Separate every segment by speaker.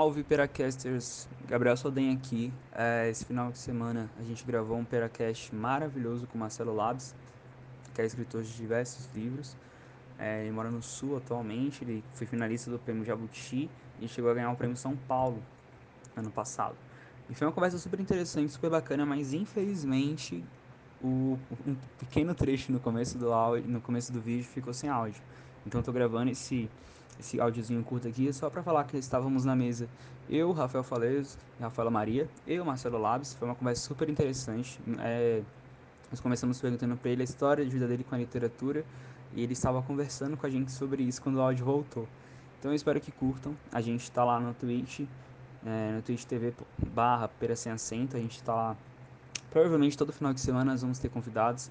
Speaker 1: Salve, Peracasters! Gabriel Soden aqui. É, esse final de semana a gente gravou um Peracast maravilhoso com Marcelo Labs, que é escritor de diversos livros. É, ele mora no Sul atualmente, ele foi finalista do Prêmio Jabuti e chegou a ganhar o Prêmio São Paulo ano passado. E foi uma conversa super interessante, super bacana, mas infelizmente o, um pequeno trecho no começo do áudio, no começo do vídeo ficou sem áudio. Então estou gravando esse esse áudiozinho curto aqui só para falar que estávamos na mesa eu, Rafael Faleiro e Rafaela Maria, eu, Marcelo Labs. Foi uma conversa super interessante. É, nós começamos perguntando para ele a história de vida dele com a literatura e ele estava conversando com a gente sobre isso quando o áudio voltou. Então eu espero que curtam. A gente está lá no Twitch, é, no Twitch TV barra Pera Sem Acento. A gente está lá. Provavelmente todo final de semana nós vamos ter convidados.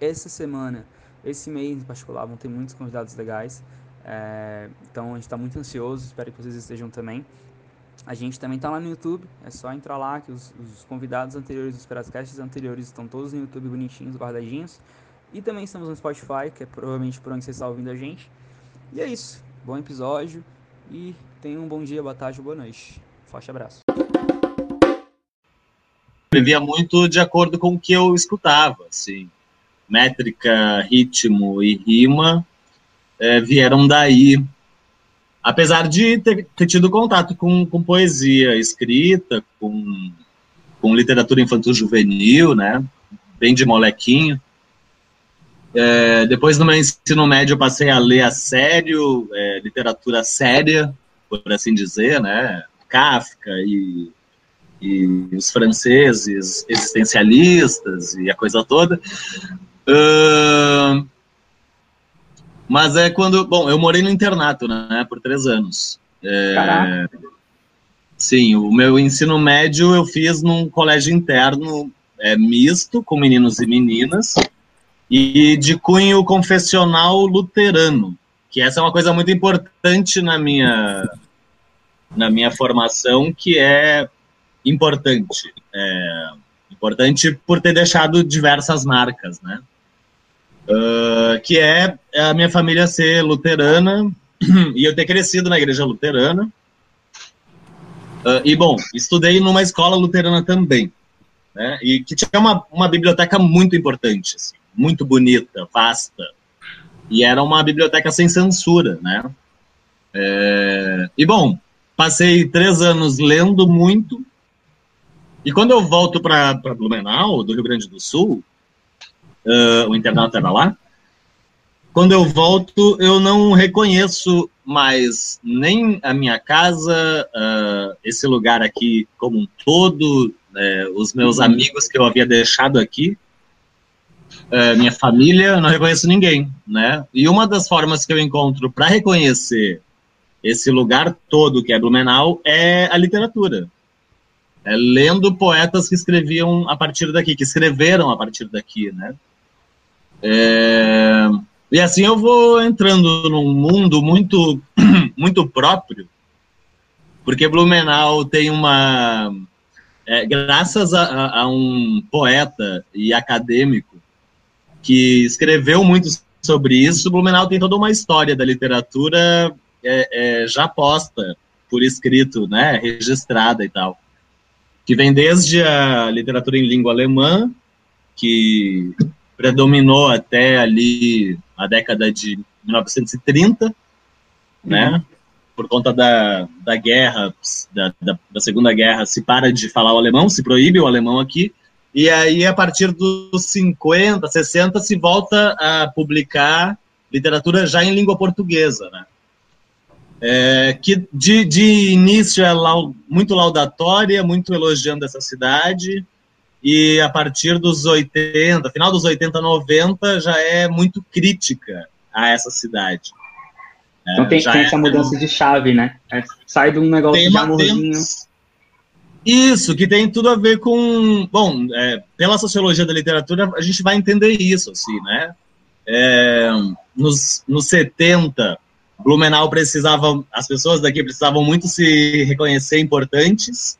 Speaker 1: Essa semana, esse mês em particular, vão ter muitos convidados legais. É, então a gente está muito ansioso, espero que vocês estejam também. A gente também está lá no YouTube, é só entrar lá que os, os convidados anteriores, os podcasts anteriores estão todos no YouTube bonitinhos, guardadinhos. E também estamos no Spotify, que é provavelmente por onde você está ouvindo a gente. E é isso. Bom episódio e tenham um bom dia, boa tarde, boa noite. Forte abraço.
Speaker 2: Vivia muito de acordo com o que eu escutava, assim. Métrica, ritmo e rima é, vieram daí. Apesar de ter, ter tido contato com, com, poesia escrita, com, com literatura infantil-juvenil, né? Bem de molequinho. É, depois, no meu ensino médio, eu passei a ler a sério, é, literatura séria, por assim dizer, né? Kafka e, e os franceses existencialistas e a coisa toda. Uh, mas é quando. Bom, eu morei no internato, né, por três anos. É, sim, o meu ensino médio eu fiz num colégio interno é, misto, com meninos e meninas, e de cunho confessional luterano, que essa é uma coisa muito importante na minha, na minha formação, que é importante. É, importante por ter deixado diversas marcas, né? Uh, que é a minha família ser luterana e eu ter crescido na igreja luterana. Uh, e, bom, estudei numa escola luterana também, né? E que tinha uma, uma biblioteca muito importante, assim, muito bonita, vasta. E era uma biblioteca sem censura, né? É, e, bom, passei três anos lendo muito. E quando eu volto para Blumenau, do Rio Grande do Sul, uh, o internato era lá. Quando eu volto, eu não reconheço mais nem a minha casa, uh, esse lugar aqui como um todo, uh, os meus uhum. amigos que eu havia deixado aqui, uh, minha família, eu não reconheço ninguém, né? E uma das formas que eu encontro para reconhecer esse lugar todo que é Blumenau é a literatura. É lendo poetas que escreviam a partir daqui, que escreveram a partir daqui, né? É, e assim eu vou entrando num mundo muito, muito próprio, porque Blumenau tem uma. É, graças a, a, um poeta e acadêmico que escreveu muito sobre isso, Blumenau tem toda uma história da literatura é, é, já posta por escrito, né, registrada e tal, que vem desde a literatura em língua alemã, que predominou até ali a década de 1930, né? Uhum. Por conta da, da guerra, da, da, da, Segunda Guerra, se para de falar o alemão, se proíbe o alemão aqui, e aí a partir dos 50, 60 se volta a publicar literatura já em língua portuguesa, né? É, que de, de início é muito laudatória, muito elogiando essa cidade, e a partir dos 80, final dos 80, 90, já é muito crítica a essa cidade.
Speaker 1: Então é, tem, tem essa é mudança de chave, né? É, sai de um negócio de amorzinho.
Speaker 2: Isso, que tem tudo a ver com. Bom, é, pela sociologia da literatura, a gente vai entender isso, assim, né? É, nos, nos 70, Blumenau precisava, as pessoas daqui precisavam muito se reconhecer importantes,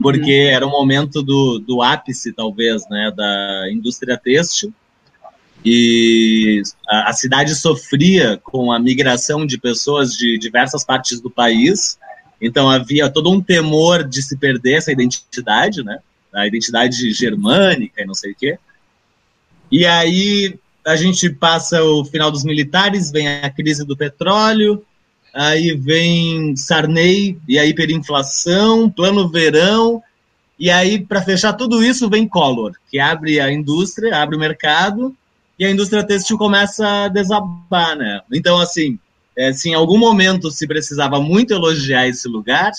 Speaker 2: porque era o momento do, do ápice, talvez, né, da indústria têxtil, e a, a, cidade sofria com a migração de pessoas de diversas partes do país, Então havia todo um temor de se perder essa identidade, né? A identidade germânica e não sei o quê. E aí a gente passa o final dos militares, vem a crise do petróleo, aí vem Sarney e a hiperinflação, plano verão, e aí para fechar tudo isso vem Collor, que abre a indústria, abre o mercado, e a indústria têxtil começa a desabar, né? Então, assim, é, se em algum momento se precisava muito elogiar esse lugar,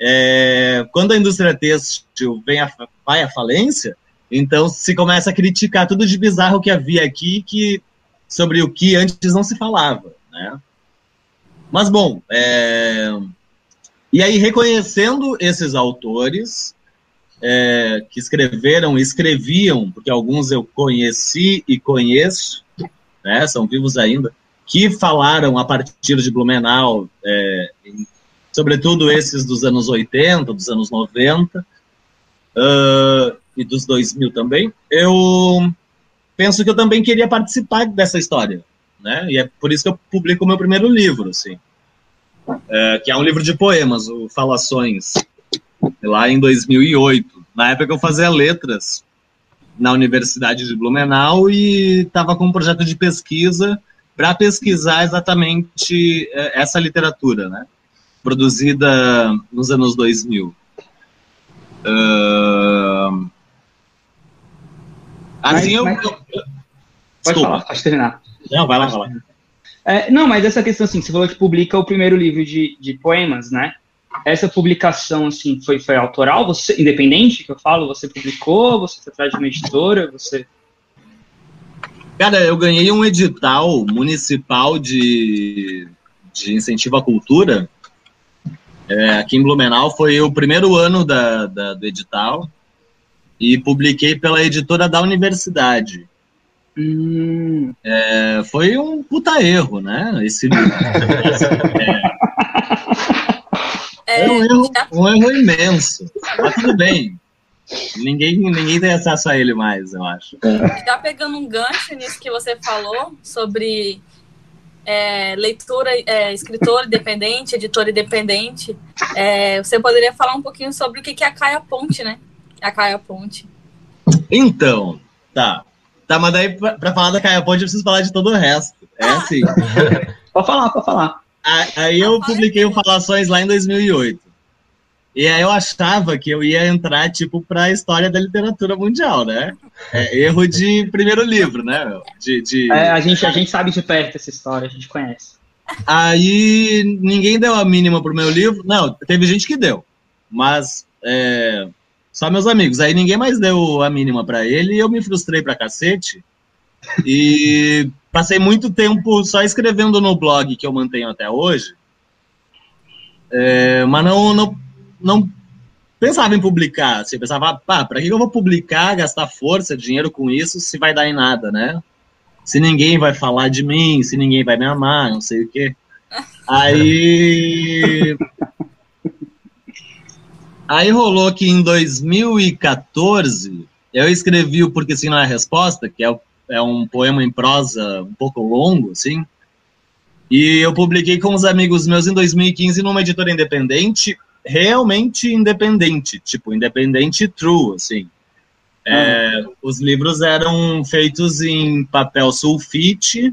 Speaker 2: é, quando a indústria têxtil vem a, vai à falência, então se começa a criticar tudo de bizarro que havia aqui, que sobre o que antes não se falava, né? Mas bom, é, e aí reconhecendo esses autores é, que escreveram, escreviam, porque alguns eu conheci e conheço, né? São vivos ainda que falaram a partir de Blumenau, é, em, sobretudo esses dos anos 80, dos anos 90 uh, e dos 2000 também, eu penso que eu também queria participar dessa história, né? E é por isso que eu publico o meu primeiro livro, assim, é, que é um livro de poemas, o Falações, lá em 2008. Na época eu fazia letras na Universidade de Blumenau e estava com um projeto de pesquisa para pesquisar exatamente é, essa literatura, né? Produzida nos anos 2000. Uh...
Speaker 3: Assim, mas, eu, mas... Pode falar, pode terminar.
Speaker 2: Não, vai lá, vai lá.
Speaker 3: É, não, mas essa questão, assim, você falou que publica o primeiro livro de, de poemas, né? Essa publicação, assim, foi, foi autoral? Você, independente, que eu falo? Você publicou? Você foi atrás de uma editora? Você...
Speaker 2: Cara, eu ganhei um edital municipal de, de incentivo à cultura. É, aqui em Blumenau foi o primeiro ano da, da, do edital e publiquei pela editora da universidade.
Speaker 3: Hum.
Speaker 2: É, foi um puta erro, né? Esse é, é um, erro, um erro imenso. Mas tudo bem. Ninguém, ninguém tem acesso a ele mais, eu acho.
Speaker 4: Já pegando um gancho nisso que você falou sobre é, leitura, é, escritor independente, editor independente, é, você poderia falar um pouquinho sobre o que é a Caia Ponte, né? A Caia Ponte.
Speaker 2: Então, tá. Tá, mas daí pra, falar da Caia Ponte eu preciso falar de todo o resto. É assim.
Speaker 3: pode falar, pode falar.
Speaker 2: Aí eu publiquei o Falações lá em 2008. E aí eu achava que eu ia entrar, tipo, para a história da literatura mundial, né? É, erro de primeiro livro, né? De, de...
Speaker 3: É, a, gente, a gente sabe de perto essa história, a gente conhece.
Speaker 2: Aí ninguém deu a mínima pro meu livro. Não, teve gente que deu, mas é, só meus amigos. Aí ninguém mais deu a mínima para ele e eu me frustrei pra cacete. E passei muito tempo só escrevendo no blog que eu mantenho até hoje. É, mas não, não não pensava em publicar. Assim, pensava, pá, para que eu vou publicar, gastar força, dinheiro com isso, se vai dar em nada, né? Se ninguém vai falar de mim, se ninguém vai me amar, não sei o quê. Aí. Aí rolou que em 2014 eu escrevi o Porque Sim Não é Resposta, que é, é um poema em prosa um pouco longo, assim. E eu publiquei com os amigos meus em 2015 numa editora independente, realmente independente, tipo, independente true, assim. É, uhum. Os livros eram feitos em papel sulfite,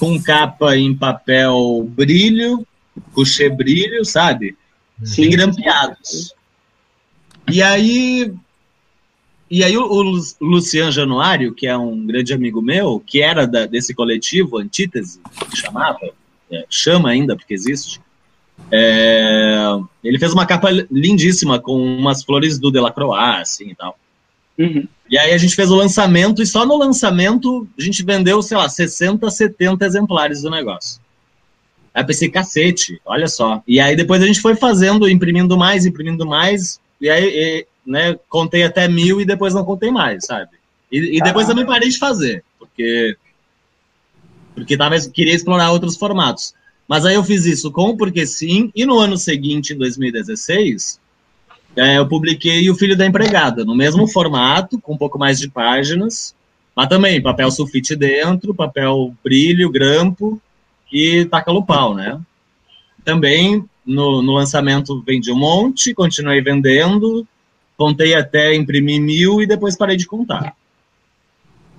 Speaker 2: com capa em papel brilho, couchê brilho, sabe? Sim. E grampeados. E aí, e aí o, o Lucian Januário, que é um grande amigo meu, que era da, desse coletivo, Antítese, que chamava, é, chama ainda, porque existe, é, ele fez uma capa lindíssima com umas flores do Delacroix, assim e tal.
Speaker 3: Uhum.
Speaker 2: E aí a gente fez o lançamento, e só no lançamento a gente vendeu, sei lá, 60, 70 exemplares do negócio. Aí pensei, cacete, olha só. E aí depois a gente foi fazendo, imprimindo mais, imprimindo mais, e aí, e, né, contei até mil e depois não contei mais, sabe? E, e depois também parei de fazer, porque porque tava, queria explorar outros formatos. Mas aí eu fiz isso com Porque Sim, e no ano seguinte, em 2016, é, eu publiquei O Filho da Empregada, no mesmo formato, com um pouco mais de páginas, mas também papel sulfite dentro, papel brilho, grampo e taca no pau, né? Também no, no lançamento vendi um monte, continuei vendendo, contei até imprimir mil e depois parei de contar.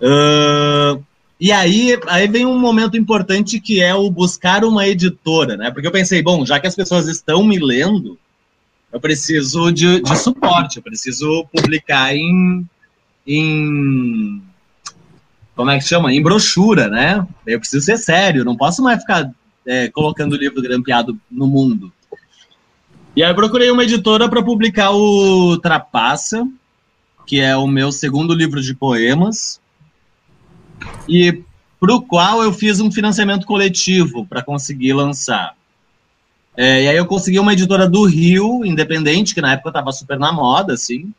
Speaker 2: Uh, e aí, aí vem um momento importante que é o buscar uma editora, né? Porque eu pensei, bom, já que as pessoas estão me lendo, eu preciso de, de suporte, eu preciso publicar em, em. Como é que chama? Em brochura, né? Eu preciso ser sério, não posso mais ficar é, colocando livro grampeado no mundo. E aí eu procurei uma editora para publicar o Trapaça, que é o meu segundo livro de poemas, e para o qual eu fiz um financiamento coletivo para conseguir lançar. É, e aí eu consegui uma editora do Rio, independente, que na época estava super na moda, assim.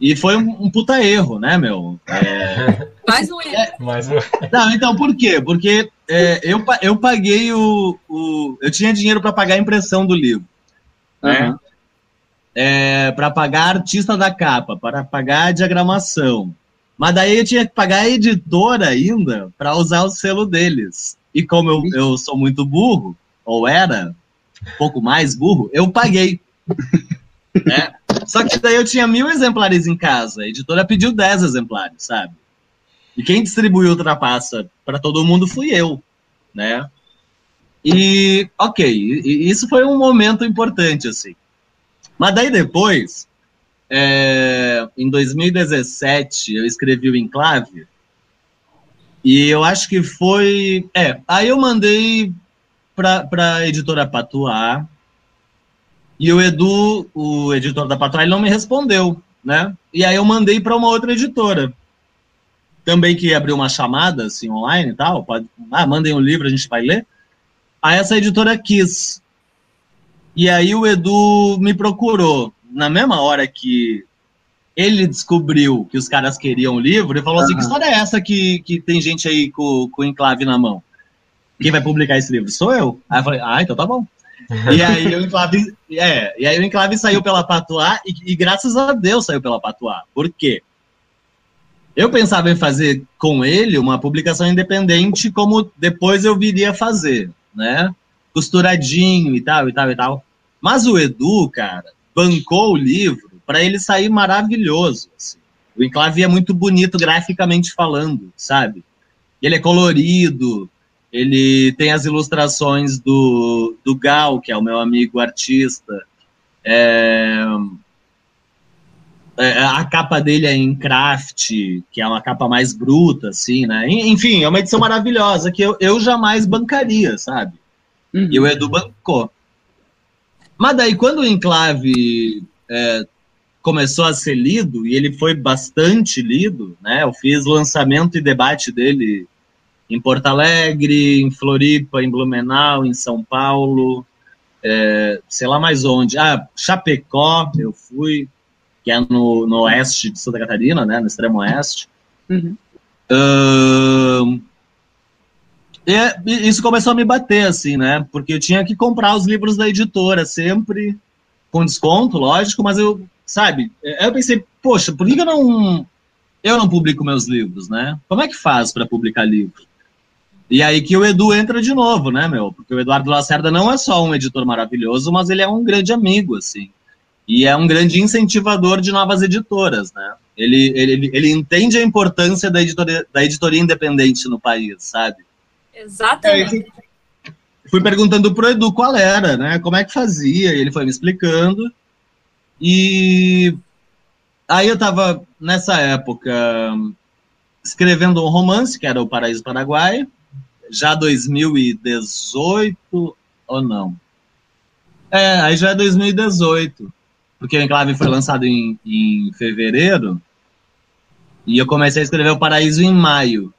Speaker 2: E foi um, um puta erro, né, meu? É...
Speaker 4: Mais um erro. É...
Speaker 2: Mais um... Não, então por quê? Porque é, eu, eu paguei o, o. Eu tinha dinheiro para pagar a impressão do livro. Né? Uhum. É, para pagar artista da capa, para pagar a diagramação. Mas daí eu tinha que pagar a editora ainda para usar o selo deles. E como eu, eu sou muito burro, ou era um pouco mais burro, eu paguei. né? Só que daí eu tinha mil exemplares em casa, a editora pediu dez exemplares, sabe? E quem distribuiu Ultrapassa para todo mundo fui eu, né? E, ok, isso foi um momento importante, assim. Mas daí depois, é, em 2017, eu escrevi o Enclave, e eu acho que foi. É, aí eu mandei para a editora Patuá, e o Edu, o editor da Patuá, ele não me respondeu, né? E aí eu mandei para uma outra editora, também que abriu uma chamada assim online e tal, pode, ah, mandem um livro, a gente vai ler. Aí essa editora quis. E aí o Edu me procurou na mesma hora que ele descobriu que os caras queriam o livro, ele falou uhum. assim: que história é essa que, que tem gente aí com, com o enclave na mão? Quem vai publicar esse livro? Sou eu. Aí eu falei, ah, então tá bom. e aí o enclave, é, e aí o enclave saiu pela Patuá e, e, graças a Deus saiu pela Patuá. Por quê? Eu pensava em fazer com ele uma publicação independente, como depois eu viria fazer, né? Costuradinho e tal, e tal, e tal. Mas o Edu, cara, bancou o livro para ele sair maravilhoso. Assim. O enclave é muito bonito graficamente falando, sabe? Ele é colorido, ele tem as ilustrações do, do Gal, que é o meu amigo artista. É, a capa dele é em craft, que é uma capa mais bruta, assim, né? Enfim, é uma edição maravilhosa que eu, eu jamais bancaria, sabe? Uhum. E o Edu bancou. Mas daí, quando o Enclave é, começou a ser lido, e ele foi bastante lido, né? Eu fiz lançamento e debate dele em Porto Alegre, em Floripa, em Blumenau, em São Paulo, é, sei lá mais onde. Ah, Chapecó, eu fui que é no, no oeste de Santa Catarina, né, no extremo oeste. Uhum. Uh, e isso começou a me bater, assim, né? Porque eu tinha que comprar os livros da editora sempre com desconto, lógico, mas eu, sabe, eu pensei, poxa, por que eu não eu não publico meus livros, né? Como é que faz para publicar livro? E aí que o Edu entra de novo, né, meu? Porque o Eduardo Lacerda não é só um editor maravilhoso, mas ele é um grande amigo, assim e é um grande incentivador de novas editoras, né? Ele, ele, ele entende a importância da editoria, da editoria independente no país, sabe?
Speaker 4: Exatamente.
Speaker 2: É, fui perguntando pro Edu qual era, né? Como é que fazia, e ele foi me explicando. E aí eu estava, nessa época, escrevendo um romance, que era O Paraíso Paraguai, já 2018 ou não? É, aí já é 2018 porque o Enclave foi lançado em, em fevereiro, e eu comecei a escrever O Paraíso em maio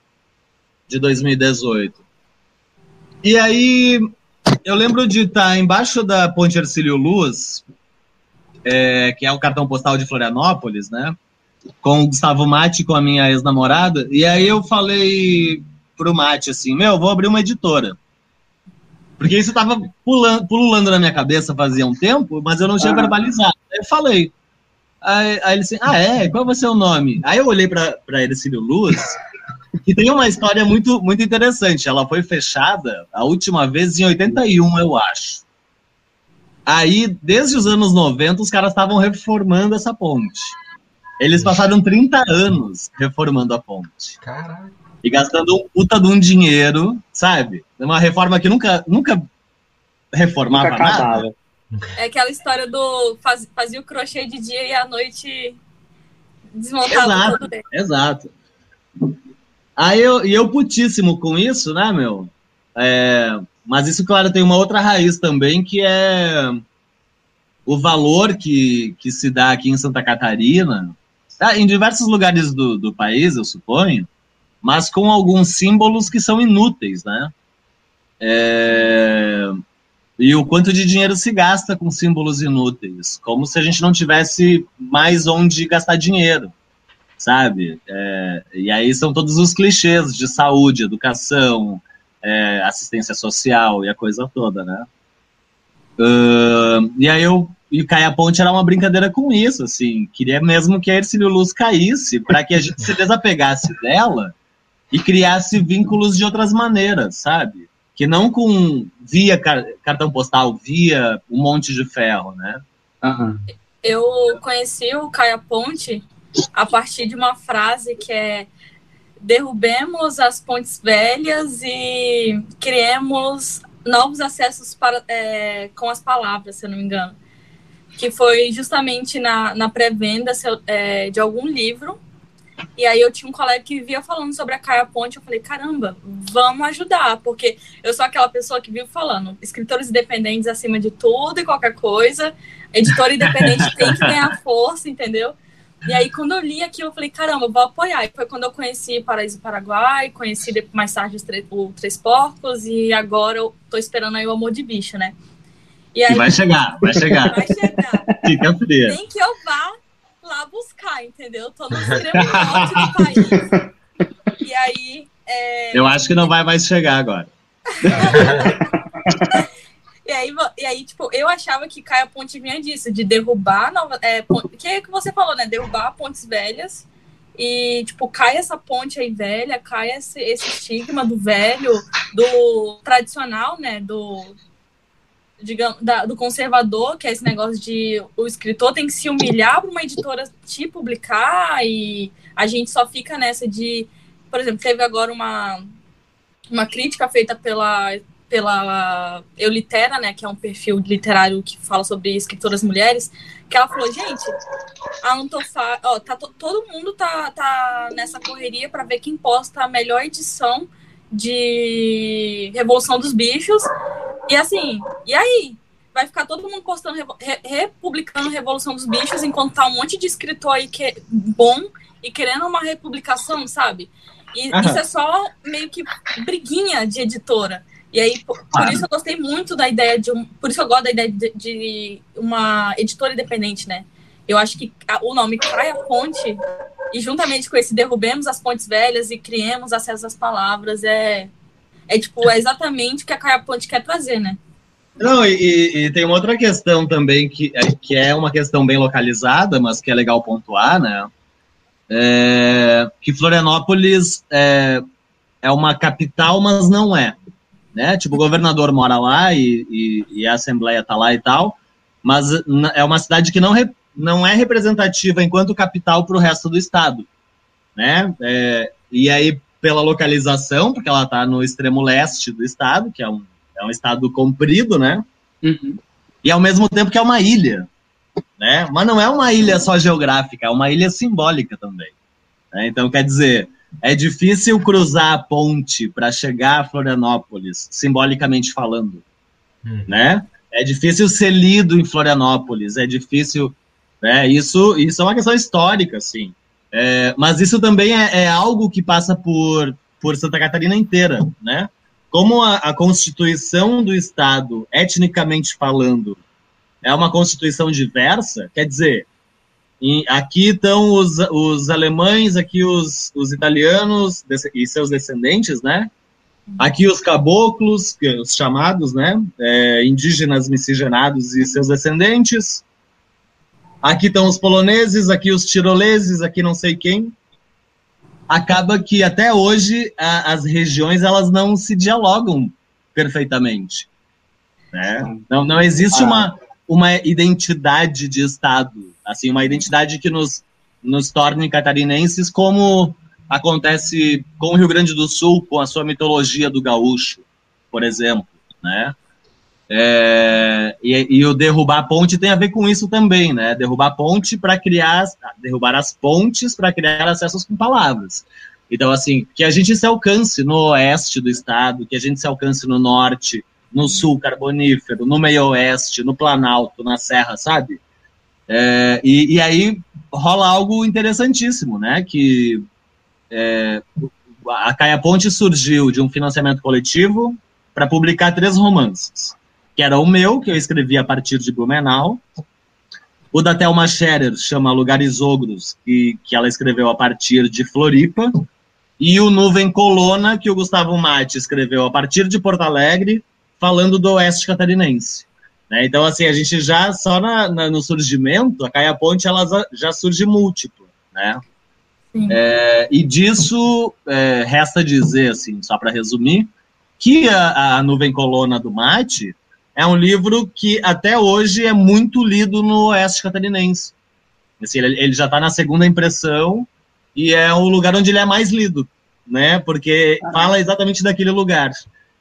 Speaker 2: de 2018. E aí, eu lembro de estar embaixo da Ponte Ercílio Luz, é, que é o cartão postal de Florianópolis, né? Com o Gustavo Mate, com a minha ex-namorada. E aí eu falei pro Mate assim: Meu, vou abrir uma editora. Porque isso estava pulando, pululando na minha cabeça fazia um tempo, mas eu não tinha ah. verbalizado. Eu falei. Aí, aí ele disse, ah, é? Qual vai ser o nome? Aí eu olhei para Ercílio Luz, que tem uma história muito, muito interessante. Ela foi fechada a última vez em 81, eu acho. Aí, desde os anos 90, os caras estavam reformando essa ponte. Eles passaram 30 anos reformando a ponte.
Speaker 5: Caraca.
Speaker 2: E gastando um puta de um dinheiro, sabe? Uma reforma que nunca, nunca reformava
Speaker 3: Nunca
Speaker 2: nada.
Speaker 4: É aquela história do faz, fazia o crochê de dia e à noite desmontava
Speaker 2: Exato.
Speaker 4: tudo.
Speaker 2: Exato. Aí eu, e eu putíssimo com isso, né, meu? É, mas isso, claro, tem uma outra raiz também, que é o valor que, que se dá aqui em Santa Catarina, tá? em diversos lugares do, do país, eu suponho, mas com alguns símbolos que são inúteis, né? É, e o quanto de dinheiro se gasta com símbolos inúteis, como se a gente não tivesse mais onde gastar dinheiro, sabe? É, e aí são todos os clichês de saúde, educação, é, assistência social e a coisa toda, né? Uh, e aí eu e cair a ponte era uma brincadeira com isso, assim, queria mesmo que a Ercílio Luz caísse para que a gente se desapegasse dela e criasse vínculos de outras maneiras, sabe? Que não com via car cartão postal, via um monte de ferro, né?
Speaker 3: Aham.
Speaker 4: Eu conheci o Caia Ponte a partir de uma frase que é derrubemos as pontes velhas e criemos novos acessos para, é, com as palavras, se eu não me engano. Que foi justamente na, na pré-venda é, de algum livro. E aí eu tinha um colega que vivia falando sobre a Caia Ponte. Eu falei, caramba, vamos ajudar. Porque eu sou aquela pessoa que vive falando, escritores independentes acima de tudo e qualquer coisa. Editor independente tem que ganhar força, entendeu? E aí, quando eu li aquilo, eu falei, caramba, eu vou apoiar. E foi quando eu conheci Paraíso Paraguai, conheci mais tarde o Três Porcos, e agora eu tô esperando aí o Amor de Bicho, né?
Speaker 2: E, aí, e vai chegar, vai chegar.
Speaker 4: Vai chegar. Nem que eu vá lá buscar, entendeu? Tô no extremo norte do país. E aí. É...
Speaker 2: Eu acho que não vai mais chegar agora.
Speaker 4: E aí, e aí, tipo, eu achava que Caia Ponte vinha disso, de derrubar nova, é, que é o que você falou, né? Derrubar pontes velhas e, tipo, cai essa ponte aí velha, cai esse, esse estigma do velho, do tradicional, né? Do, digamos, da, do conservador, que é esse negócio de o escritor tem que se humilhar para uma editora te publicar e a gente só fica nessa de, por exemplo, teve agora uma, uma crítica feita pela pela Eulitera, né, que é um perfil literário que fala sobre escritoras mulheres, que ela falou, gente, a Antofá, ó, tá, todo mundo tá, tá nessa correria para ver quem posta a melhor edição de Revolução dos Bichos, e assim, e aí? Vai ficar todo mundo postando, re, republicando Revolução dos Bichos, enquanto tá um monte de escritor aí que é bom e querendo uma republicação, sabe? E uhum. isso é só meio que briguinha de editora. E aí, por, por, isso eu gostei muito da ideia de um. Por isso eu gosto da ideia de, de uma editora independente, né? Eu acho que o nome Cai a Ponte, e juntamente com esse derrubemos as pontes velhas e criemos acesso às palavras, é, é tipo, é exatamente o que a Cai a Ponte quer trazer, né?
Speaker 2: Não, e, e, tem uma outra questão também, que, que é uma questão bem localizada, mas que é legal pontuar, né? É, que Florianópolis é, é uma capital, mas não é né? Tipo, o governador mora lá e, e, e a Assembleia tá lá e tal, mas é uma cidade que não, re, não é representativa enquanto capital para o resto do estado, né? É, e aí, pela localização, porque ela está no extremo leste do estado, que é um, é um estado comprido, né?
Speaker 3: Uhum.
Speaker 2: E ao mesmo tempo que é uma ilha, né? Mas não é uma ilha só geográfica, é uma ilha simbólica também. Né? Então, quer dizer, é difícil cruzar a ponte para chegar a Florianópolis, simbolicamente falando, hum. né? É difícil ser lido em Florianópolis, é difícil, né? Isso, isso é uma questão histórica, assim. É, mas isso também é, é, algo que passa por, por Santa Catarina inteira, né? Como a, a Constituição do Estado, etnicamente falando, é uma Constituição diversa, quer dizer, aqui estão os, os alemães, aqui os, os italianos e seus descendentes, né? Aqui os caboclos, os chamados, né? É, indígenas miscigenados e seus descendentes. Aqui estão os poloneses, aqui os tiroleses, aqui não sei quem. Acaba que até hoje a, as regiões elas não se dialogam perfeitamente. Né? Não, não existe uma uma identidade de Estado, assim, uma identidade que nos, nos torne catarinenses, como acontece com o Rio Grande do Sul, com a sua mitologia do gaúcho, por exemplo, né? É, e, e, o derrubar a ponte tem a ver com isso também, né? Derrubar a ponte para criar, derrubar as pontes para criar acessos com palavras. Então, assim, que a gente se alcance no oeste do estado, que a gente se alcance no norte, no sul carbonífero, no meio oeste, no Planalto, na Serra, sabe? É, e, e, aí rola algo interessantíssimo, né? Que é, a Caia Ponte surgiu de um financiamento coletivo para publicar três romances que era o meu, que eu escrevi a partir de Blumenau. O da Thelma Scherer chama Lugares Ogros, que, que ela escreveu a partir de Floripa. E o Nuvem Colona, que o Gustavo Mate escreveu a partir de Porto Alegre, falando do Oeste Catarinense. Né? Então, assim, a gente já, só na, na, no surgimento, a Caia Ponte, ela já surge múltipla, né? É, e disso, é, resta dizer, assim, só para resumir, que a, a Nuvem Colona do Mate é um livro que até hoje é muito lido no Oeste Catarinense. Assim, ele, ele já está na segunda impressão e é o lugar onde ele é mais lido, né? Porque ah. fala exatamente daquele lugar.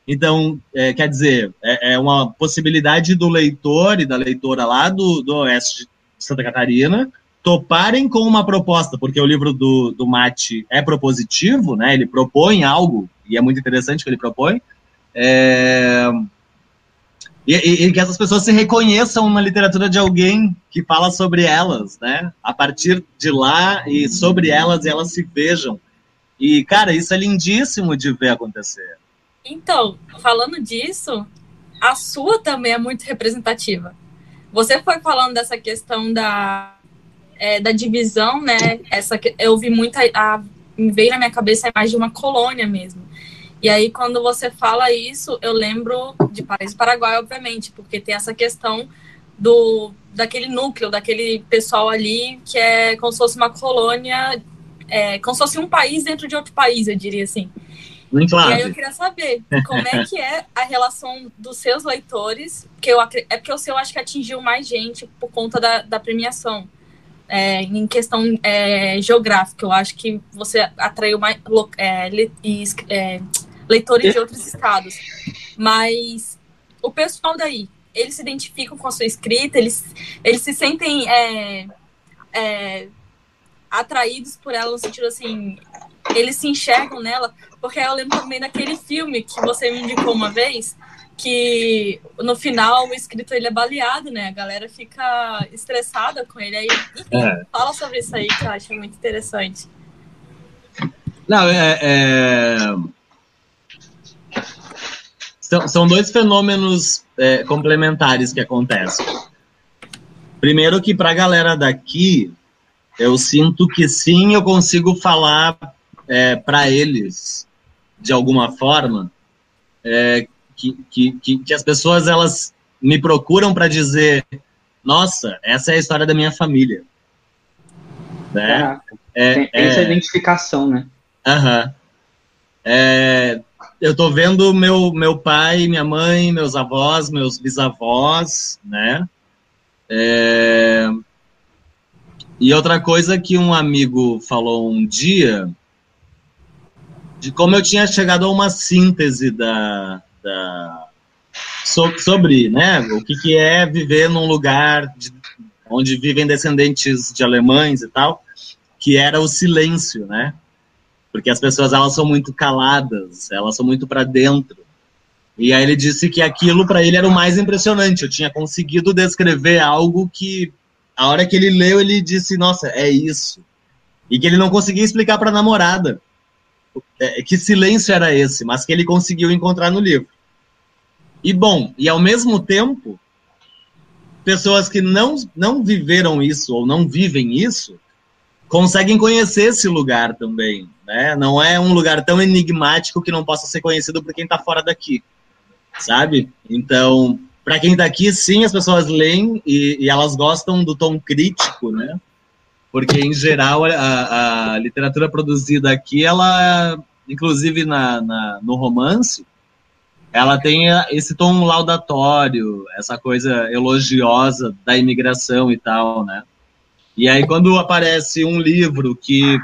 Speaker 2: Então, é, quer dizer, é, é, uma possibilidade do leitor e da leitora lá do, do Oeste de Santa Catarina toparem com uma proposta, porque o livro do, do Mate é propositivo, né? Ele propõe algo, e é muito interessante que ele propõe. É, e, e, e, que essas pessoas se reconheçam na literatura de alguém que fala sobre elas, né? A partir de lá e sobre elas, e elas se vejam. E, cara, isso é lindíssimo de ver acontecer.
Speaker 4: Então, falando disso, a sua também é muito representativa. Você foi falando dessa questão da, é, da divisão, né? Essa, eu vi muita. A, veio na minha cabeça a imagem de uma colônia mesmo e aí, quando você fala isso, eu lembro de País Paraguai, obviamente, porque tem essa questão do daquele núcleo, daquele pessoal ali que é como se fosse uma colônia, é, como se fosse um país dentro de outro país, eu diria assim.
Speaker 2: Muito
Speaker 4: e aí eu queria saber como é que é a relação dos seus leitores, porque eu, é porque o seu acho que atingiu mais gente por conta da, da premiação. É, em questão é, geográfica, eu acho que você atraiu mais é leitores de outros estados. Mas o pessoal daí, eles se identificam com a sua escrita, eles, eles se sentem é, é, atraídos por ela no sentido assim, eles se enxergam nela, porque eu lembro também daquele filme que você me indicou uma vez, que no final o escritor ele é baleado, né? A galera fica estressada com ele. Aí, é. fala sobre isso aí que eu acho muito interessante.
Speaker 2: Não, é, é são, são dois fenômenos é, complementares que acontecem. Primeiro que para a galera daqui, eu sinto que sim, eu consigo falar é, para eles, de alguma forma, é, que, que, que, as pessoas elas me procuram para dizer, nossa, essa é a história da minha família.
Speaker 3: Né? É, tem, tem essa é. identificação, né?
Speaker 2: Aham. É, eu tô vendo meu, meu pai, minha mãe, meus avós, meus bisavós, né? É... E outra coisa que um amigo falou um dia, de como eu tinha chegado a uma síntese da, da sobre, né, o que, que é viver num lugar de, onde vivem descendentes de alemães e tal, que era o silêncio, né? Porque as pessoas elas são muito caladas, elas são muito para dentro. E aí ele disse que aquilo para ele era o mais impressionante. Eu tinha conseguido descrever algo que a hora que ele leu ele disse, nossa, é isso. E que ele não conseguia explicar para a namorada é, que silêncio era esse, mas que ele conseguiu encontrar no livro. E bom, e ao mesmo tempo, pessoas que não, não viveram isso ou não vivem isso, conseguem conhecer esse lugar também, né? Não é um lugar tão enigmático que não possa ser conhecido por quem está fora daqui, sabe? Então, para quem está aqui, sim, as pessoas leem e, e, elas gostam do tom crítico, né? Porque, em geral, a, a literatura produzida aqui, ela, inclusive na, na, no romance, ela tem esse tom laudatório, essa coisa elogiosa da imigração e tal, né? E aí quando aparece um livro que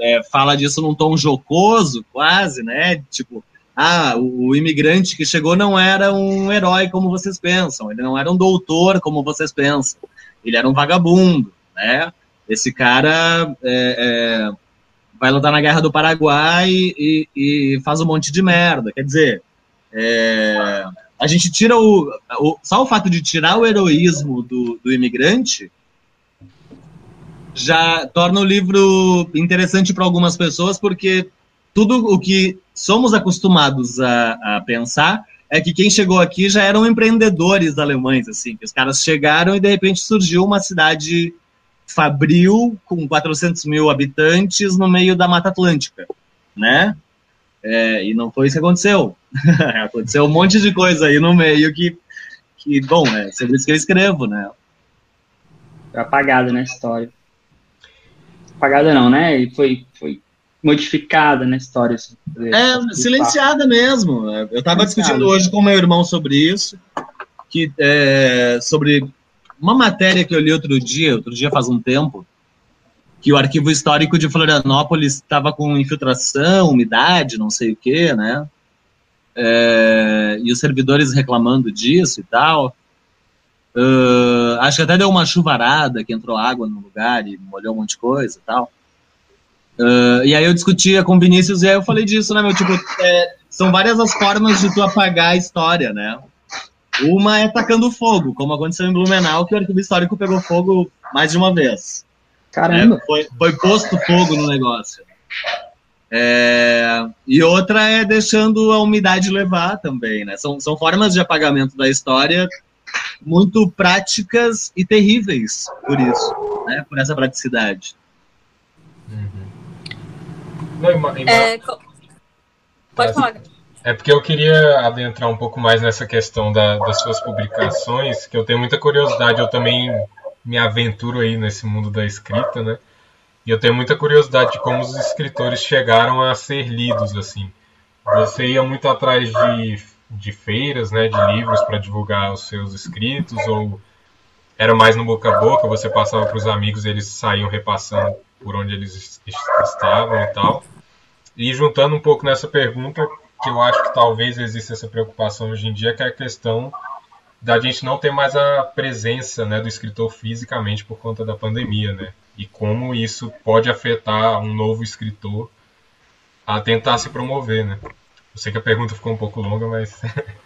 Speaker 2: é, fala disso num tom jocoso, quase, né? Tipo, ah, o, imigrante que chegou não era um herói como vocês pensam, ele não era um doutor como vocês pensam, ele era um vagabundo, né? Esse cara é, é, vai lutar na Guerra do Paraguai e, e, faz um monte de merda. Quer dizer, é, a gente tira o, o, Só o fato de tirar o heroísmo do, do imigrante já torna o livro interessante para algumas pessoas, porque tudo o que somos acostumados a, a, pensar é que quem chegou aqui já eram empreendedores alemães, assim, que os caras chegaram e de repente surgiu uma cidade fabril com 400 mil habitantes no meio da Mata Atlântica, né? É, e não foi isso que aconteceu. aconteceu um monte de coisa aí no meio que, que bom, é sobre isso que eu escrevo, né?
Speaker 3: Apagada na história apagada não, né? E foi, foi modificada na história. Assim,
Speaker 2: é, silenciada mesmo. Eu estava discutindo hoje com meu irmão sobre isso, que é, sobre uma matéria que eu li outro dia, outro dia faz um tempo, que o arquivo histórico de Florianópolis estava com infiltração, umidade, não sei o quê, né? É, e os servidores reclamando disso e tal. Uh, acho que até deu uma chuvarada que entrou água no lugar e molhou um monte de coisa e tal. Uh, e aí eu discutia com o Vinícius e aí eu falei disso, né, meu? Tipo, é, são várias as formas de tu apagar a história, né? Uma é tacando fogo, como aconteceu em Blumenau, que o arquivo histórico pegou fogo mais de uma vez.
Speaker 3: Caramba!
Speaker 2: É, foi, foi posto fogo no negócio. É, e outra é deixando a umidade levar também, né? São, são formas de apagamento da história muito práticas e terríveis por isso, né? Por essa praticidade.
Speaker 5: Uhum. É, pode falar. É porque eu queria adentrar um pouco mais nessa questão da, das suas publicações, que eu tenho muita curiosidade, eu também me aventuro aí nesse mundo da escrita, né? E eu tenho muita curiosidade de como os escritores chegaram a ser lidos, assim. Você ia muito atrás de de feiras, né, de livros para divulgar os seus escritos ou era mais no boca a boca, você passava para os amigos, eles saíam repassando por onde eles estavam e tal. E juntando um pouco nessa pergunta, que eu acho que talvez exista essa preocupação hoje em dia, que é a questão da gente não ter mais a presença né, do escritor fisicamente por conta da pandemia, né? E como isso pode afetar um novo escritor a tentar se promover, né? Eu sei que a pergunta ficou um pouco longa, mas.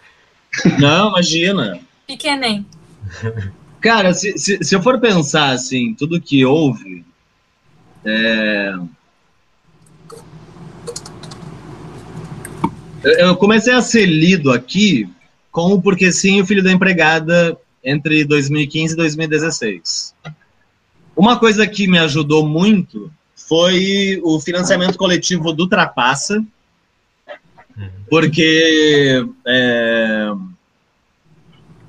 Speaker 2: Não, imagina.
Speaker 4: Pequenem.
Speaker 2: Cara, se, se, se, eu for pensar assim, tudo que houve. É... Eu comecei a ser lido aqui com o Porque Sim o Filho da Empregada entre 2015 e 2016. Uma coisa que me ajudou muito foi o financiamento coletivo do Trapaça, porque é,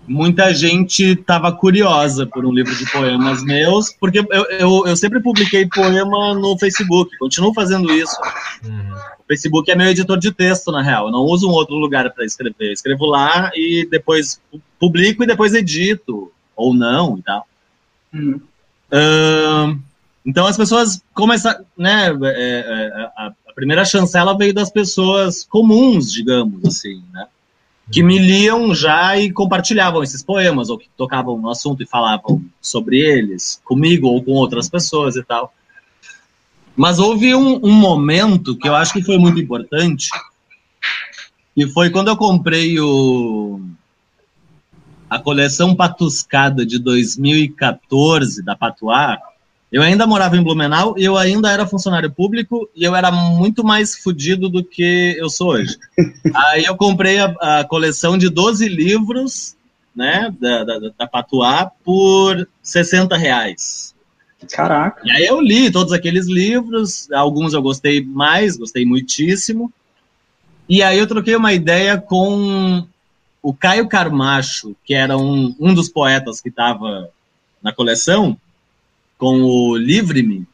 Speaker 2: muita gente estava curiosa por um livro de poemas meus, porque eu, eu, eu, sempre publiquei poema no Facebook, continuo fazendo isso. Uhum. O Facebook é meu editor de texto, na real. Eu não uso um outro lugar para escrever. Eu escrevo lá e depois publico e depois edito, ou não e tal. Uhum. Uh, então as pessoas começam, né? É, é, a, a primeira chancela veio das pessoas comuns, digamos assim, né? Que me liam já e compartilhavam esses poemas, ou que tocavam no assunto e falavam sobre eles, comigo ou com outras pessoas e tal. Mas houve um, um momento que eu acho que foi muito importante, e foi quando eu comprei o, a coleção Patuscada de 2014 da Patuá, eu ainda morava em Blumenau e eu ainda era funcionário público e eu era muito mais fodido do que eu sou hoje. Aí eu comprei a, a, coleção de 12 livros, né, da, da, da Patuá por 60 reais.
Speaker 3: Caraca.
Speaker 2: E aí eu li todos aqueles livros, alguns eu gostei mais, gostei muitíssimo. E aí eu troquei uma ideia com o Caio Carmacho, que era um, um dos poetas que estava na coleção, com o Livre-me.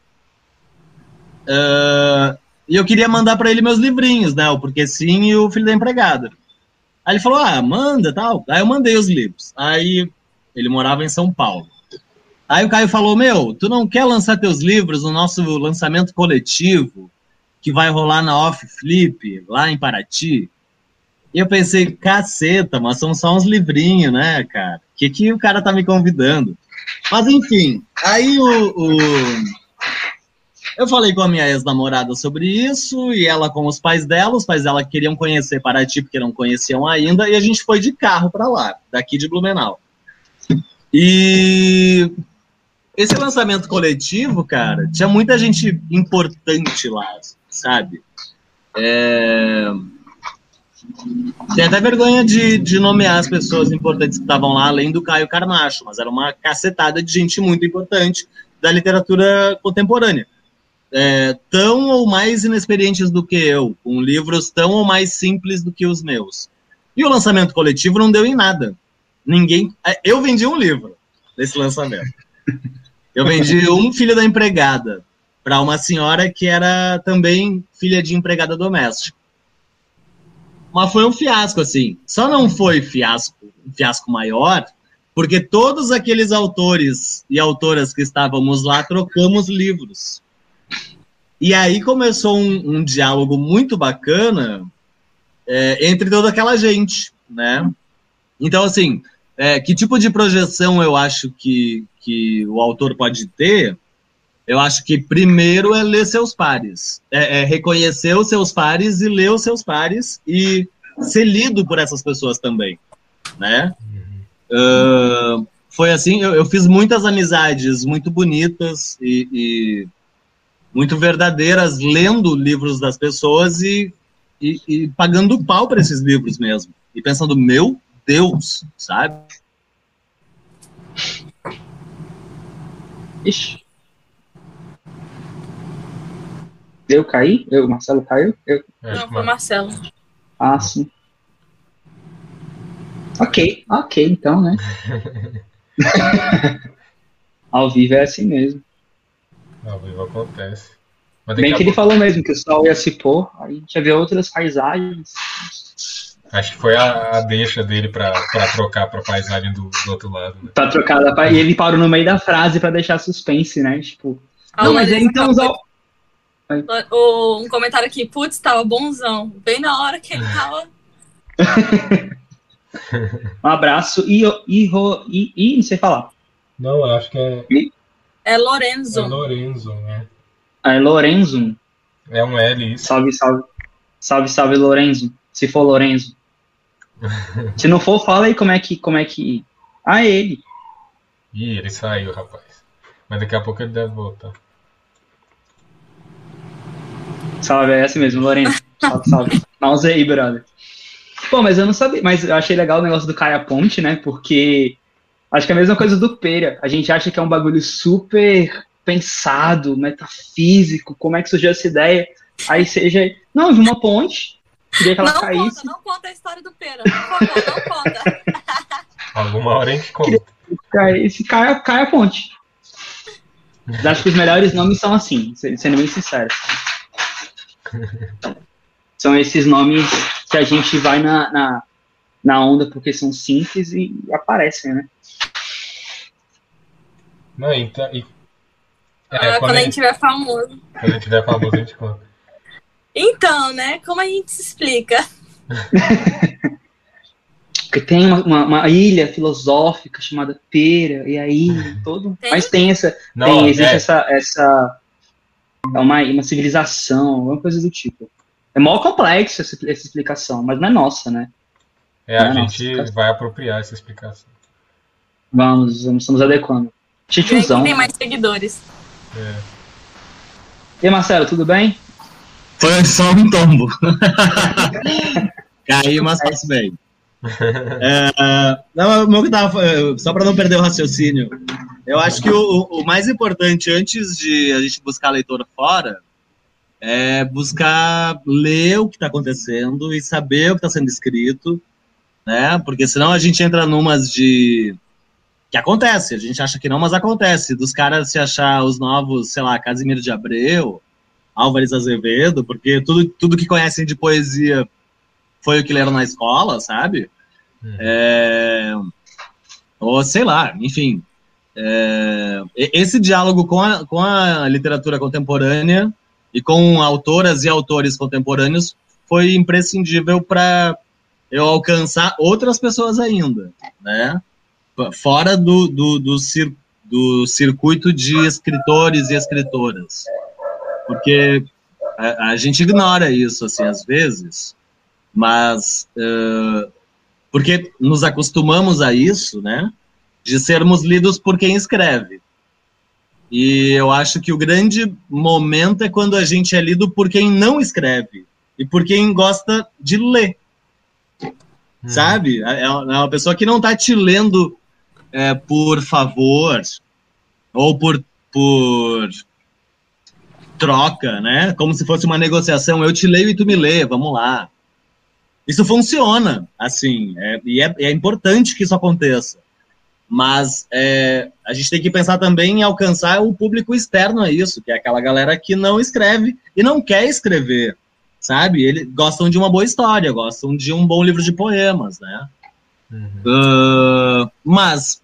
Speaker 2: Uh, e eu queria mandar para ele meus livrinhos, né? O Porque Sim e o Filho da Empregada. Aí ele falou, ah, manda tal. Aí eu mandei os livros. Aí ele morava em São Paulo. Aí o Caio falou, meu, tu não quer lançar teus livros no nosso lançamento coletivo, que vai rolar na Off Flip, lá em Paraty? E eu pensei, caceta, mas são só uns livrinhos, né, cara? Que que o cara tá me convidando? Mas enfim, aí o, o... eu falei com a minha ex-namorada sobre isso e ela com os pais dela, os pais dela queriam conhecer Paraty porque não conheciam ainda e a gente foi de carro para lá, daqui de Blumenau. E esse lançamento coletivo, cara, tinha muita gente importante lá, sabe? É... Tem até vergonha de, de nomear as pessoas importantes que estavam lá, além do Caio Carmacho, mas era uma cacetada de gente muito importante da literatura contemporânea. É, tão ou mais inexperientes do que eu, com livros tão ou mais simples do que os meus. E o lançamento coletivo não deu em nada. Ninguém. É, eu vendi um livro nesse lançamento. Eu vendi um filho da empregada para uma senhora que era também filha de empregada doméstica. Mas foi um fiasco, assim. Só não foi fiasco, um fiasco maior, porque todos aqueles autores e autoras que estávamos lá trocamos livros. E aí começou um, um diálogo muito bacana é, entre toda aquela gente, né? Então, assim, é, que tipo de projeção eu acho que, que o autor pode ter? Eu acho que primeiro é ler seus pares, é, é reconhecer os seus pares e ler os seus pares e ser lido por essas pessoas também, né? Uh, foi assim, eu, eu, fiz muitas amizades muito bonitas e, e, muito verdadeiras lendo livros das pessoas e, e, e pagando pau para esses livros mesmo e pensando meu Deus, sabe?
Speaker 3: Ixi. Eu caí? Eu, Marcelo caiu? Eu...
Speaker 4: Não, foi Marcelo.
Speaker 3: Ah, sim. Ok, ok, então, né? Ao vivo é assim mesmo.
Speaker 5: Ao vivo acontece.
Speaker 3: Bem que ele falou mesmo que o sol ia se pôr, aí a gente ia ver outras paisagens.
Speaker 5: Acho que foi a, a deixa dele para trocar para paisagem do, do, outro lado. Né?
Speaker 3: Pra trocar da E ele parou no meio da frase para deixar suspense, né? Tipo. Ah, não, mas então os,
Speaker 4: o, um comentário aqui, putz, tava bonzão. Bem na hora que ele tava.
Speaker 3: um abraço e, e, e, e não sei falar.
Speaker 5: Não, acho que é.
Speaker 4: É Lorenzo. É
Speaker 5: Lorenzo, né?
Speaker 3: É Lorenzo.
Speaker 5: É um L isso.
Speaker 3: Salve, salve. Salve, salve, Lorenzo. Se for Lorenzo. Se não for, fala aí como é que. Como é que... Ah, é ele.
Speaker 5: Ih, ele saiu, rapaz. Mas daqui a pouco ele deve voltar.
Speaker 3: Salve, é essa mesmo, Lourenço. Salve, salve. Mouse aí, brother. Pô, mas eu não sabia, mas eu achei legal o negócio do Caia Ponte, né? Porque acho que é a mesma coisa do Pera. A gente acha que é um bagulho super pensado, metafísico, como é que surgiu essa ideia. Aí seja, não, vi uma ponte, queria que ela
Speaker 4: não
Speaker 3: caísse.
Speaker 4: Conta, não conta a história do Pera, por favor, não conta.
Speaker 5: Alguma hora a gente conta.
Speaker 3: Esse cai, cai a ponte. Acho que os melhores nomes são assim, sendo bem sincero. São esses nomes que a gente vai na, na, na onda porque são simples e aparecem, né?
Speaker 5: Não, então. E,
Speaker 4: é, ah, quando, quando, a gente tiver famoso.
Speaker 5: Quando a gente tiver famoso, a gente conta.
Speaker 4: Então, né? Como a gente se explica?
Speaker 3: Porque tem uma, uma, uma, ilha filosófica chamada Pera, e aí todo. Tem? Mas tem essa. Não, tem, existe é. essa, essa é uma, uma civilização, alguma coisa do tipo. É mó complexo essa, essa explicação, mas não é nossa, né?
Speaker 5: É, a é gente nossa, vai apropriar essa explicação.
Speaker 3: Vamos, vamos estamos adequando.
Speaker 4: Titiuzão. Tem mais seguidores. É.
Speaker 3: E aí, Marcelo, tudo bem?
Speaker 2: Foi só um tombo. Caiu, mas passo bem. É, não, que tava, só para não perder o raciocínio, eu acho que o, o, mais importante antes de a gente buscar leitor fora é buscar ler o que está acontecendo e saber o que está sendo escrito, né? Porque senão a gente entra numas de que acontece, a gente acha que não, mas acontece, dos caras se achar os novos, sei lá, Casimiro de Abreu, Álvares Azevedo, porque tudo, tudo que conhecem de poesia foi o que leram na escola, sabe? Uhum. É, ou sei lá, enfim. É, esse diálogo com a, com a literatura contemporânea e com autoras e autores contemporâneos foi imprescindível para eu alcançar outras pessoas ainda, né? Fora do, do, do, cir, do circuito de escritores e escritoras. Porque a, a gente ignora isso, assim, às vezes, mas uh, porque nos acostumamos a isso, né? De sermos lidos por quem escreve. E eu acho que o grande momento é quando a gente é lido por quem não escreve e por quem gosta de ler. Hum. Sabe? É, é uma pessoa que não está te lendo é, por favor ou por, por troca, né? Como se fosse uma negociação. Eu te leio e tu me lê, vamos lá. Isso funciona, assim, é, e é, é, importante que isso aconteça. Mas é, a gente tem que pensar também em alcançar o público externo a isso, que é aquela galera que não escreve e não quer escrever, sabe? Eles gostam de uma boa história, gostam de um bom livro de poemas, né? Uhum. Uh, mas,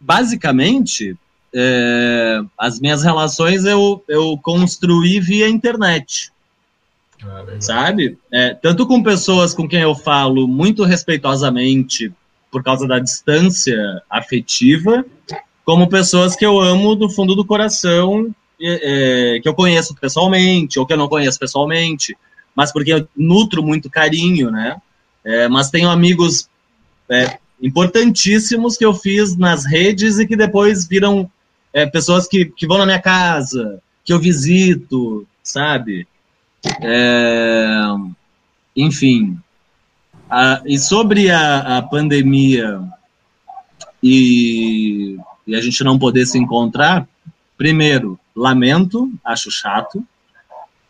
Speaker 2: basicamente, é, as minhas relações eu, eu construí via internet. Sabe? É, tanto com pessoas com quem eu falo muito respeitosamente por causa da distância afetiva, como pessoas que eu amo do fundo do coração, é, que eu conheço pessoalmente, ou que eu não conheço pessoalmente, mas porque eu nutro muito carinho, né? É, mas tenho amigos é, importantíssimos que eu fiz nas redes e que depois viram é, pessoas que, que vão na minha casa, que eu visito, sabe? É, enfim. A, e sobre a, a pandemia e, e a gente não poder se encontrar, primeiro, lamento, acho chato.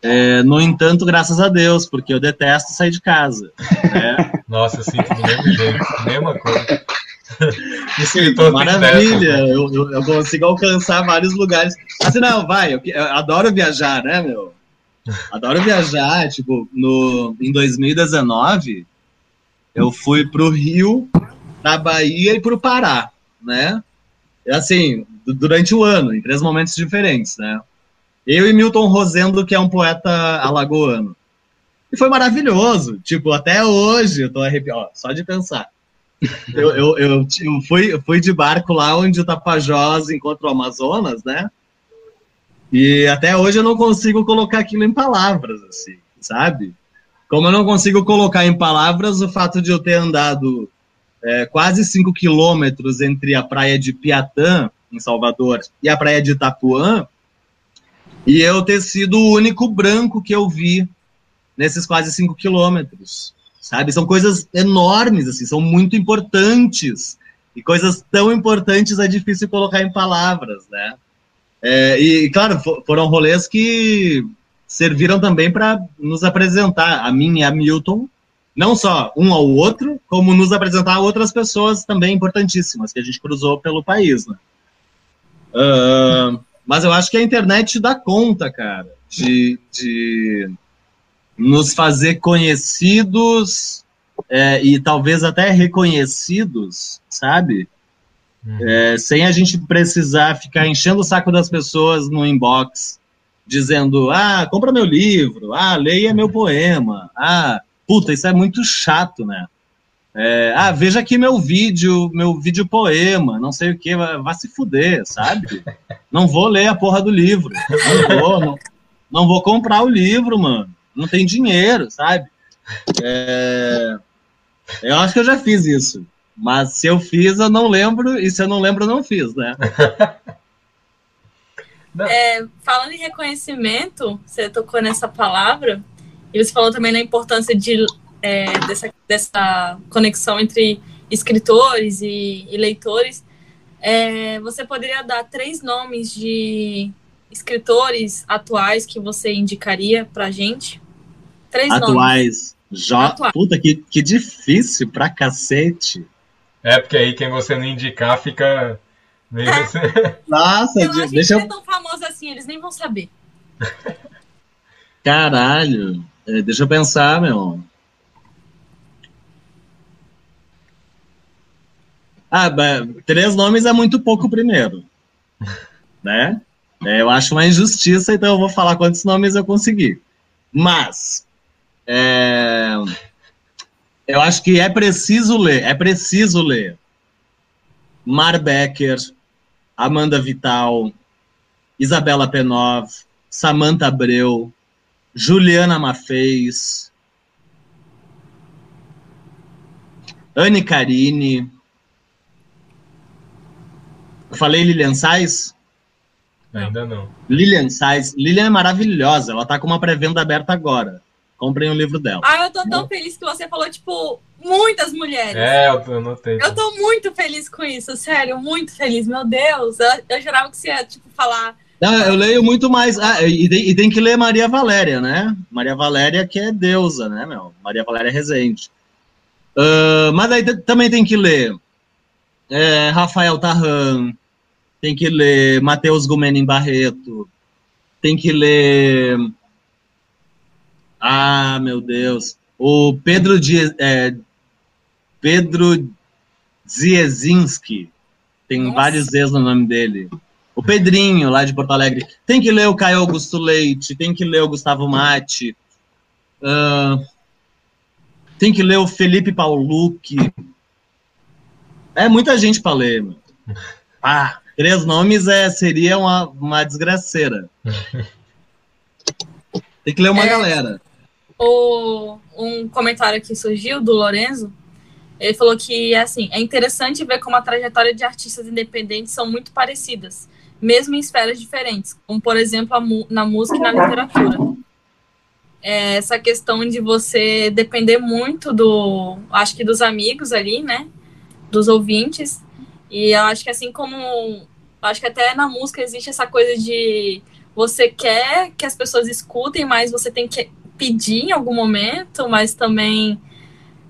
Speaker 2: É, no entanto, graças a Deus, porque eu detesto sair de casa. Né?
Speaker 5: Nossa, eu sinto do mesmo jeito, mesma coisa.
Speaker 2: Maravilha, eu, eu, eu, consigo alcançar vários lugares. Assim, não, vai, eu, eu, adoro viajar, né, meu? Adoro viajar, tipo, no, em 2019, eu fui pro Rio, pra Bahia e pro Pará, né? Assim, durante o ano, em três momentos diferentes, né? Eu e Milton Rosendo, que é um poeta alagoano. E foi maravilhoso, tipo, até hoje eu tô arrepiado, só de pensar. Eu, eu, eu, eu, fui, eu fui de barco lá onde o Tapajós encontra o Amazonas, né? E até hoje eu não consigo colocar aquilo em palavras, assim, sabe? Como eu não consigo colocar em palavras o fato de eu ter andado é, quase 5 quilômetros entre a praia de Piatã, em Salvador, e a praia de Itapuã, e eu ter sido o único branco que eu vi nesses quase 5 quilômetros sabe? São coisas enormes, assim, são muito importantes. E coisas tão importantes é difícil colocar em palavras, né? É, e, claro, foram rolês que serviram também para nos apresentar, a mim e a Milton, não só um ao outro, como nos apresentar outras pessoas também importantíssimas que a gente cruzou pelo país, né? Uh, mas eu acho que a internet dá conta, cara, de, de nos fazer conhecidos é, e talvez até reconhecidos, sabe? É, sem a gente precisar ficar enchendo o saco das pessoas no inbox, dizendo: ah, compra meu livro, ah, leia meu poema, ah, puta, isso é muito chato, né? É, ah, veja aqui meu vídeo, meu vídeo poema, não sei o que, vai, se fuder, sabe? Não vou ler a porra do livro, não vou, não, não vou comprar o livro, mano não tem dinheiro, sabe? É, eu acho que eu já fiz isso. Mas se eu fiz, eu não lembro, e se eu não lembro, eu não fiz, né?
Speaker 4: É, falando em reconhecimento, você tocou nessa palavra, e você falou também na importância de, é, dessa, dessa conexão entre escritores e, e leitores. É, você poderia dar três nomes de escritores atuais que você indicaria para gente?
Speaker 2: Três atuais. Jo... Atuais. Puta, que, que difícil pra cacete.
Speaker 5: É, porque aí quem você não indicar fica.
Speaker 4: Meio é. você... Assim. Nossa, deixa eu. Não é tão famoso assim, eles nem vão saber.
Speaker 2: Caralho, é, deixa eu pensar, meu. Ah, três nomes é muito pouco primeiro, né? É, eu acho uma injustiça, então eu vou falar quantos nomes eu consegui. Mas, é, eu acho que é preciso ler, é preciso ler. Mar Becker, Amanda Vital, Isabela Penov, Samantha Abreu, Juliana Mafez, Anne Carini. Eu falei Lilian Sais?
Speaker 5: Ainda não.
Speaker 2: Lilian Sais. Lilian é maravilhosa. Ela tá com uma pré-venda aberta agora. Comprem o livro dela.
Speaker 4: Ah, eu tô tão feliz que você falou, tipo, muitas mulheres.
Speaker 5: É, eu anotei.
Speaker 4: Eu tô muito feliz com isso, sério, muito feliz. Meu Deus, eu, eu jurava que você ia, tipo, falar.
Speaker 2: Não, eu leio muito mais. Ah, e, tem, e tem que ler Maria Valéria, né? Maria Valéria, que é deusa, né, meu? Maria Valéria Rezende. Uh, mas aí também tem que ler é, Rafael Tarran, tem que ler Matheus Gumenin Barreto, tem que ler. Ah, meu Deus. O Pedro, Di, é, Pedro Ziezinski. Tem Nossa. vários Z's no nome dele. O Pedrinho, lá de Porto Alegre. Tem que ler o Caio Augusto Leite, tem que ler o Gustavo Mate. Uh, tem que ler o Felipe Paulucci. É muita gente para ler. Meu. Ah, três nomes é, seria uma, uma desgraceira. Tem que ler uma é, galera.
Speaker 4: O, um comentário que surgiu do Lorenzo, ele falou que assim, é interessante ver como a trajetória de artistas independentes são muito parecidas, mesmo em esferas diferentes, como por exemplo na música e na literatura. É essa questão de você depender muito do, acho que dos amigos ali, né, dos ouvintes. E eu acho que assim como acho que até na música existe essa coisa de você quer que as pessoas escutem, mas você tem que pedir em algum momento, mas também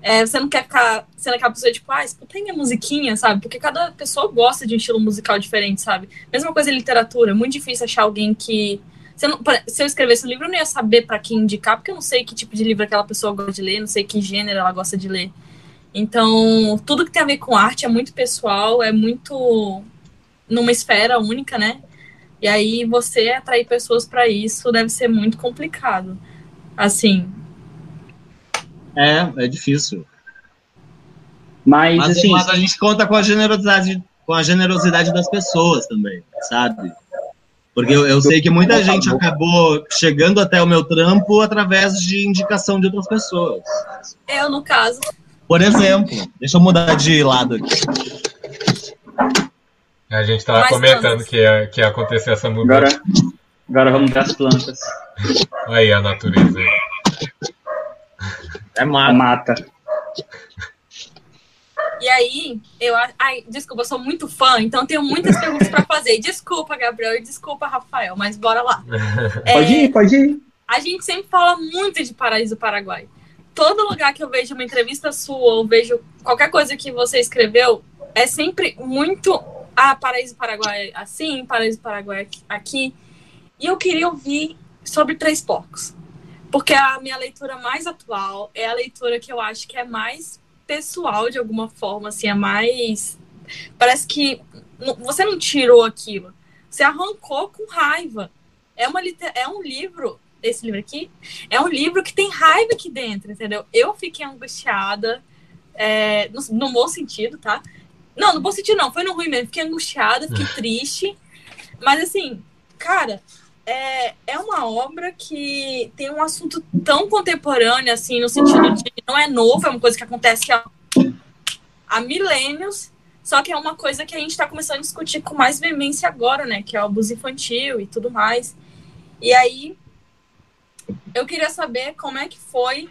Speaker 4: é, você não quer ficar sendo aquela pessoa tipo, ah, escuta minha musiquinha, sabe? Porque cada pessoa gosta de um estilo musical diferente, sabe? Mesma coisa em literatura, é muito difícil achar alguém que. Se eu, se eu escrevesse um livro, eu não ia saber para quem indicar, porque eu não sei que tipo de livro aquela pessoa gosta de ler, não sei que gênero ela gosta de ler. Então, tudo que tem a ver com arte é muito pessoal, é muito numa esfera única, né? E aí você atrair pessoas para isso deve ser muito complicado. Assim.
Speaker 2: É, é difícil.
Speaker 3: Mas, mas, assim,
Speaker 2: mas a gente conta com a generosidade, com a generosidade das pessoas também, sabe? Porque eu, eu sei que muita gente acabou chegando até o meu trampo através de indicação de outras pessoas.
Speaker 4: Eu, no caso.
Speaker 2: Por exemplo, deixa eu mudar de lado aqui.
Speaker 5: A gente estava comentando que ia, que ia acontecer essa mudança.
Speaker 3: Agora, agora vamos ver as plantas.
Speaker 5: Aí a natureza.
Speaker 2: É mata.
Speaker 3: É mata.
Speaker 4: E aí, eu. Ai, desculpa, eu sou muito fã, então tenho muitas perguntas para fazer. Desculpa, Gabriel, e desculpa, Rafael, mas bora lá.
Speaker 3: É, pode ir, pode ir.
Speaker 4: A gente sempre fala muito de Paraíso Paraguai. Todo lugar que eu vejo uma entrevista sua ou vejo qualquer coisa que você escreveu, é sempre muito ah, Paraíso Paraguai assim, Paraíso Paraguai aqui. E eu queria ouvir sobre Três Porcos. Porque a minha leitura mais atual é a leitura que eu acho que é mais pessoal, de alguma forma, assim, é mais. Parece que você não tirou aquilo, você arrancou com raiva. É, uma, é um livro, esse livro aqui, é um livro que tem raiva aqui dentro, entendeu? Eu fiquei angustiada, é, no, no bom sentido, tá? Não, no bom sentido não, foi no ruim mesmo. Fiquei angustiada, fiquei triste. Mas assim, cara, é, é uma obra que tem um assunto tão contemporâneo, assim, no sentido de não é novo, é uma coisa que acontece há, há milênios, só que é uma coisa que a gente está começando a discutir com mais veemência agora, né? Que é o abuso infantil e tudo mais. E aí, eu queria saber como é que foi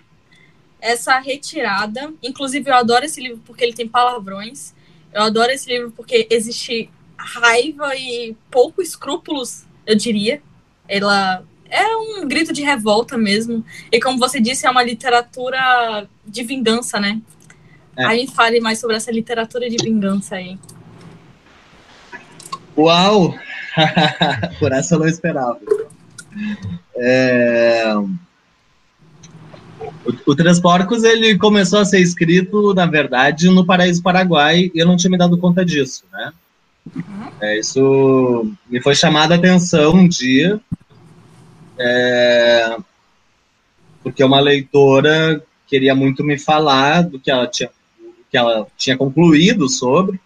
Speaker 4: essa retirada. Inclusive, eu adoro esse livro porque ele tem palavrões. Eu adoro esse livro porque existe raiva e pouco escrúpulos, eu diria. Ela é um grito de revolta mesmo. E como você disse, é uma literatura de vingança, né? É. Aí fale mais sobre essa literatura de vingança aí.
Speaker 2: Uau! Por essa eu não esperava. É... o Três Porcos ele começou a ser escrito, na verdade, no Paraíso Paraguai, e eu não tinha me dado conta disso, né? Uhum. É, isso me foi chamada a atenção um dia, é, porque uma leitora queria muito me falar do que ela tinha, que ela tinha concluído sobre,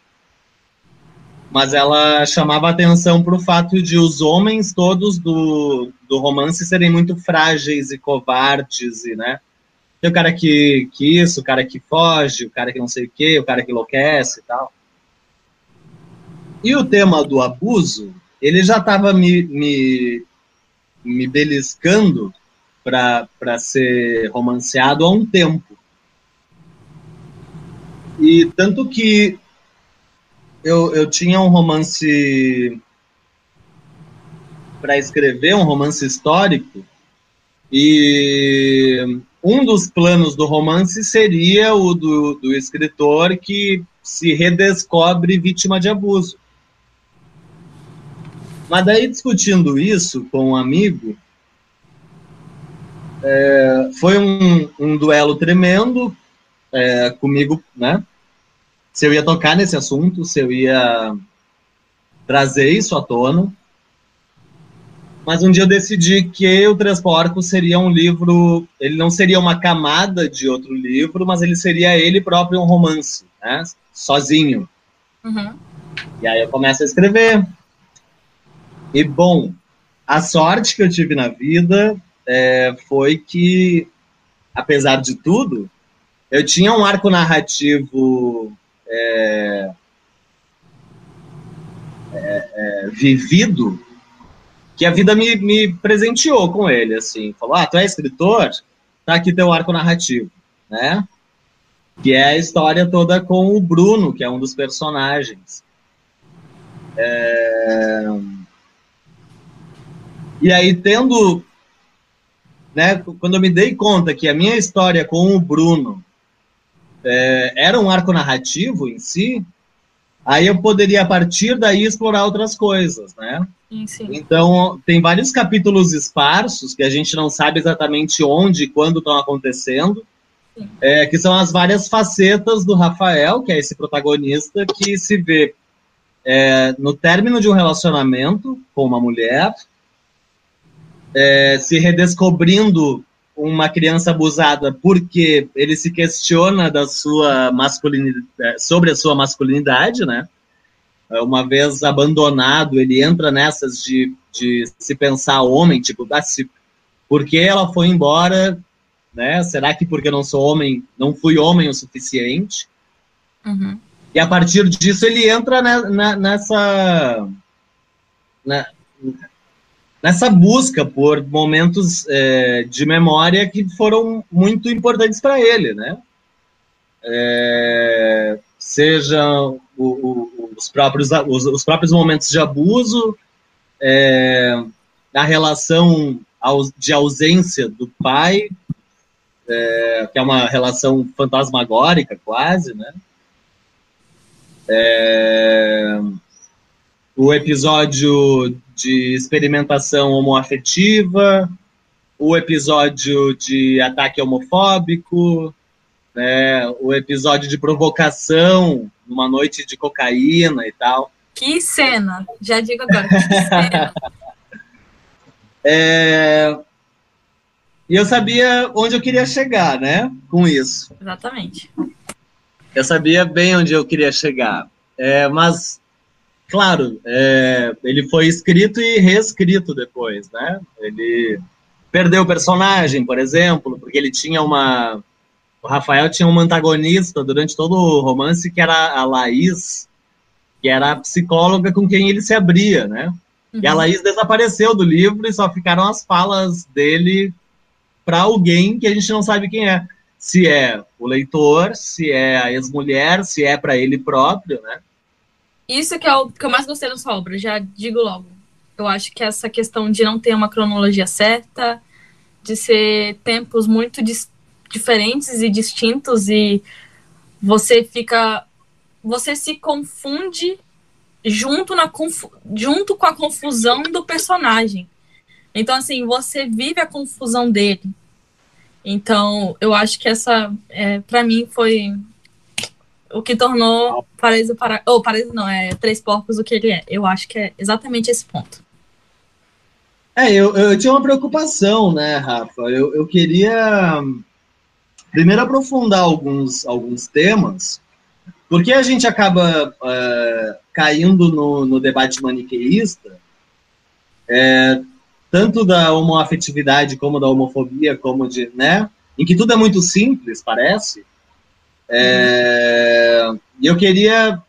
Speaker 2: mas ela chamava atenção para o fato de os homens todos do, do romance serem muito frágeis e covardes, e, né? Tem o cara que, que isso, o cara que foge, o cara que não sei o quê, o cara que enlouquece e tal. E o tema do abuso, ele já estava me, me, me beliscando para ser romanceado há um tempo. E tanto que eu, eu tinha um romance para escrever, um romance histórico, e um dos planos do romance seria o do, do escritor que se redescobre vítima de abuso. Mas daí, discutindo isso com um amigo, é, foi um, um, duelo tremendo é, comigo, né? se eu ia tocar nesse assunto, se eu ia trazer isso à tona. Mas um dia eu decidi que O Três Porcos seria um livro, ele não seria uma camada de outro livro, mas ele seria ele próprio um romance, né? sozinho. Uhum. E aí eu começo a escrever. E, bom, a sorte que eu tive na vida é, foi que, apesar de tudo, eu tinha um arco narrativo é, é, é, vivido que a vida me, me presenteou com ele, assim, falou, ah, tu é escritor? Tá aqui teu arco narrativo, né? Que é a história toda com o Bruno, que é um dos personagens. É... E aí, tendo, né, quando eu me dei conta que a minha história com o Bruno é, era um arco narrativo em si, aí eu poderia, a partir daí, explorar outras coisas, né? Sim. Então, tem vários capítulos esparsos que a gente não sabe exatamente onde e quando estão acontecendo, é, que são as várias facetas do Rafael, que é esse protagonista, que se vê é, no término de um relacionamento com uma mulher, é, se redescobrindo uma criança abusada porque ele se questiona da sua masculinidade, é, sobre a sua masculinidade, né? É, uma vez abandonado, ele entra nessas de, de se pensar homem, tipo, ah, se, por que ela foi embora, né? Será que porque eu não sou homem, não fui homem o suficiente? Uhum. E a partir disso ele entra na, na, nessa, na, nessa busca por momentos é, de memória que foram muito importantes para ele, né? É, sejam os, próprios, os, os, próprios momentos de abuso, é, a relação de ausência do pai, é, que é uma relação fantasmagórica quase, né? É, o episódio de experimentação homoafetiva, o episódio de ataque homofóbico, né, o episódio de provocação numa noite de cocaína e tal.
Speaker 4: Que cena! Já digo agora, que cena!
Speaker 2: é... E eu sabia onde eu queria chegar, né, com isso.
Speaker 4: Exatamente.
Speaker 2: Eu sabia bem onde eu queria chegar. É, mas Claro, é, ele foi escrito e reescrito depois, né? Ele perdeu o personagem, por exemplo, porque ele tinha uma. O Rafael tinha uma antagonista durante todo o romance, que era a Laís, que era a psicóloga com quem ele se abria, né? Uhum. E a uhum. Laís desapareceu do livro e só ficaram as falas dele para alguém que a gente não sabe quem é. Se é o leitor, se é a ex-mulher, se é para ele próprio, né?
Speaker 4: Isso que é o que eu mais gostei da sua obra, já digo logo. Eu acho que essa questão de não ter uma cronologia certa, de ser tempos muito diferentes e distintos e você fica você se confunde junto na junto com a confusão do personagem. Então assim, você vive a confusão dele. Então, eu acho que essa, é, para mim, foi o que tornou Paraíso para ou oh, Paraíso não é Três Porcos o que ele é. Eu acho que é exatamente esse ponto.
Speaker 2: É, eu, eu tinha uma preocupação, né, Rafa? Eu, eu queria primeiro aprofundar alguns, alguns temas, porque a gente acaba é, caindo no, no, debate maniqueísta, é, tanto da homoafetividade como da homofobia, como de, né, em que tudo é muito simples, parece, é, e eu queria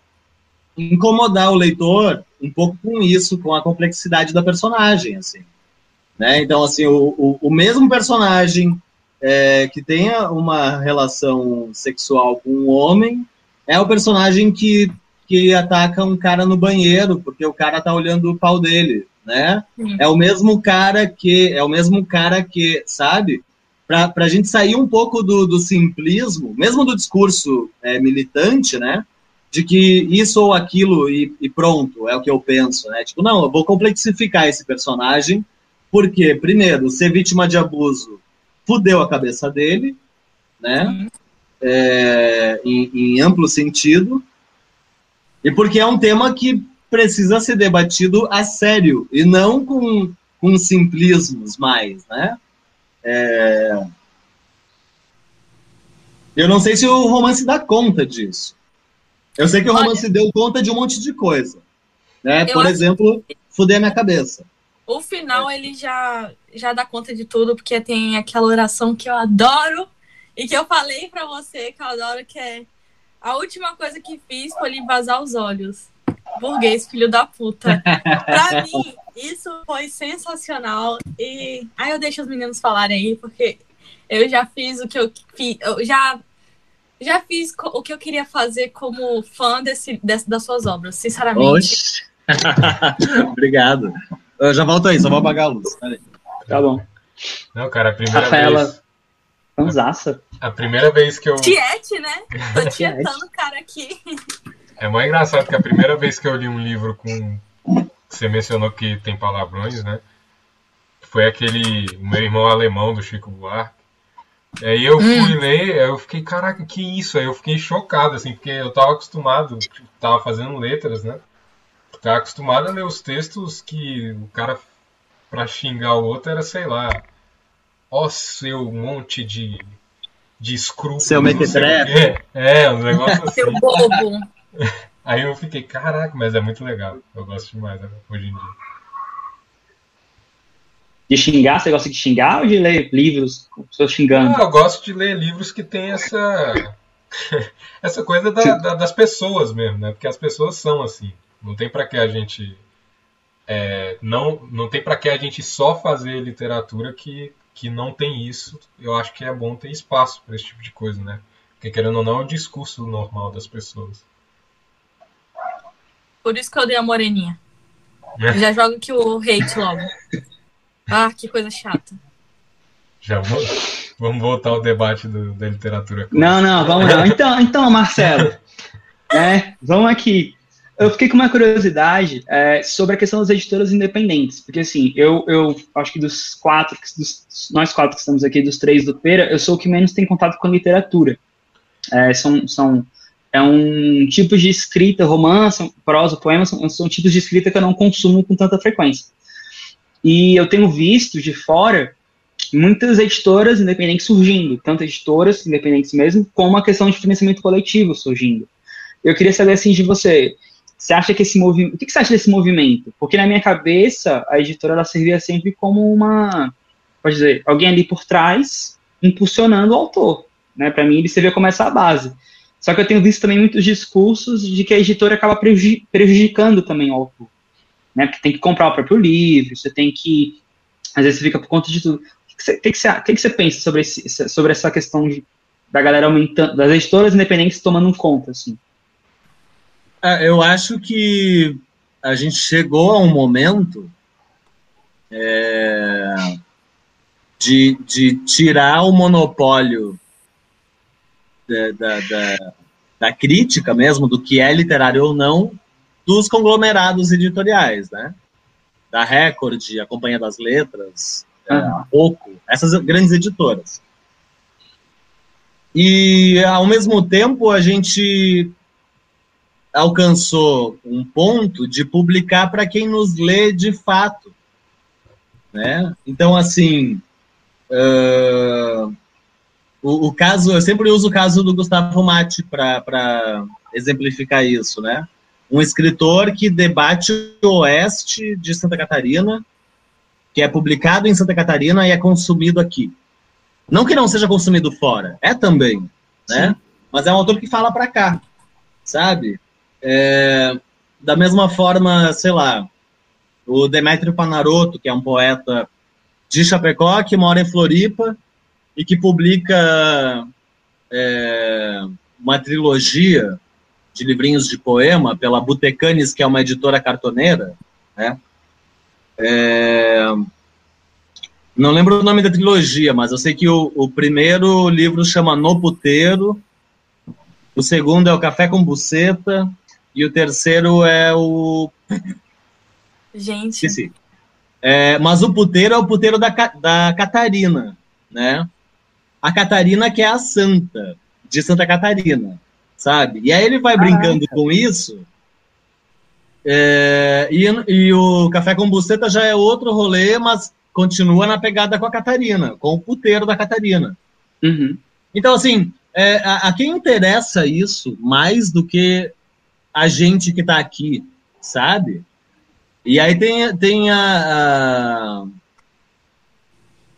Speaker 2: incomodar o leitor um pouco com isso, com a complexidade da personagem, assim. Né? Então, assim, o, o, o mesmo personagem é, que tenha uma relação sexual com um homem é o personagem que, que ataca um cara no banheiro, porque o cara tá olhando o pau dele, né? É o mesmo cara que, é o mesmo cara que, sabe? Para a gente sair um pouco do, do simplismo, mesmo do discurso é, militante, né? De que isso ou aquilo e, e, pronto, é o que eu penso, né? Tipo, não, eu vou complexificar esse personagem, porque, primeiro, ser vítima de abuso fudeu a cabeça dele, né? É, em, em amplo sentido, e porque é um tema que precisa ser debatido a sério e não com, com simplismos mais, né? É... Eu não sei se o romance dá conta disso. Eu sei que o romance Olha, deu conta de um monte de coisa. Né? Por exemplo, que... fuder minha cabeça.
Speaker 4: O final é. ele já, já dá conta de tudo, porque tem aquela oração que eu adoro e que eu falei para você que eu adoro, que é a última coisa que fiz foi lhe vazar os olhos. Burguês, filho da puta. pra mim, isso foi sensacional. E aí eu deixo os meninos falarem aí, porque eu já fiz o que eu fiz. Eu já, já fiz o que eu queria fazer como fã desse, desse das suas obras, sinceramente.
Speaker 2: Obrigado. Eu já volto aí, só vou apagar a luz.
Speaker 3: Tá bom.
Speaker 5: Não, cara, a primeira Rafaela, vez.
Speaker 3: Fanzaça.
Speaker 5: A primeira vez que eu.
Speaker 4: Tiete, né? Tô tietando o cara aqui.
Speaker 5: É muito engraçado que a primeira vez que eu li um livro com você mencionou que tem palavrões, né? Foi aquele o meu irmão alemão do Chico Buarque. Aí eu fui hum. ler, eu fiquei, caraca, que isso? Aí eu fiquei chocado, assim, porque eu tava acostumado, tava fazendo letras, né? Tava acostumado a ler os textos que o cara, pra xingar o outro, era, sei lá, ó seu monte de, de escrúpulos.
Speaker 2: Seu mequetrefe.
Speaker 5: É, um negócio assim.
Speaker 4: Seu bobo.
Speaker 5: Aí eu fiquei, caraca, mas é muito legal. Eu gosto demais né, hoje em dia.
Speaker 3: De xingar, você gosta de xingar ou de ler livros pessoas xingando?
Speaker 5: Ah, eu gosto de ler livros que tem essa essa coisa da, da, das pessoas mesmo, né? Porque as pessoas são assim. Não tem para que a gente é, não não tem para que a gente só fazer literatura que que não tem isso. Eu acho que é bom ter espaço para esse tipo de coisa, né? Porque querendo ou não é o discurso normal das pessoas.
Speaker 4: Por isso que eu dei a moreninha. É. Já jogo que o hate logo. Ah, que coisa chata.
Speaker 5: Já vou, vamos voltar ao debate do, da literatura.
Speaker 3: Não, não, vamos não. Então, então Marcelo, é, vamos aqui. Eu fiquei com uma curiosidade é, sobre a questão das editoras independentes, porque assim, eu, eu acho que dos quatro, dos, nós quatro que estamos aqui, dos três do Pera, eu sou o que menos tem contato com literatura. É, são, são é um tipo de escrita, romance, prosa, poema, são, são tipos de escrita que eu não consumo com tanta frequência. E eu tenho visto de fora muitas editoras independentes surgindo, tanto editoras independentes mesmo, como a questão de financiamento coletivo surgindo. Eu queria saber assim de você, você acha que esse movimento, o que você acha desse movimento? Porque na minha cabeça a editora ela servia sempre como uma, pode dizer, alguém ali por trás impulsionando o autor, né? Para mim ele servia como essa base. Só que eu tenho visto também muitos discursos de que a editora acaba prejudicando também o autor. Né? Porque tem que comprar o próprio livro, você tem que. Às vezes você fica por conta de tudo. O que você, que você, o que você pensa sobre, esse, sobre essa questão de, da galera aumentando, das editoras independentes tomando conta, assim?
Speaker 2: É, eu acho que a gente chegou a um momento é, de, de tirar o monopólio da, da, da, crítica mesmo, do que é literário ou não, dos conglomerados editoriais, né? Da Record, a Companhia das Letras, uhum. a Oco, essas grandes editoras. E, ao mesmo tempo, a gente alcançou um ponto de publicar para quem nos lê de fato. Né? Então, assim, uh, o, o, caso, eu sempre uso o caso do Gustavo Mate para exemplificar isso, né? Um escritor que debate o oeste de Santa Catarina, que é publicado em Santa Catarina e é consumido aqui. Não que não seja consumido fora, é também, né? Sim. Mas é um autor que fala para cá, sabe? É, da mesma forma, sei lá, o Demetrio Panaroto, que é um poeta de Chapecó, que mora em Floripa e que publica é, uma trilogia de livrinhos de poema pela Butecanes, que é uma editora cartoneira, né? É, não lembro o nome da trilogia, mas eu sei que o, o primeiro livro chama No Puteiro, o segundo é o Café com Buceta, e o terceiro é o.
Speaker 4: Gente.
Speaker 2: Esqueci. É, mas o puteiro é o puteiro da, da Catarina, né? A Catarina que é a santa, de Santa Catarina, sabe? E aí ele vai brincando com isso. É, e, e o Café com Buceta já é outro rolê, mas continua na pegada com a Catarina, com o puteiro da Catarina. Uhum. Então, assim, é, a, a, quem interessa isso mais do que a gente que está aqui, sabe? E aí tem, tem a, a,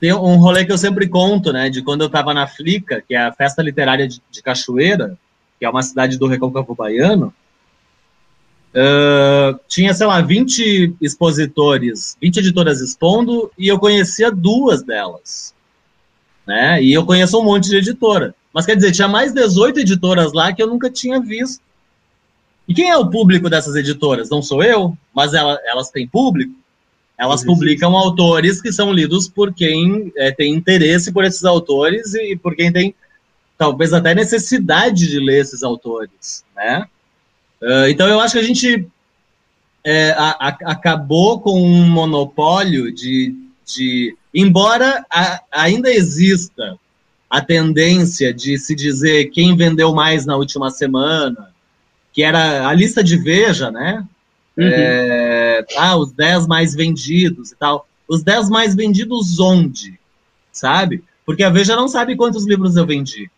Speaker 2: tem um rolê que eu sempre conto, né? De quando eu estava na Flica, que é a festa literária de, de Cachoeira, que é uma cidade do Recôncavo Baiano. Uh, tinha, sei lá, 20 expositores, 20 editoras expondo, e eu conhecia duas delas. Né? E eu conheço um monte de editora. Mas quer dizer, tinha mais 18 editoras lá que eu nunca tinha visto. E quem é o público dessas editoras? Não sou eu, mas ela, elas têm público. Elas publicam autores que são lidos por quem é, tem interesse por esses autores e por quem tem talvez até necessidade de ler esses autores, né? Uh, então eu acho que a gente é, a, a, acabou com um monopólio de, de embora a, ainda exista a tendência de se dizer quem vendeu mais na última semana, que era a lista de Veja, né? Uhum. É, ah, os 10 mais vendidos e tal. Os 10 mais vendidos onde? Sabe? Porque a Veja não sabe quantos livros eu vendi.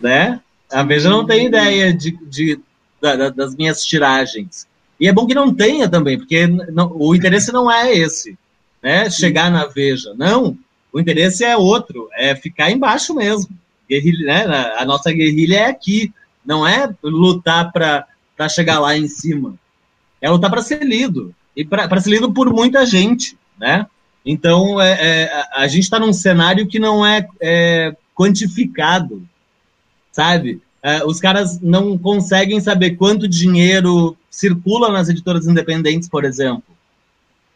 Speaker 2: Né? A Veja não tem ideia de, de da, das minhas tiragens. E é bom que não tenha também, porque não, o interesse não é esse, né? Chegar na Veja. Não, o interesse é outro, é ficar embaixo mesmo. Guerrilha, né? A nossa guerrilha é aqui. Não é lutar para chegar lá em cima. É lutar para ser lido. E para ser lido por muita gente, né? Então, é, é a gente está num cenário que não é, é quantificado, sabe? É, os caras não conseguem saber quanto dinheiro circula nas editoras independentes, por exemplo.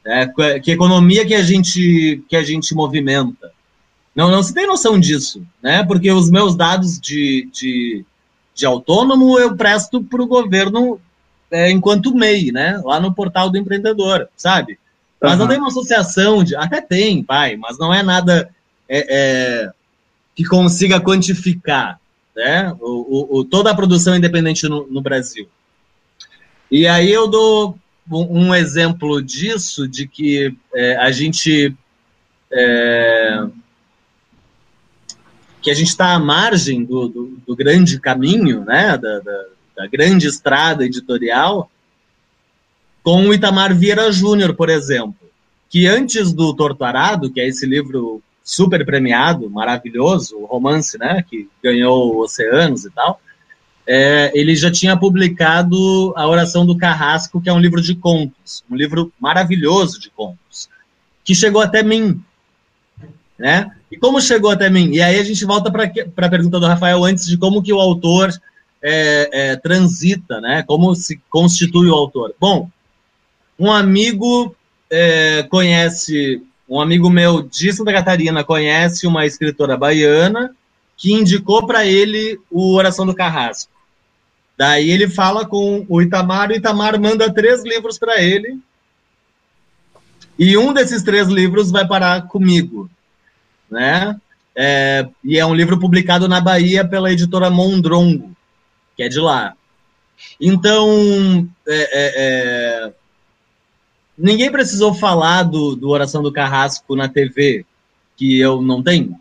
Speaker 2: É, que economia que a gente que a gente movimenta. Não, não se tem noção disso, né? Porque os meus dados de, de de autônomo eu presto para o governo é, enquanto MEI, né? Lá no portal do empreendedor, sabe? Mas uhum. não tem uma associação de. Até tem, pai, mas não é nada é, é, que consiga quantificar né? O, o, toda a produção independente no, no, Brasil. E aí eu dou um, um exemplo disso, de que é, a gente. É, que a gente está à margem do, do, do, grande caminho, né, da, da, da, grande estrada editorial, com o Itamar Vieira Júnior, por exemplo, que antes do Torturado, que é esse livro super premiado, maravilhoso, romance, né, que ganhou Oceanos e tal, é, ele já tinha publicado A Oração do Carrasco, que é um livro de contos, um livro maravilhoso de contos, que chegou até mim, né? E como chegou até mim? E aí a gente volta para a pergunta do Rafael antes de como que o autor é, é, transita, né? Como se constitui o autor. Bom, um amigo é, conhece, um amigo meu de Santa Catarina conhece uma escritora baiana que indicou para ele o Oração do Carrasco. Daí ele fala com o Itamar, o Itamar manda três livros para ele, e um desses três livros vai parar comigo né? É, e é um livro publicado na Bahia pela editora Mondrongo, que é de lá. Então, é, é, é, ninguém precisou falar do, do Oração do Carrasco na TV, que eu não tenho,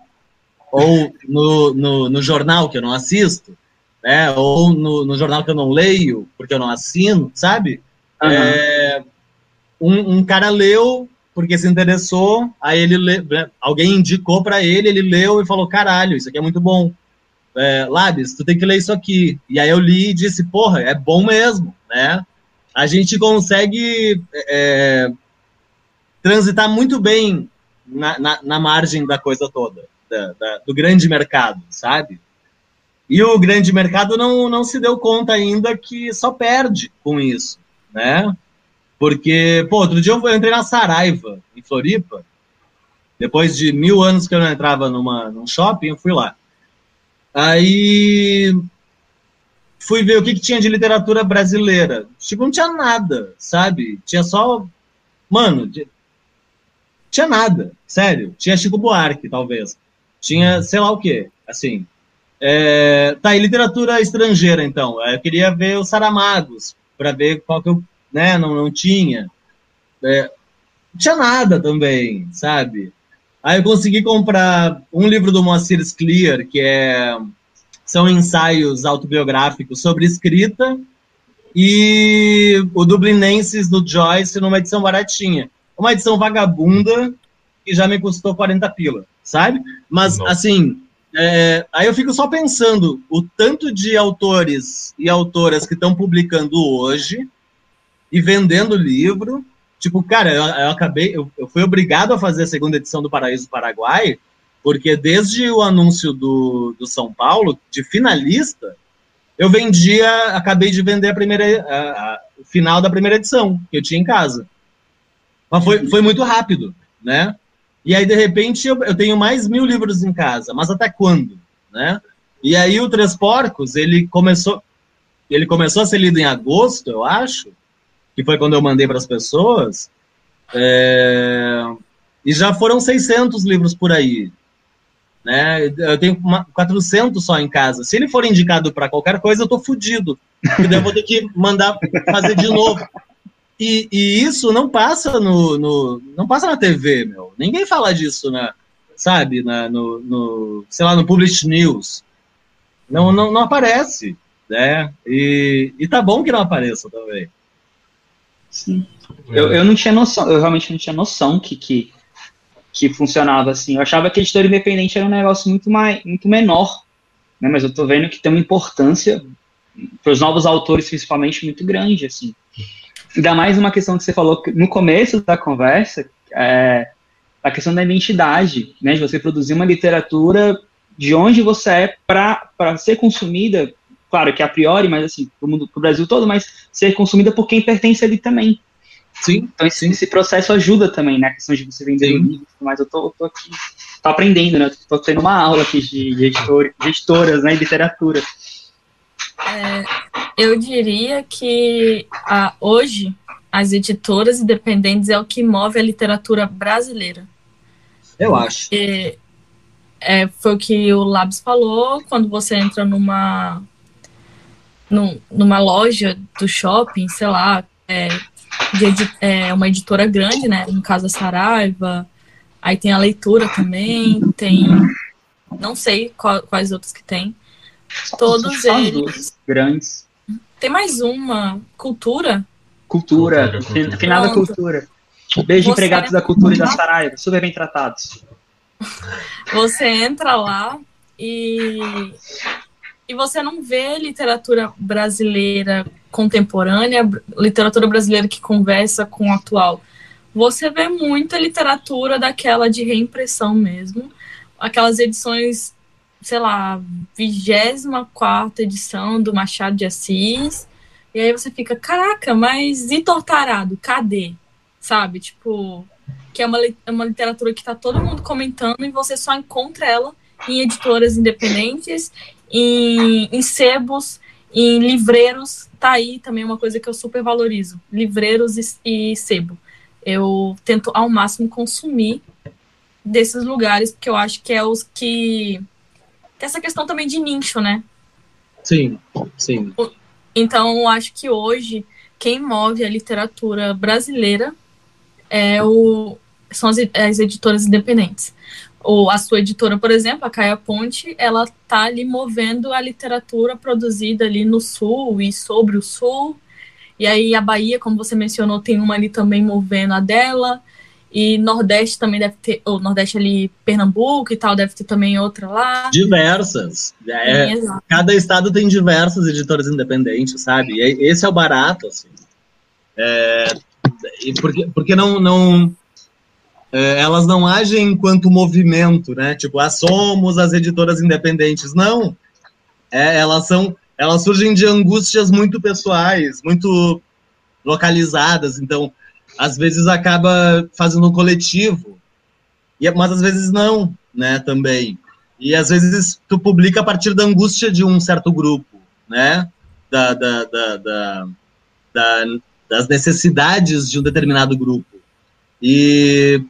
Speaker 2: ou no, no, no jornal, que eu não assisto, né? ou no, no, jornal que eu não leio, porque eu não assino, sabe? Uhum. Um, um, cara leu porque se interessou, aí ele le... Né, alguém indicou para ele, ele leu e falou: caralho, isso aqui é muito bom. É, tu tem que ler isso aqui. E aí eu li e disse: porra, é bom mesmo, né? A gente consegue é, transitar muito bem na, na, na, margem da coisa toda, da, da, do grande mercado, sabe? E o grande mercado não, não se deu conta ainda que só perde com isso, né? Porque, pô, outro dia eu entrei na Saraiva, em Floripa. Depois de mil anos que eu não entrava numa, num shopping, eu fui lá. Aí fui ver o que, que tinha de literatura brasileira. Tipo, não tinha nada, sabe? Tinha só. Mano, tinha nada, sério. Tinha Chico Buarque, talvez. Tinha sei lá o quê, assim. É... Tá, e literatura estrangeira, então. Eu queria ver os Saramagos, para ver qual que eu né? Não, não tinha. É, não tinha nada também, sabe? Aí eu consegui comprar um livro do Moacir Clear, que é, são ensaios autobiográficos sobre escrita, e o Dublinenses do Joyce numa edição baratinha. Uma edição vagabunda que já me custou 40 pila, sabe? Mas, assim, é, aí eu fico só pensando o tanto de autores e autoras que estão publicando hoje, e vendendo livro. Tipo, cara, eu, eu acabei, eu, eu, fui obrigado a fazer a segunda edição do Paraíso Paraguai, porque desde o anúncio do, do São Paulo, de finalista, eu vendia, acabei de vender a primeira, a, a, o final da primeira edição, que eu tinha em casa. Mas foi, foi muito rápido, né? E aí, de repente, eu, eu tenho mais mil livros em casa, mas até quando, né? E aí o Três Porcos, ele começou, ele começou a ser lido em agosto, eu acho, que foi quando eu mandei para as pessoas, é, e já foram 600 livros por aí. Né? Eu tenho uma, 400 só em casa. Se ele for indicado para qualquer coisa, eu tô fudido. Eu vou ter que mandar fazer de novo. E, e isso não passa no, no, não passa na TV, meu. Ninguém fala disso, né? Sabe, na, no, no, sei lá, no Publish News. Não, não, não aparece, né? E, e tá bom que não apareça também.
Speaker 3: Sim. É. Eu, eu não tinha noção, eu realmente não tinha noção que, que, que funcionava assim. Eu achava que editor independente era um negócio muito, mais, muito menor, né? mas eu tô vendo que tem uma importância para os novos autores, principalmente, muito grande, assim. Ainda mais uma questão que você falou no começo da conversa, é a questão da identidade, né? De você produzir uma literatura de onde você é para ser consumida claro que a priori, mas assim, pro mundo, pro Brasil todo, mas ser consumida por quem pertence ali também. Sim. Então esse, esse processo ajuda também, né? A questão de você vender livros, mas eu tô, tô aqui, tô aprendendo, né? Tô tendo uma aula aqui de, de, editor, de editoras, né? E literatura.
Speaker 4: É, eu diria que a, hoje as editoras independentes é o que move a literatura brasileira.
Speaker 2: Eu acho.
Speaker 4: E, é, foi o que o Labs falou, quando você entra numa num, numa loja do shopping, sei lá, é, de, é, uma editora grande, né? No caso a Saraiva, aí tem a leitura também, tem. Não sei qual, quais outros que tem. Todos eles.
Speaker 3: Grandes.
Speaker 4: Tem mais uma. Cultura.
Speaker 3: Cultura. cultura, da cultura. Beijo, Você empregados da cultura e da Saraiva. Super bem tratados.
Speaker 4: Você entra lá e e você não vê literatura brasileira contemporânea, literatura brasileira que conversa com o atual. Você vê muita literatura daquela de reimpressão mesmo, aquelas edições, sei lá, 24 edição do Machado de Assis. E aí você fica, caraca, mas e Tortarado? Cadê? Sabe? Tipo, que é uma, é uma literatura que tá todo mundo comentando e você só encontra ela em editoras independentes em, em sebos, em livreiros, tá aí também uma coisa que eu super valorizo, livreiros e, e sebo. Eu tento ao máximo consumir desses lugares, porque eu acho que é os que. Tem essa questão também de nicho, né?
Speaker 2: Sim, sim.
Speaker 4: Então, eu acho que hoje quem move a literatura brasileira é o, são as, as editoras independentes. Ou a sua editora, por exemplo, a Caia Ponte, ela tá ali movendo a literatura produzida ali no Sul e sobre o Sul. E aí a Bahia, como você mencionou, tem uma ali também movendo a dela. E Nordeste também deve ter, ou Nordeste ali, Pernambuco e tal, deve ter também outra lá.
Speaker 2: Diversas. É, Sim, cada estado tem diversas editoras independentes, sabe? E esse é o barato, assim. É, porque, porque não, não, é, elas não agem enquanto movimento, né? Tipo, ah, somos as editoras independentes. Não. É, elas são, elas surgem de angústias muito pessoais, muito localizadas. Então, às vezes acaba fazendo um coletivo, e, mas às vezes não, né? Também. E às vezes tu publica a partir da angústia de um certo grupo, né? Da, da, da, da, da das necessidades de um determinado grupo. E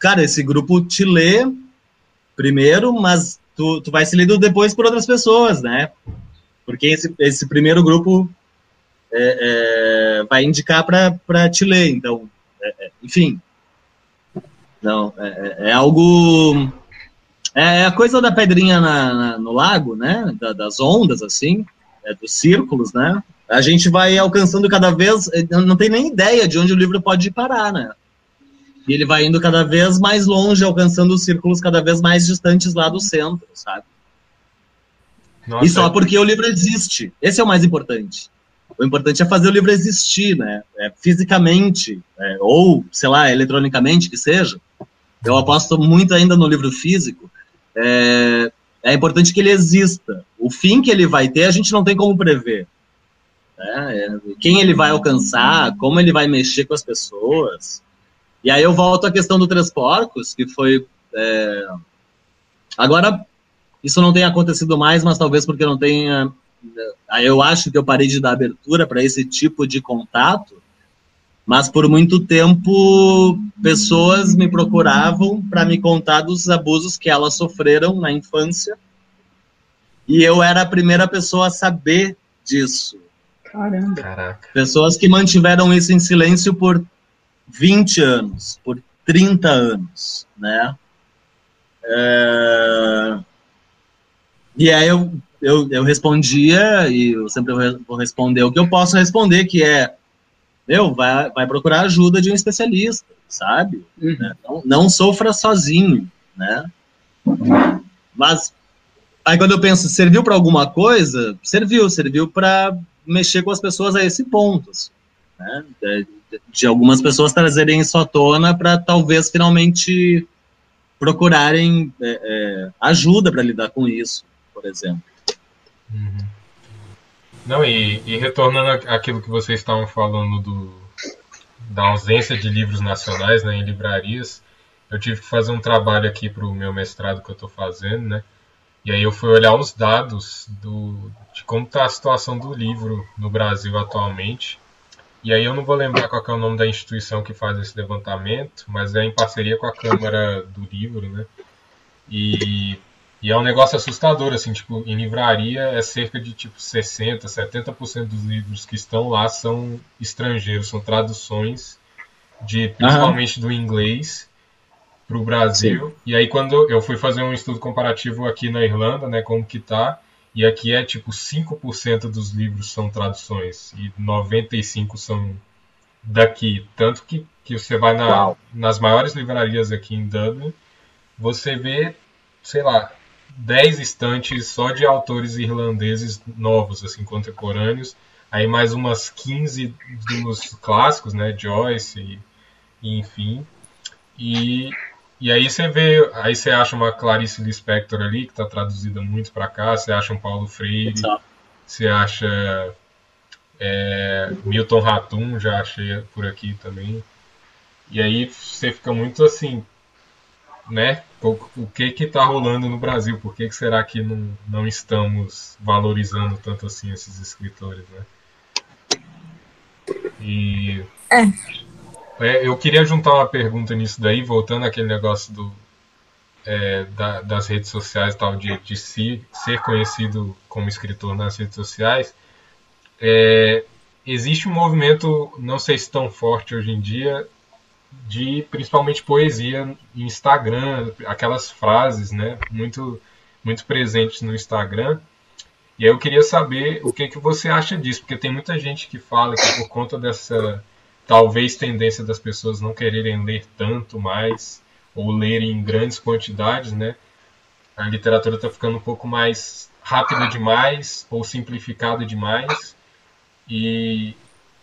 Speaker 2: cara, esse grupo te lê primeiro, mas tu, tu vai se lendo depois por outras pessoas, né? Porque esse, esse primeiro grupo é, é, vai indicar para te ler. Então, é, é enfim. Não, é, é, é algo. É a coisa da pedrinha na, na, no lago, né? Da, das ondas, assim, dos círculos, né? A gente vai alcançando cada vez. Não tem nem ideia de onde o livro pode parar, né? E ele vai indo cada vez mais longe, alcançando os círculos cada vez mais distantes lá do centro, sabe? Nossa, e só porque o livro existe. Esse é o mais importante. O importante é fazer o livro existir, né? É, fisicamente, é, ou, sei lá, eletronicamente, que seja. Eu aposto muito ainda no livro físico. É, é importante que ele exista. O fim que ele vai ter, a gente não tem como prever. Né? Quem ele vai alcançar, como ele vai mexer com as pessoas. E aí eu volto à questão do Três Porcos, que foi. É... Agora, isso não tem acontecido mais, mas talvez porque não tenha. Aí eu acho que eu parei de dar abertura para esse tipo de contato, mas por muito tempo pessoas me procuravam para me contar dos abusos que elas sofreram na infância. E eu era a primeira pessoa a saber disso.
Speaker 3: Caramba. Caraca.
Speaker 2: Pessoas que mantiveram isso em silêncio por 20 anos, por 30 anos, né? É... E aí eu, eu, eu respondia, e eu sempre vou responder o que eu posso responder, que é, meu, vai, vai procurar ajuda de um especialista, sabe? Uhum. Né? Não, não sofra sozinho, né? Mas aí quando eu penso, serviu para alguma coisa? Serviu, serviu para mexer com as pessoas a esse ponto. Assim, né? De algumas pessoas trazerem isso à tona para talvez finalmente procurarem é, é, ajuda para lidar com isso, por exemplo.
Speaker 5: Uhum. Não, e, e, retornando àquilo que vocês estavam falando do, da ausência de livros nacionais né, em livrarias, eu tive que fazer um trabalho aqui para o meu mestrado que eu estou fazendo, né? E aí eu fui olhar os dados do, de como está a situação do livro no Brasil atualmente. E aí eu não vou lembrar qual é o nome da instituição que faz esse levantamento, mas é em parceria com a Câmara do Livro, né? E, e é um negócio assustador, assim, tipo, em livraria é cerca de, tipo, 60%, 70% dos livros que estão lá são estrangeiros, são traduções de, principalmente do inglês para o Brasil. Sim. E aí quando eu fui fazer um estudo comparativo aqui na Irlanda, né, como que tá, e aqui é tipo 5% dos livros são traduções e 95% são daqui. Tanto que, que você vai na, nas maiores livrarias aqui em Dublin, você vê, sei lá, 10 estantes só de autores irlandeses novos, assim, contemporâneos. Aí mais umas 15 dos clássicos, né? Joyce e, e enfim. E, e aí você vê, aí você acha uma Clarice Lispector ali, que está traduzida muito para cá, você acha um Paulo Freire, Exato. você acha é, Milton Ratum, já achei por aqui também. E aí você fica muito assim, né? O, o que que tá rolando no Brasil? Por que, que será que não, não estamos valorizando tanto assim esses escritores, né? E...
Speaker 4: É
Speaker 5: é, eu queria juntar uma pergunta nisso daí, voltando àquele negócio do, é, da, das redes sociais, tal, de, de si, ser conhecido como escritor nas redes sociais, é, existe um movimento, não sei se tão forte hoje em dia, de principalmente poesia em Instagram, aquelas frases, né, muito, muito presentes no Instagram. E aí eu queria saber o que, que você acha disso, porque tem muita gente que fala que por conta dessa talvez tendência das pessoas não quererem ler tanto mais ou lerem em grandes quantidades, né? A literatura está ficando um pouco mais rápida demais ou simplificada demais e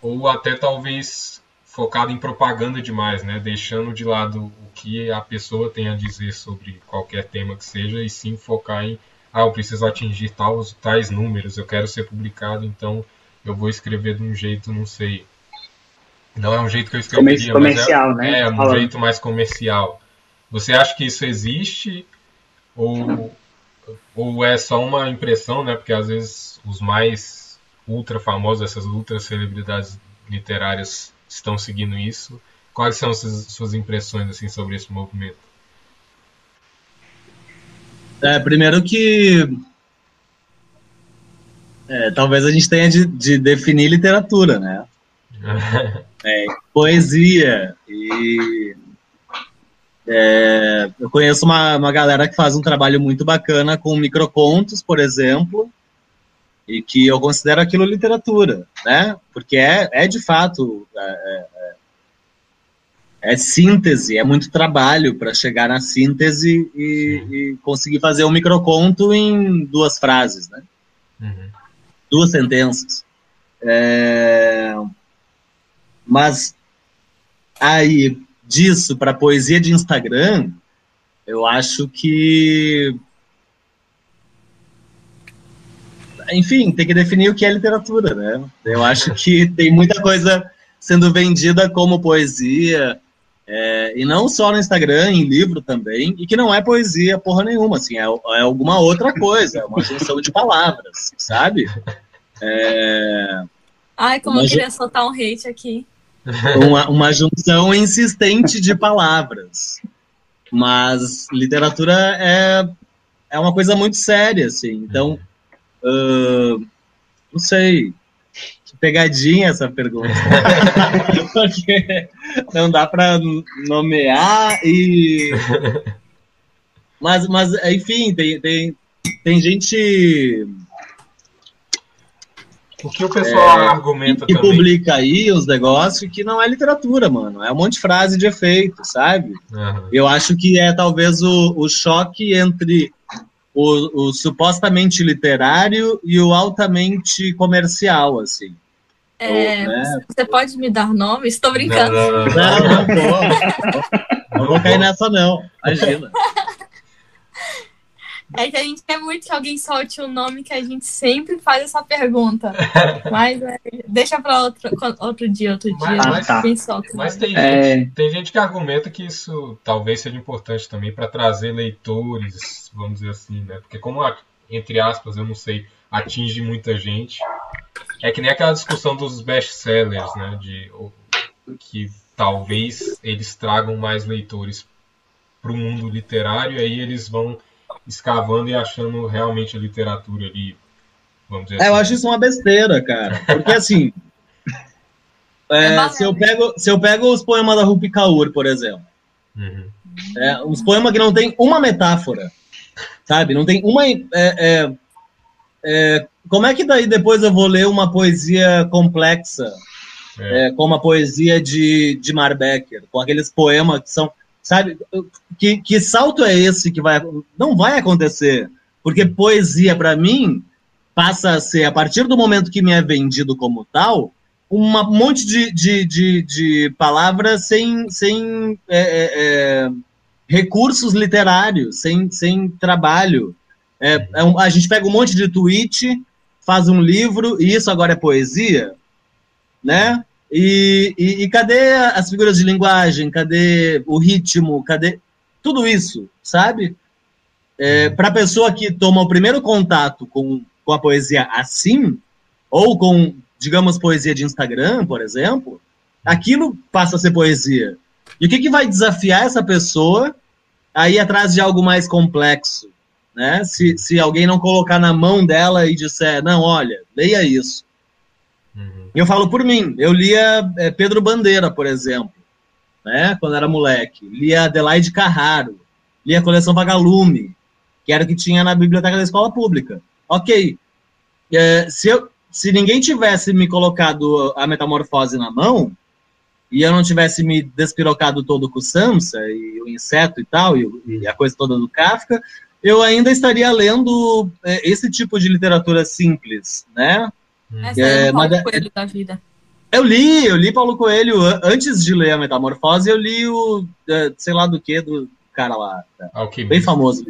Speaker 5: ou até talvez focada em propaganda demais, né? Deixando de lado o que a pessoa tem a dizer sobre qualquer tema que seja e sim focar em ah, eu preciso atingir tais, tais números, eu quero ser publicado, então eu vou escrever de um jeito, não sei. Não é um jeito que eu escreveria,
Speaker 3: comercial,
Speaker 5: mas é,
Speaker 3: né?
Speaker 5: é um Falando. jeito mais comercial. Você acha que isso existe ou, ou é só uma impressão, né? Porque às vezes os mais ultra famosos, essas ultra celebridades literárias estão seguindo isso. Quais são suas, suas impressões assim sobre esse movimento?
Speaker 2: É, primeiro que é, talvez a gente tenha de, de definir literatura, né? É, poesia e é, eu conheço uma, uma galera que faz um trabalho muito bacana com microcontos, por exemplo, e que eu considero aquilo literatura, né? Porque é, é de fato é, é, é síntese, é muito trabalho para chegar na síntese e, e, conseguir fazer um microconto em duas frases, né? Uhum. Duas sentenças. É, mas aí disso para poesia de Instagram, eu acho que. Enfim, tem que definir o que é literatura, né? Eu acho que tem muita coisa sendo vendida como poesia, é, e não só no Instagram, em livro também, e que não é poesia porra nenhuma, assim, é, é alguma outra coisa, é uma junção de palavras, sabe? É,
Speaker 4: Ai, como eu queria soltar um hate aqui
Speaker 2: uma, uma junção insistente de palavras. Mas literatura é, é uma coisa muito séria, assim. Então, uh, não sei. Que pegadinha essa pergunta. Porque não dá para nomear e. Mas, mas enfim, tem, tem, tem gente
Speaker 5: o que o pessoal é, argumenta
Speaker 2: que
Speaker 5: também.
Speaker 2: publica aí os negócios que não é literatura, mano. É um monte de frase de efeito, sabe? Uhum. Eu acho que é talvez o, o choque entre o, o, supostamente literário e o altamente comercial, assim.
Speaker 4: É, Ou, né? Você pode me dar nome? Estou brincando.
Speaker 2: Não, não, não, não, não, não, não vou cair nessa, não. Imagina.
Speaker 4: É que a gente quer muito que alguém solte o um nome que a gente sempre faz essa pergunta. Mas é, deixa para outro, outro dia, outro dia.
Speaker 5: Mas, tá. solta, mas tem, é... gente, tem gente que argumenta que isso talvez seja importante também para trazer leitores, vamos dizer assim, né? Porque como, entre aspas, eu não sei, atinge muita gente. É que nem aquela discussão dos best-sellers, né? De, que talvez eles tragam mais leitores para o mundo literário, aí eles vão escavando e achando realmente a literatura ali. Vamos dizer
Speaker 2: é, assim. Eu acho isso uma besteira, cara. Porque assim. é, é se, eu pego, se eu pego os poemas da Rupi Kaur, por exemplo. Uhum. É, uns poemas que não tem uma metáfora. Sabe? Não tem uma. É, é, é, como é que daí depois eu vou ler uma poesia complexa? É. como a poesia de, de Marbecker, com aqueles poemas que são Sabe? Que, que salto é esse que vai. Não vai acontecer. Porque poesia, para mim, passa a ser, a partir do momento que me é vendido como tal, um monte de, de, de, de palavras sem, sem é, é, é, recursos literários, sem, sem trabalho. É, é um, a gente pega um monte de tweet, faz um livro, e isso agora é poesia, né? E, e, e, cadê as figuras de linguagem? Cadê o ritmo? Cadê tudo isso, sabe? É, Para a pessoa que toma o primeiro contato com, com a poesia assim, ou com, digamos, poesia de Instagram, por exemplo, aquilo passa a ser poesia. E o que, que vai desafiar essa pessoa a ir atrás de algo mais complexo, né? Se, se alguém não colocar na mão dela e disser, não, olha, leia isso. Uhum. Eu falo por mim, eu lia é, Pedro Bandeira, por exemplo, né? Quando era moleque, lia Adelaide Carraro, lia a coleção Vagalume, que era o que tinha na biblioteca da escola pública. Ok, é, se, eu, se ninguém tivesse me colocado a metamorfose na mão, e eu não tivesse me despirocado todo com o Samsa e o inseto e tal, e, e a coisa toda do Kafka, eu ainda estaria lendo é, esse tipo de literatura simples, né?
Speaker 4: Essa é, é Paulo mas, Coelho da vida.
Speaker 2: Eu li, eu li Paulo Coelho antes de ler a Metamorfose, eu li o, é, sei lá do que, do cara lá, okay, bem famoso.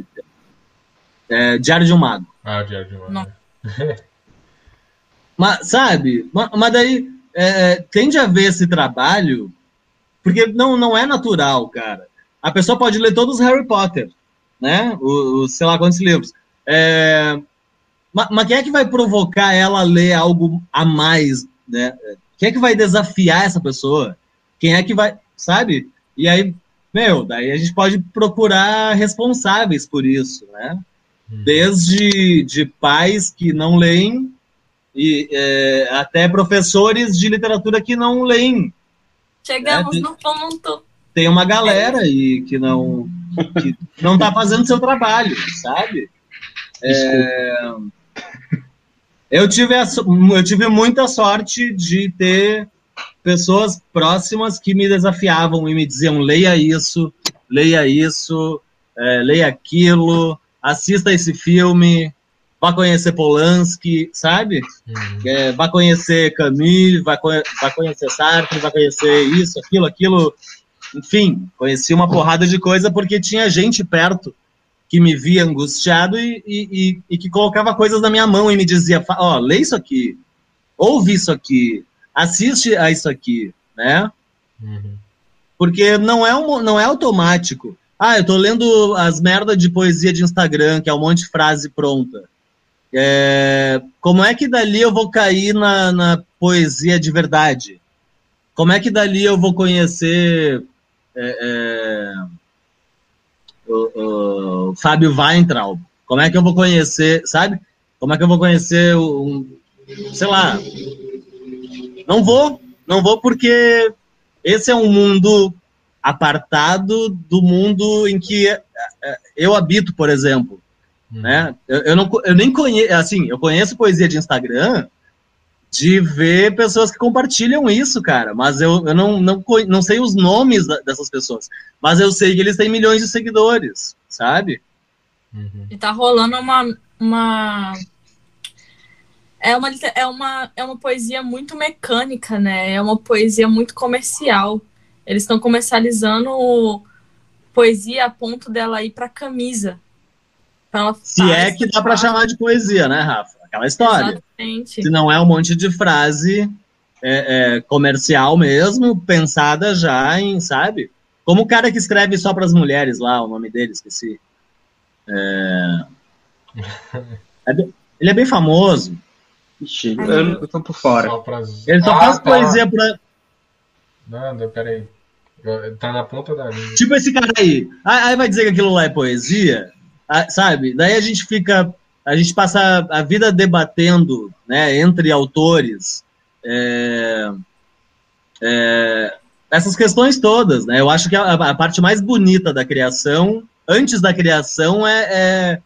Speaker 2: É, Diário de um Mago.
Speaker 5: Ah, Diário de um Mago.
Speaker 2: mas, sabe, mas, mas daí é, tende a ver esse trabalho, porque não, não é natural, cara. A pessoa pode ler todos os Harry Potter, né? Os, sei lá quantos livros. É, mas, mas, quem é que vai provocar ela a ler algo a mais, né? Quem é que vai desafiar essa pessoa? Quem é que vai, sabe? E aí, meu, daí a gente pode procurar responsáveis por isso, né? Hum. Desde de pais que não leem e é, até professores de literatura que não leem.
Speaker 4: Chegamos né? no ponto.
Speaker 2: Tem uma galera aí que não que não está fazendo seu trabalho, sabe? É, eu tive a, eu tive muita sorte de ter pessoas próximas que me desafiavam e me diziam leia isso, leia isso, é, leia aquilo, assista esse filme, vá conhecer Polanski, sabe? Uhum. É, vá conhecer Camille, vá, vá conhecer Sartre, vá conhecer isso, aquilo, aquilo. Enfim, conheci uma porrada de coisa porque tinha gente perto que me via angustiado e, e, e, que colocava coisas na minha mão e me dizia, ó, oh, lê isso aqui, ouve isso aqui, assiste a isso aqui, né? Uhum. Porque não é, um, não é automático. Ah, eu tô lendo as merdas de poesia de Instagram, que é um monte de frase pronta. É, como é que dali eu vou cair na, na, poesia de verdade? Como é que dali eu vou conhecer é, é, o, o, Fábio Weintraub? Como é que eu vou conhecer, sabe? Como é que eu vou conhecer um, sei lá? Não vou, não vou porque esse é um mundo apartado do mundo em que é, é, eu habito, por exemplo. Hum. Né? Eu, eu, não, eu nem conheço, assim, eu conheço poesia de Instagram de ver pessoas que compartilham isso, cara, mas eu, eu não, não, não sei os nomes dessas pessoas, mas eu sei que eles têm milhões de seguidores, sabe?
Speaker 4: Uhum. E tá rolando uma, uma é uma, é, uma, é uma poesia muito mecânica, né? É uma poesia muito comercial. Eles estão comercializando poesia a ponto dela ir para camisa.
Speaker 2: Se é que dá para chamar de poesia, né, Rafa? Aquela história. Exatamente. Se não é um monte de frase é, é, comercial mesmo, pensada já em, sabe? Como o cara que escreve só para as mulheres lá, o nome dele, esqueci. É... é ele é bem famoso.
Speaker 3: Ixi, eu, eu tô por fora.
Speaker 2: Só pras... Ele só ah, faz tá. poesia pra.
Speaker 5: Não, peraí. Tá na ponta da linha.
Speaker 2: Tipo esse cara aí. Aí vai dizer que aquilo lá é poesia? sabe? Daí a gente fica, a gente passa a vida debatendo, né, entre autores, é, é, essas questões todas, né? Eu acho que a, a, parte mais bonita da criação, antes da criação, é, é,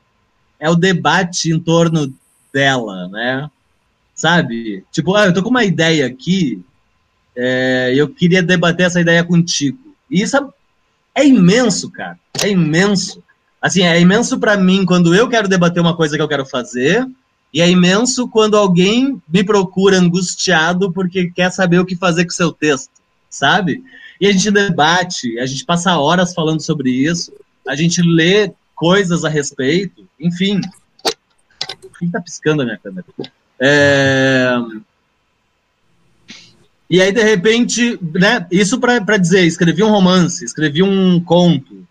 Speaker 2: é o debate em torno dela, né? Sabe? Tipo, ah, eu tô com uma ideia aqui, é, eu queria debater essa ideia contigo. E isso é, é imenso, cara. É imenso. Assim, é imenso para mim quando eu quero debater uma coisa que eu quero fazer, e é imenso quando alguém me procura angustiado porque quer saber o que fazer com o seu texto, sabe? E a gente debate, a gente passa horas falando sobre isso, a gente lê coisas a respeito, enfim. Quem tá piscando a minha câmera? É... E aí, de repente, né, isso para dizer, escrevi um romance, escrevi um conto,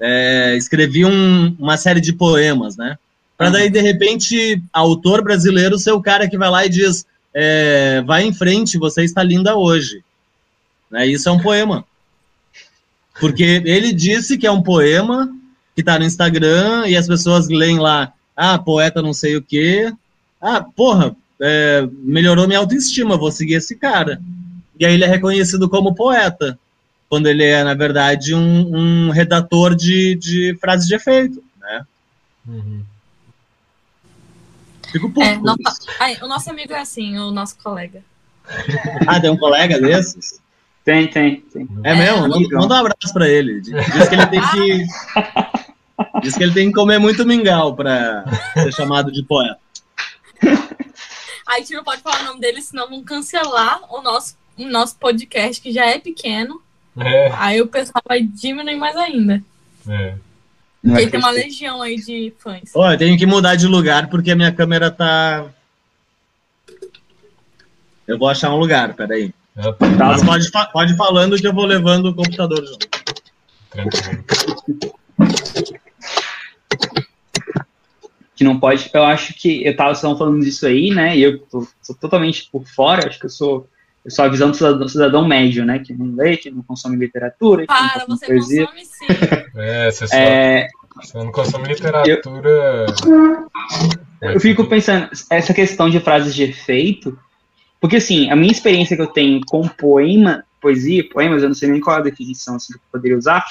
Speaker 2: é, escrevi um, uma série de poemas, né? Para daí, de repente, autor brasileiro ser o cara que vai lá e diz: é, vai em frente, você está linda hoje. Né? Isso é um poema. Porque ele disse que é um poema que tá no Instagram e as pessoas leem lá, ah, poeta não sei o quê. Ah, porra, é, melhorou minha autoestima, vou seguir esse cara. E aí ele é reconhecido como poeta, quando ele é, na verdade, um, um redator de, de frases de efeito, né? Uhum.
Speaker 4: Fico puto. É, não, ai, o nosso amigo é assim, o nosso colega.
Speaker 2: ah, tem um colega desses?
Speaker 3: Tem, tem, tem.
Speaker 2: É, é mesmo? Manda, manda um abraço pra ele. Diz que ele tem que. Diz que ele tem que comer muito mingau pra ser chamado de poeta.
Speaker 4: Aí a gente não pode falar o nome dele, senão vão cancelar o nosso, o nosso podcast, que já é pequeno. É. Aí o pessoal vai diminuir mais ainda. É. Ele tem uma legião aí de fãs.
Speaker 2: Ó, eu tenho que mudar de lugar porque a minha câmera tá. Eu vou achar um lugar, peraí. Tá. Mas pode, pode ir falando que eu vou levando o computador junto. Tranquilo.
Speaker 3: Que não pode. Eu acho que. Eu tava só falando disso aí, né? E eu tô, tô, totalmente por fora. Acho que eu sou. Sou a visão do cidadão, cidadão médio, né? Que não lê, que não consome literatura.
Speaker 4: Para, você poesia. consome sim.
Speaker 5: É, você, só, é, você não consome literatura.
Speaker 3: Eu, eu fico pensando, essa questão de frases de efeito porque, assim, a minha experiência que eu tenho com poema, poesia, poemas, eu não sei nem qual é a definição assim, que eu poderia usar,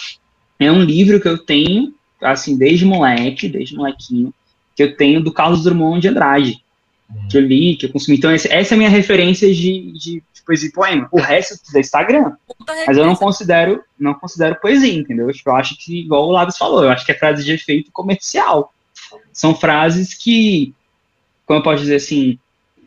Speaker 3: é um livro que eu tenho, assim, desde moleque, desde molequinho, que eu tenho do Carlos Drummond de Andrade, uhum. que eu li, que eu consumi. Então, essa é a minha referência de, de, de poesia e poema. O resto é do Instagram. Mas eu não considero, não considero poesia, entendeu? Tipo, eu acho que, igual o Labs falou, eu acho que é frase de efeito comercial. São frases que, como eu posso dizer assim,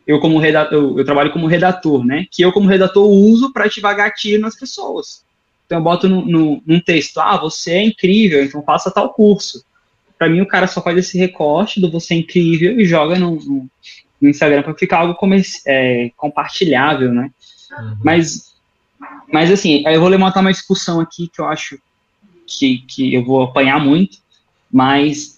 Speaker 3: eu como redator, eu, eu, trabalho como redator, né? Que eu como redator uso para ativar gatilho nas pessoas. Então eu boto no, no, num texto, ah, você é incrível, então faça tal curso. Para mim o cara só faz esse recorte do você é incrível e joga no, no, no Instagram para ficar algo é, compartilhável, né? Uhum. Mas, mas assim, eu vou levantar uma discussão aqui que eu acho que, que eu vou apanhar muito, mas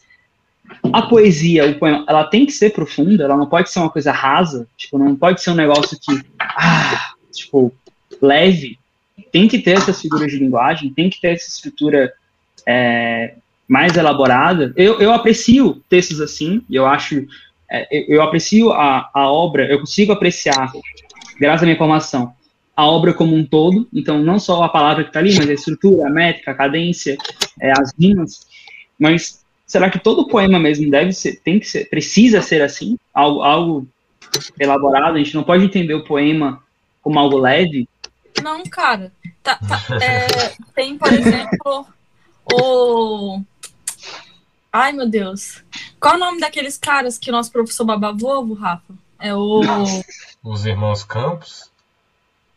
Speaker 3: a poesia, o poema, ela tem que ser profunda, ela não pode ser uma coisa rasa, tipo, não pode ser um negócio que, ah, tipo, leve. Tem que ter essas figuras de linguagem, tem que ter essa estrutura é, mais elaborada. Eu, eu aprecio textos assim, eu acho, é, eu, eu, aprecio a, a obra, eu consigo apreciar, graças à minha formação, a obra como um todo, então não só a palavra que está ali, mas a estrutura, a métrica, a cadência, é, as rimas, mas será que todo poema mesmo deve ser, tem que ser, precisa ser assim? Algo, algo elaborado? A gente não pode entender o poema como algo leve?
Speaker 4: Não, cara. Tá, tá, é, tem, por exemplo, o. Ai, meu Deus. Qual é o nome daqueles caras que o nosso professor babava ovo, Rafa? É o.
Speaker 5: Os Irmãos Campos?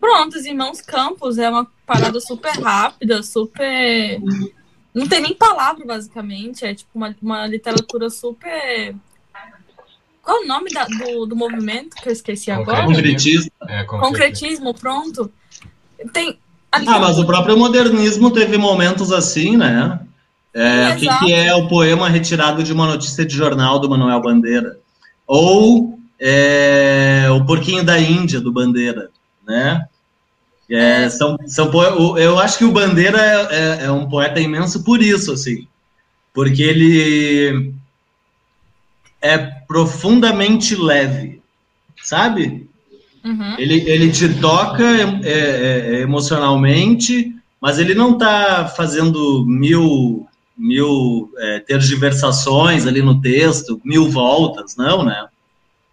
Speaker 4: Pronto, os Irmãos Campos é uma parada super rápida, super não tem nem palavra, basicamente. É tipo uma, uma literatura super. Qual é o nome da, do, do movimento que eu esqueci agora?
Speaker 2: Concretismo.
Speaker 4: É, concretismo. pronto. Tem.
Speaker 2: Ah, mas o próprio modernismo teve momentos assim, né? É, o que, que, é o poema retirado de uma notícia de jornal do Manuel Bandeira? Ou é, o Porquinho da Índia, do Bandeira, né? É, são, são, eu acho que o Bandeira é, é, é, um poeta imenso por isso, assim, porque ele é profundamente leve, sabe? Uhum. Ele, ele te toca é, é, é emocionalmente, mas ele não está fazendo mil, mil tergiversações ali no texto, mil voltas, não, né?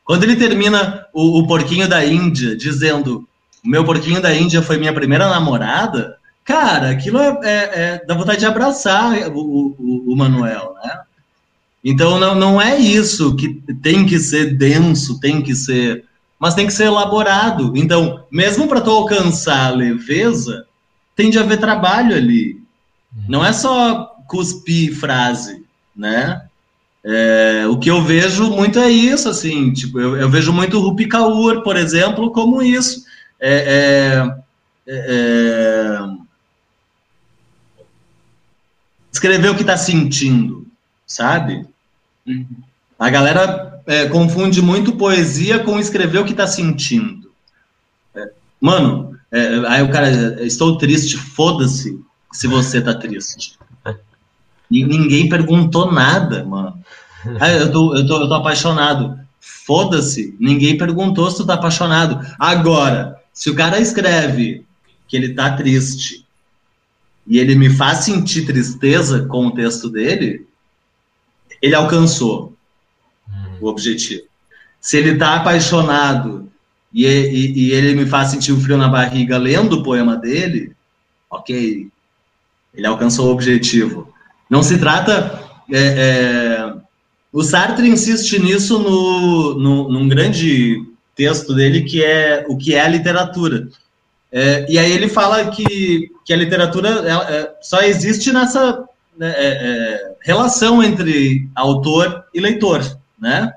Speaker 2: Quando ele termina o, o Porquinho da Índia dizendo o meu porquinho da Índia foi minha primeira namorada, cara, aquilo é, é, é dá vontade de abraçar o, o, o, Manuel, né? Então não, não é isso que tem que ser denso, tem que ser, mas tem que ser elaborado. Então, mesmo para tu alcançar a leveza, tem de haver trabalho ali. Não é só cuspir frase, né? É, o que eu vejo muito é isso, assim, tipo, eu, eu vejo muito o Rupi Kaur, por exemplo, como isso é, é, é, escrever o que está sentindo, sabe? A galera é, confunde muito poesia com escrever o que está sentindo. É, mano, é, aí o cara, estou triste, foda-se se você está triste. E ninguém perguntou nada, mano. Ah, eu, tô, eu, tô, eu tô apaixonado. Foda-se, ninguém perguntou se tu tá apaixonado. Agora, se o cara escreve que ele tá triste e ele me faz sentir tristeza com o texto dele, ele alcançou o objetivo. Se ele tá apaixonado e, e, e ele me faz sentir o frio na barriga lendo o poema dele, ok, ele alcançou o objetivo. Não se trata. É, é, o Sartre insiste nisso no, no, num grande texto dele que é o que é a literatura. É, e aí ele fala que, que a literatura é, é só existe nessa né, é, é, relação entre autor e leitor, né?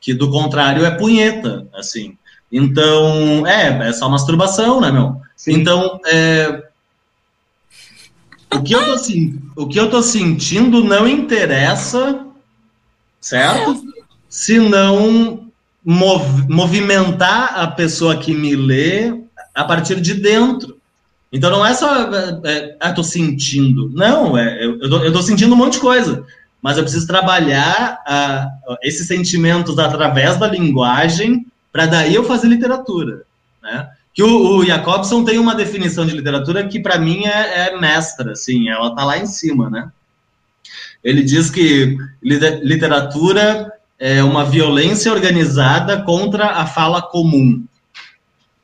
Speaker 2: Que do contrário é punheta, assim. Então, é, é só masturbação, né, meu? Sim. Então, é, o que eu tô, o que eu tô sentindo não interessa, certo? Se não mov movimentar a pessoa que me lê a partir de dentro. Então não é só, é, é, ah, tô sentindo. Não, é, eu, eu, tô, eu tô sentindo um monte de coisa. Mas eu preciso trabalhar a, esses sentimentos através da linguagem para daí eu fazer literatura, né? Que o, o Jacobson tem uma definição de literatura que para mim é, é mestra, assim, ela tá lá em cima, né? Ele diz que literatura é uma violência organizada contra a fala comum.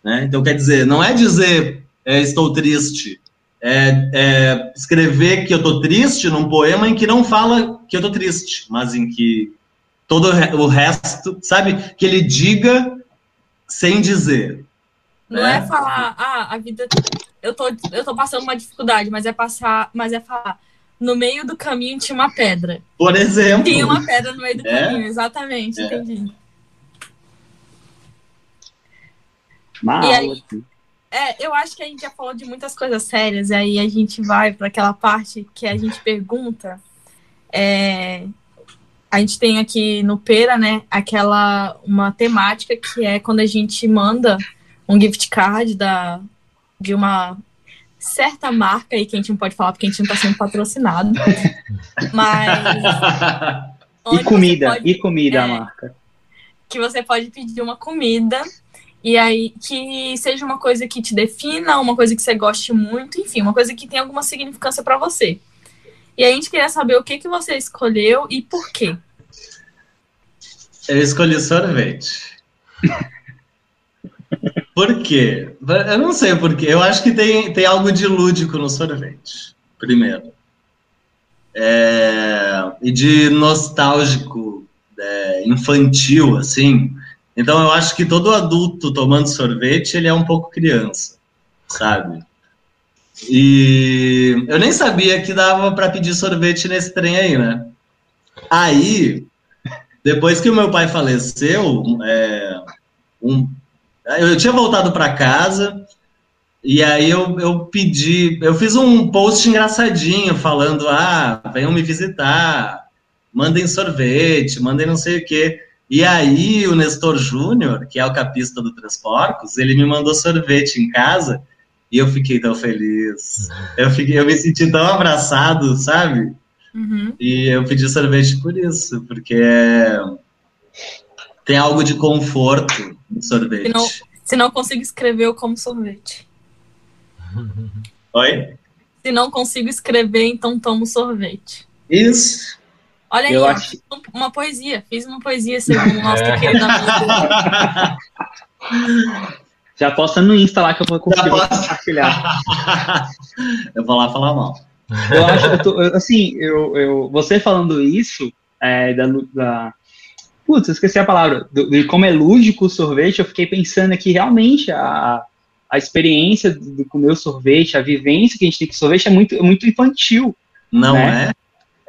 Speaker 2: Né? Então, quer dizer, não é dizer é, estou triste, é, é, escrever que eu estou triste num poema em que não fala que eu estou triste, mas em que todo o resto, sabe, que ele diga sem dizer.
Speaker 4: Não é. é falar, ah, a vida. Eu tô, eu tô passando uma dificuldade, mas é passar, mas é falar. No meio do caminho tinha uma pedra.
Speaker 2: Por exemplo.
Speaker 4: Tinha uma pedra no meio do é. caminho, exatamente, é. entendi.
Speaker 3: E aí,
Speaker 4: é, eu acho que a gente já falou de muitas coisas sérias, e aí a gente vai para aquela parte que a gente pergunta. É, a gente tem aqui no Pera, né, aquela uma temática que é quando a gente manda um gift card da, de uma certa marca aí que a gente não pode falar porque a gente não está sendo patrocinado. Mas.
Speaker 3: e comida, pode, e comida é, a marca.
Speaker 4: Que você pode pedir uma comida e aí que seja uma coisa que te defina, uma coisa que você goste muito, enfim, uma coisa que tenha alguma significância para você. E a gente queria saber o que, que você escolheu e por quê.
Speaker 2: Eu escolhi sorvete. Por quê? Eu não sei por quê. Eu acho que tem, tem algo de lúdico no sorvete, primeiro. É, e de nostálgico, é, infantil, assim. Então eu acho que todo adulto tomando sorvete, ele é um pouco criança, sabe? E eu nem sabia que dava para pedir sorvete nesse trem aí, né? Aí, depois que o meu pai faleceu, é, um, eu tinha voltado para casa e aí eu, eu pedi, eu fiz um post engraçadinho falando, ah, venham me visitar, mandem sorvete, mandem não sei o quê. E aí o Nestor Júnior, que é o capista do Transporcos, ele me mandou sorvete em casa e eu fiquei tão feliz. Eu, fiquei, eu me senti tão abraçado, sabe? Uhum. E eu pedi sorvete por isso, porque é, tem algo de conforto no sorvete. Se
Speaker 4: não, se não consigo escrever, eu como sorvete.
Speaker 2: Oi?
Speaker 4: Se não consigo escrever, então tomo sorvete.
Speaker 2: Isso.
Speaker 4: Olha aí, acho... uma poesia. Fiz uma poesia segundo o nosso é. querido amigo.
Speaker 3: Já posta no Insta lá que eu vou conseguir compartilhar.
Speaker 2: eu vou lá falar mal.
Speaker 3: Eu acho, eu tô, assim, eu, eu, você falando isso, é, da, da, Putz, eu esqueci a palavra. De como é lúdico o sorvete, eu fiquei pensando aqui realmente a, a experiência de comer o sorvete, a vivência que a gente tem com sorvete é muito, é muito infantil.
Speaker 2: Não né?
Speaker 3: é?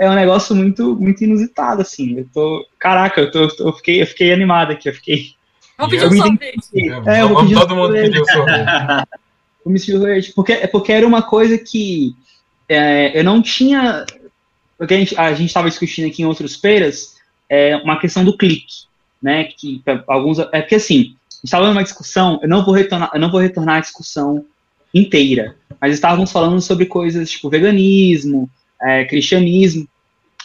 Speaker 3: É um negócio muito, muito inusitado, assim. Eu tô. Caraca, eu, tô, eu, fiquei, eu fiquei animado aqui, eu fiquei.
Speaker 4: Vou pedir um sorvete.
Speaker 5: É, eu vou pedir todo mundo pedir um sorvete.
Speaker 3: vou me sorvete. Porque, porque era uma coisa que é, eu não tinha. Porque a gente estava discutindo aqui em outros feiras, é uma questão do clique, né? Que alguns é porque assim estava numa discussão, eu não vou retornar, eu não vou retornar à discussão inteira, mas estávamos falando sobre coisas tipo veganismo, é, cristianismo,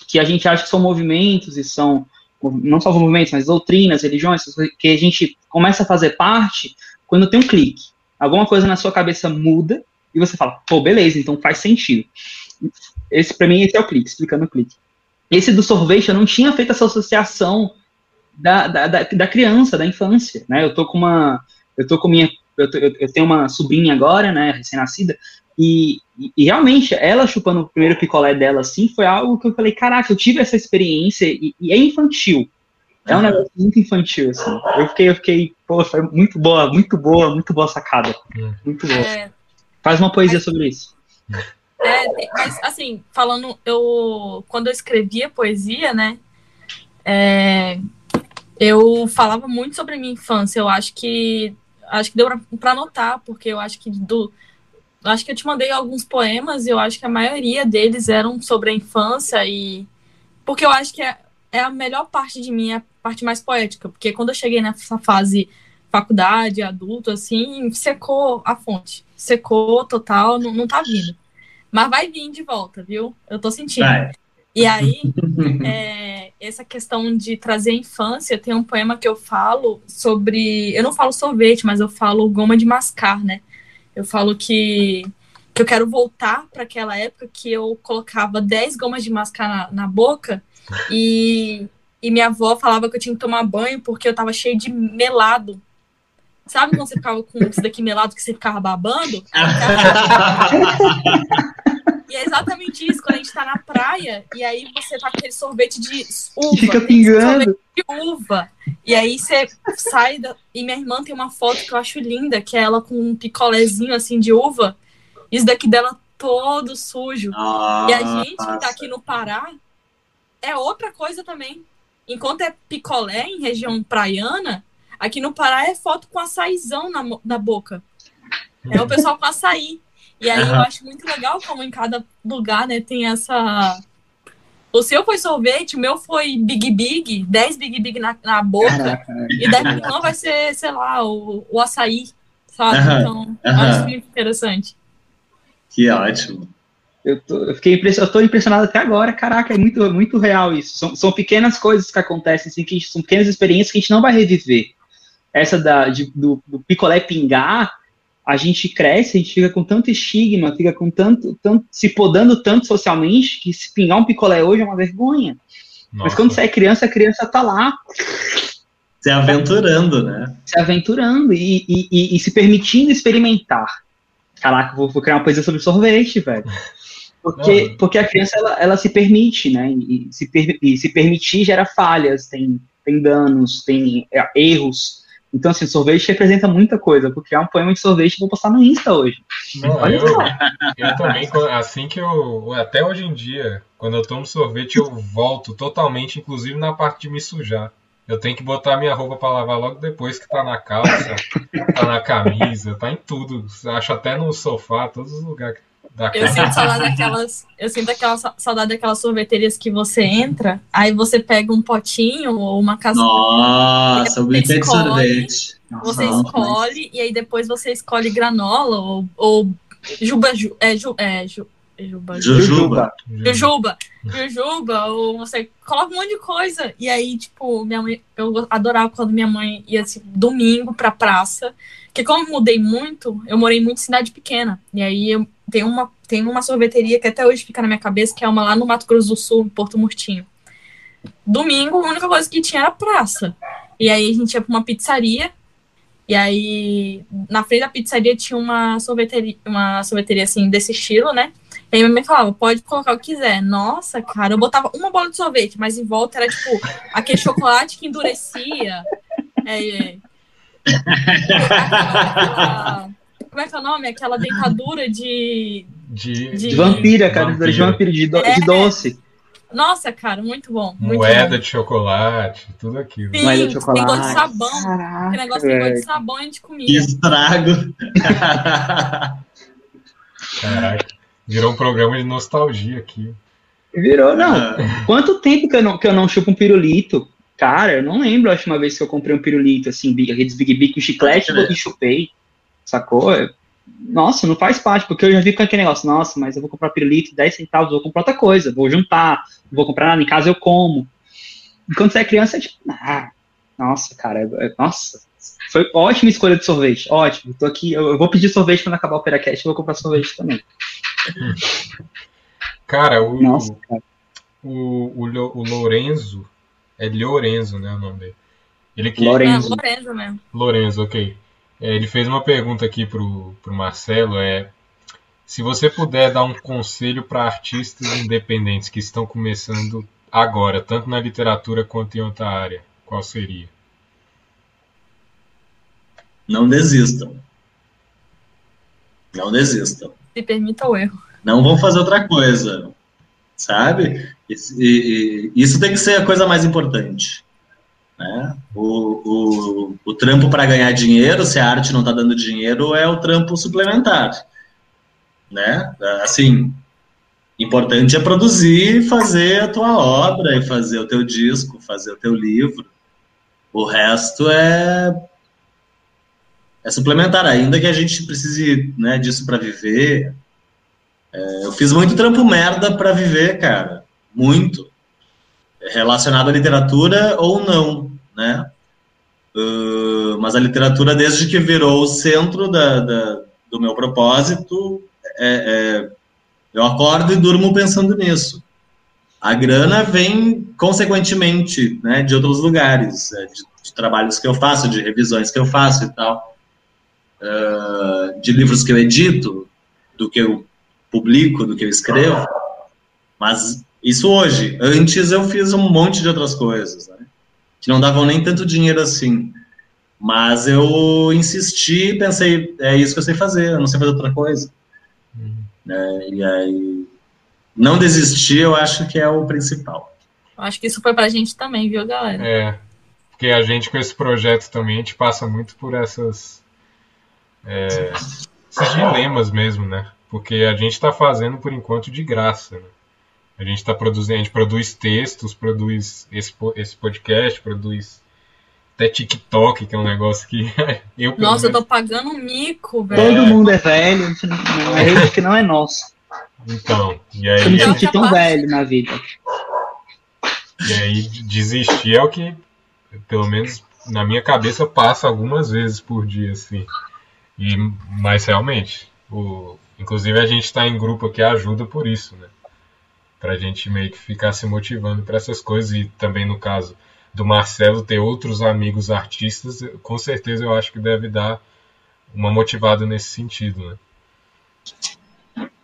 Speaker 3: que a gente acha que são movimentos e são não só movimentos, mas doutrinas, religiões, que a gente começa a fazer parte quando tem um clique. Alguma coisa na sua cabeça muda e você fala, pô, beleza, então faz sentido. Esse, para mim, esse é o clique, explicando o clique. Esse do sorvete, eu não tinha feito essa associação da, da, da, da criança, da infância, né? Eu tô com uma, eu tô com minha, eu, tô, eu tenho uma sobrinha agora, né, recém-nascida, e, e, realmente, ela chupando o primeiro picolé dela, assim, foi algo que eu falei, caraca, eu tive essa experiência e, e é infantil. É um negócio muito infantil, assim. Eu fiquei, eu fiquei, pô, foi muito boa, muito boa, muito boa sacada. Hum. Muito boa. É, Faz uma poesia sobre isso.
Speaker 4: É, mas assim, falando, eu quando eu escrevia poesia, né? É, eu falava muito sobre minha infância. Eu acho que acho que deu para notar, porque eu acho que do acho que eu te mandei alguns poemas e eu acho que a maioria deles eram sobre a infância e porque eu acho que é, é a melhor parte de mim, é a parte mais poética, porque quando eu cheguei nessa fase faculdade, adulto, assim, secou a fonte, secou total, não, não tá vindo. Mas vai vir de volta, viu? Eu tô sentindo. Vai. E aí, é, essa questão de trazer a infância, tem um poema que eu falo sobre. Eu não falo sorvete, mas eu falo goma de mascar, né? Eu falo que, que eu quero voltar para aquela época que eu colocava 10 gomas de mascar na, na boca e, e minha avó falava que eu tinha que tomar banho porque eu tava cheio de melado. Sabe quando você ficava com isso daqui melado que você ficava babando? E é exatamente isso, quando a gente tá na praia, e aí você tá com aquele sorvete de uva.
Speaker 3: Fica pingando.
Speaker 4: de uva. E aí você sai da... E minha irmã tem uma foto que eu acho linda, que é ela com um picolézinho assim de uva. Isso daqui dela todo sujo. e a gente que tá aqui no Pará é outra coisa também. Enquanto é picolé em região praiana, aqui no Pará é foto com açaizão na, na boca. É o pessoal com açaí. E aí uhum. eu acho muito legal como em cada lugar, né, tem essa. O seu foi sorvete, o meu foi Big Big, 10 Big Big na, na boca. Caraca. E da minha irmã vai ser, sei lá, o, o açaí, sabe? Uhum. Então, uhum. acho muito interessante.
Speaker 2: Que ótimo.
Speaker 3: Eu tô, eu fiquei impressionado, eu tô impressionado até agora, caraca, é muito, muito real isso. São, são pequenas coisas que acontecem, assim, que são pequenas experiências que a gente não vai reviver. Essa da, de, do, do picolé pingar, a gente cresce, a gente fica com tanto estigma, fica com tanto, tanto se podando tanto socialmente, que se pingar um picolé hoje é uma vergonha. Nossa. Mas quando você é criança, a criança tá lá.
Speaker 2: Se aventurando, né?
Speaker 3: Se aventurando e, e, e, e se permitindo experimentar. Caraca, vou, vou, criar uma coisa sobre sorvete, velho. Porque, porque a criança, ela, ela se permite, né? E se, per, e se permitir gera falhas, tem, tem danos, tem é, erros. Então, assim, sorvete representa muita coisa, porque é um poema de sorvete que vou postar no Insta hoje.
Speaker 5: Não, Olha eu, eu também, assim que eu. Até hoje em dia, quando eu tomo sorvete, eu volto totalmente, inclusive na parte de me sujar. Eu tenho que botar minha roupa para lavar logo depois que tá na calça, tá na camisa, tá em tudo. Acho até no sofá, todos os lugares
Speaker 4: eu sinto saudade daquelas, eu sinto aquela saudade daquelas sorveterias que você entra, aí você pega um potinho ou uma casa.
Speaker 2: Nossa, o de sorvete.
Speaker 4: Você escolhe e aí depois você escolhe granola ou, ou juba, ju, é, ju, é, ju,
Speaker 2: Jujuba. Jujuba.
Speaker 4: Jujuba. Jujuba, ou você coloca um monte de coisa. E aí, tipo, minha mãe, eu adorava quando minha mãe ia assim, domingo pra praça. Porque como eu mudei muito, eu morei muito em cidade pequena. E aí eu tem uma, tem uma sorveteria que até hoje fica na minha cabeça, que é uma lá no Mato Grosso do Sul, em Porto Murtinho. Domingo, a única coisa que tinha era praça. E aí a gente ia pra uma pizzaria, e aí na frente da pizzaria tinha uma sorveteria, uma sorveteria assim, desse estilo, né? E aí minha mãe falava, pode colocar o que quiser. Nossa, cara, eu botava uma bola de sorvete, mas em volta era tipo aquele chocolate que endurecia. É, é. Aquela, como é que é o nome? Aquela dentadura de.
Speaker 3: De, de... de vampira, cara. Vampira. De vampira, de, do... é. de doce.
Speaker 4: Nossa, cara, muito bom. Muito
Speaker 5: Moeda
Speaker 4: bom.
Speaker 5: de chocolate, tudo aquilo.
Speaker 4: Sim, Moeda de chocolate. tem gosto de sabão. Caraca, Aquele negócio tem gosto de sabão e de comida.
Speaker 2: Que estrago.
Speaker 5: Caraca, virou um programa de nostalgia aqui.
Speaker 3: Virou, não. É. Quanto tempo que eu não, que eu não chupo um pirulito? Cara, eu não lembro a última vez que eu comprei um pirulito, assim, aqueles Big Big com chiclete e chupei. Sacou? nossa, não faz parte, porque eu já vi com aquele negócio, nossa, mas eu vou comprar pirulito 10 centavos, vou comprar outra coisa, vou juntar, vou comprar nada, em casa eu como. E quando você é criança, é tipo, ah, nossa, cara, é, nossa, foi ótima escolha de sorvete, ótimo, tô aqui, eu, eu vou pedir sorvete quando acabar o Peracast, eu vou comprar sorvete também.
Speaker 5: Cara, o, nossa, cara. O, o, o, Lorenzo, é Lorenzo, né, o nome dele.
Speaker 4: Ele que... Lorenzo. É, Lorenzo mesmo.
Speaker 5: Lorenzo, ok. É, ele fez uma pergunta aqui pro, pro Marcelo, é se você puder dar um conselho para artistas independentes que estão começando agora, tanto na literatura quanto em outra área, qual seria?
Speaker 2: Não desistam. Não desistam.
Speaker 4: Se permita o erro.
Speaker 2: Não vão fazer outra coisa, sabe? E, e, isso tem que ser a coisa mais importante. Né? O, o, o trampo para ganhar dinheiro, se a arte não está dando dinheiro, é o trampo suplementar. Né? Assim, importante é produzir, fazer a tua obra e fazer o teu disco, fazer o teu livro. O resto é é suplementar, ainda que a gente precise né, disso para viver. É, eu fiz muito trampo merda para viver, cara, muito relacionado à literatura ou não, né? Uh, mas a literatura, desde que virou o centro da, da do meu propósito, é, é, eu acordo e durmo pensando nisso. A grana vem, consequentemente, né, de outros lugares, é, de, de, trabalhos que eu faço, de revisões que eu faço e tal, uh, de livros que eu edito, do que eu publico, do que eu escrevo. Mas isso hoje. Antes eu fiz um monte de outras coisas, né? Que não davam nem tanto dinheiro assim. Mas eu insisti, pensei, é isso que eu sei fazer, eu não sei fazer outra coisa. Uhum. É, e aí, não desistir, eu acho que é o principal.
Speaker 4: Eu acho que isso foi pra gente também, viu, galera?
Speaker 5: É, porque a gente com esse projeto também, a gente passa muito por essas... É, esses dilemas mesmo, né? Porque a gente está fazendo por enquanto de graça, né? A gente está produzindo, a gente produz textos, produz esse, esse podcast, produz até TikTok, que é um negócio que
Speaker 4: eu Nossa, eu tô pagando um mico,
Speaker 3: velho. Todo mundo é velho, é rede que não é nosso.
Speaker 5: Então, e aí.
Speaker 3: Eu me senti tão velho na vida.
Speaker 5: E aí, desistir é o que, pelo menos na minha cabeça, passa algumas vezes por dia, assim. E, mas realmente, o, inclusive a gente está em grupo que ajuda por isso, né? Para a gente meio que ficar se motivando para essas coisas. E também no caso do Marcelo ter outros amigos artistas, com certeza eu acho que deve dar uma motivada nesse sentido, né?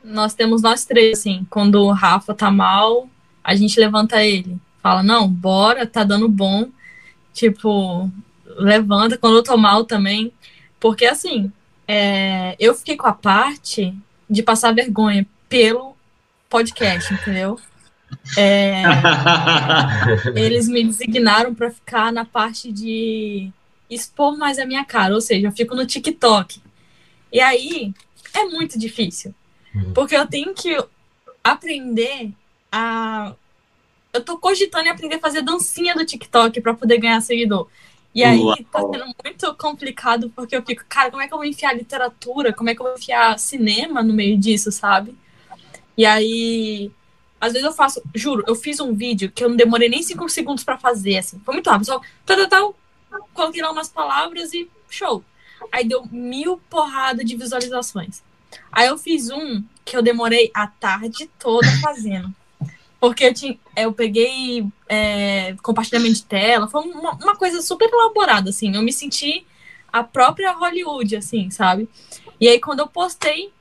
Speaker 4: Nós temos nós três, assim, quando o Rafa tá mal, a gente levanta ele, fala, não, bora, tá dando bom, tipo, levanta, quando eu tô mal também, porque assim, é, eu fiquei com a parte de passar vergonha pelo podcast, entendeu? É, eles me designaram para ficar na parte de expor mais a minha cara, ou seja, eu fico no TikTok. E aí é muito difícil, uhum. porque eu tenho que aprender a. Eu tô cogitando em aprender a fazer dancinha do TikTok para poder ganhar seguidor. E aí Uau. tá sendo muito complicado porque eu fico, cara, como é que eu vou enfiar literatura? Como é que eu vou enfiar cinema no meio disso, sabe? E aí, às vezes eu faço, juro, eu fiz um vídeo que eu não demorei nem cinco segundos para fazer, assim. Foi muito rápido. Só tal, tal, tal, coloquei lá umas palavras e show. Aí deu mil porrada de visualizações. Aí eu fiz um que eu demorei a tarde toda fazendo. Porque eu, tinha, eu peguei é, compartilhamento de tela, foi uma, uma coisa super elaborada, assim. Eu me senti a própria Hollywood, assim, sabe? E aí, quando eu postei,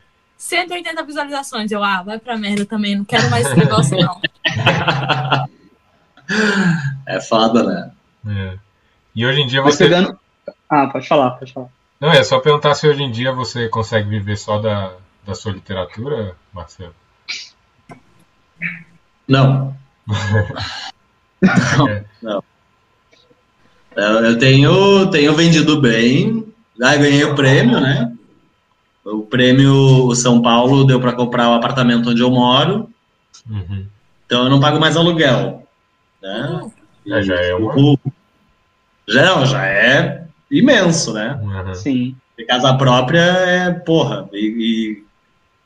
Speaker 4: 180 visualizações. Eu, ah, vai pra merda também, não quero mais esse negócio, não.
Speaker 2: É foda, né?
Speaker 5: É. E hoje em dia você.
Speaker 3: Pegando... Ah, pode falar, pode falar.
Speaker 5: Não, é só perguntar se hoje em dia você consegue viver só da, da sua literatura, Marcelo.
Speaker 2: Não. não, é. não. Eu tenho, tenho vendido bem, já ganhei o prêmio, né? O prêmio São Paulo deu para comprar o apartamento onde eu moro. Uhum. Então eu não pago mais aluguel. Né?
Speaker 5: É, já é uma...
Speaker 2: já, já é imenso, né?
Speaker 3: Uhum. Sim.
Speaker 2: E casa própria é, porra, e, e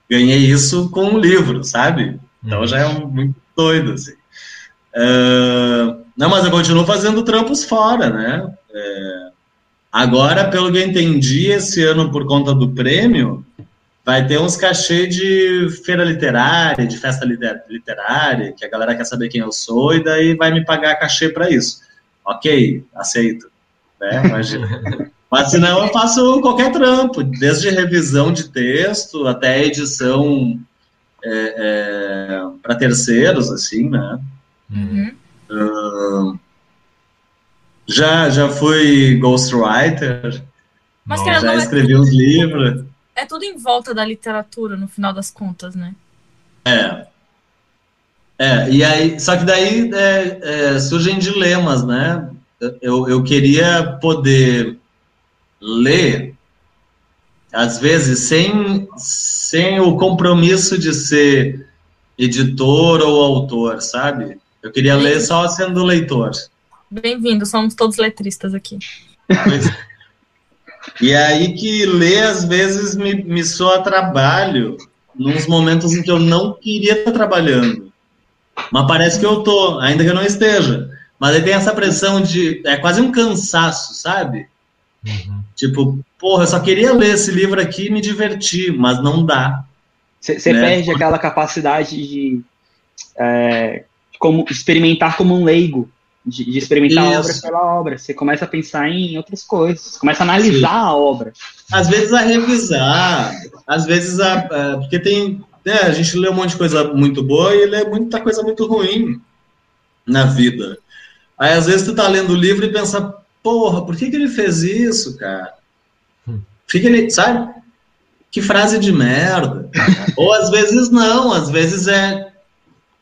Speaker 2: ganhei isso com um livro, sabe? Então já é um, muito doido, assim. Uh, não, mas eu continuo fazendo trampos fora, né? É, agora, pelo que eu entendi, esse ano, por conta do prêmio, vai ter uns cachê de feira literária, de festa literária, que a galera quer saber quem eu sou e daí vai me pagar cachê para isso. Ok, aceito. Né? Imagina. Mas senão eu faço qualquer trampo, desde revisão de texto até edição é, é, para terceiros, assim, né? Uhum. Uh, já, já fui ghostwriter, Mas, já escrevi uns livros
Speaker 4: é tudo em volta da literatura, no final das contas, né?
Speaker 2: É. É, e aí, só que daí é, é, surgem dilemas, né? Eu, eu queria poder ler, às vezes, sem, sem o compromisso de ser editor ou autor, sabe? Eu queria ler só sendo leitor.
Speaker 4: Bem-vindo, somos todos letristas aqui.
Speaker 2: E é aí que ler, às vezes, me, me soa trabalho, nos momentos em que eu não queria estar trabalhando. Mas parece que eu tô, ainda que eu não esteja. Mas aí tem essa pressão de. É quase um cansaço, sabe? Uhum. Tipo, porra, eu só queria ler esse livro aqui e me divertir, mas não dá.
Speaker 3: Você né? perde aquela capacidade de é, como, experimentar como um leigo de, de experimentar Isso. a obra pela obra. Você começa a pensar em outras coisas, você começa a analisar Sim. a obra.
Speaker 2: Às vezes a revisar, às vezes a. a porque tem. Né, a gente lê um monte de coisa muito boa e lê muita coisa muito ruim na vida. Aí às vezes tu tá lendo o livro e pensa, porra, por que, que ele fez isso, cara? Hum. Por que, que ele. Sabe? Que frase de merda. Ou às vezes não, às vezes é.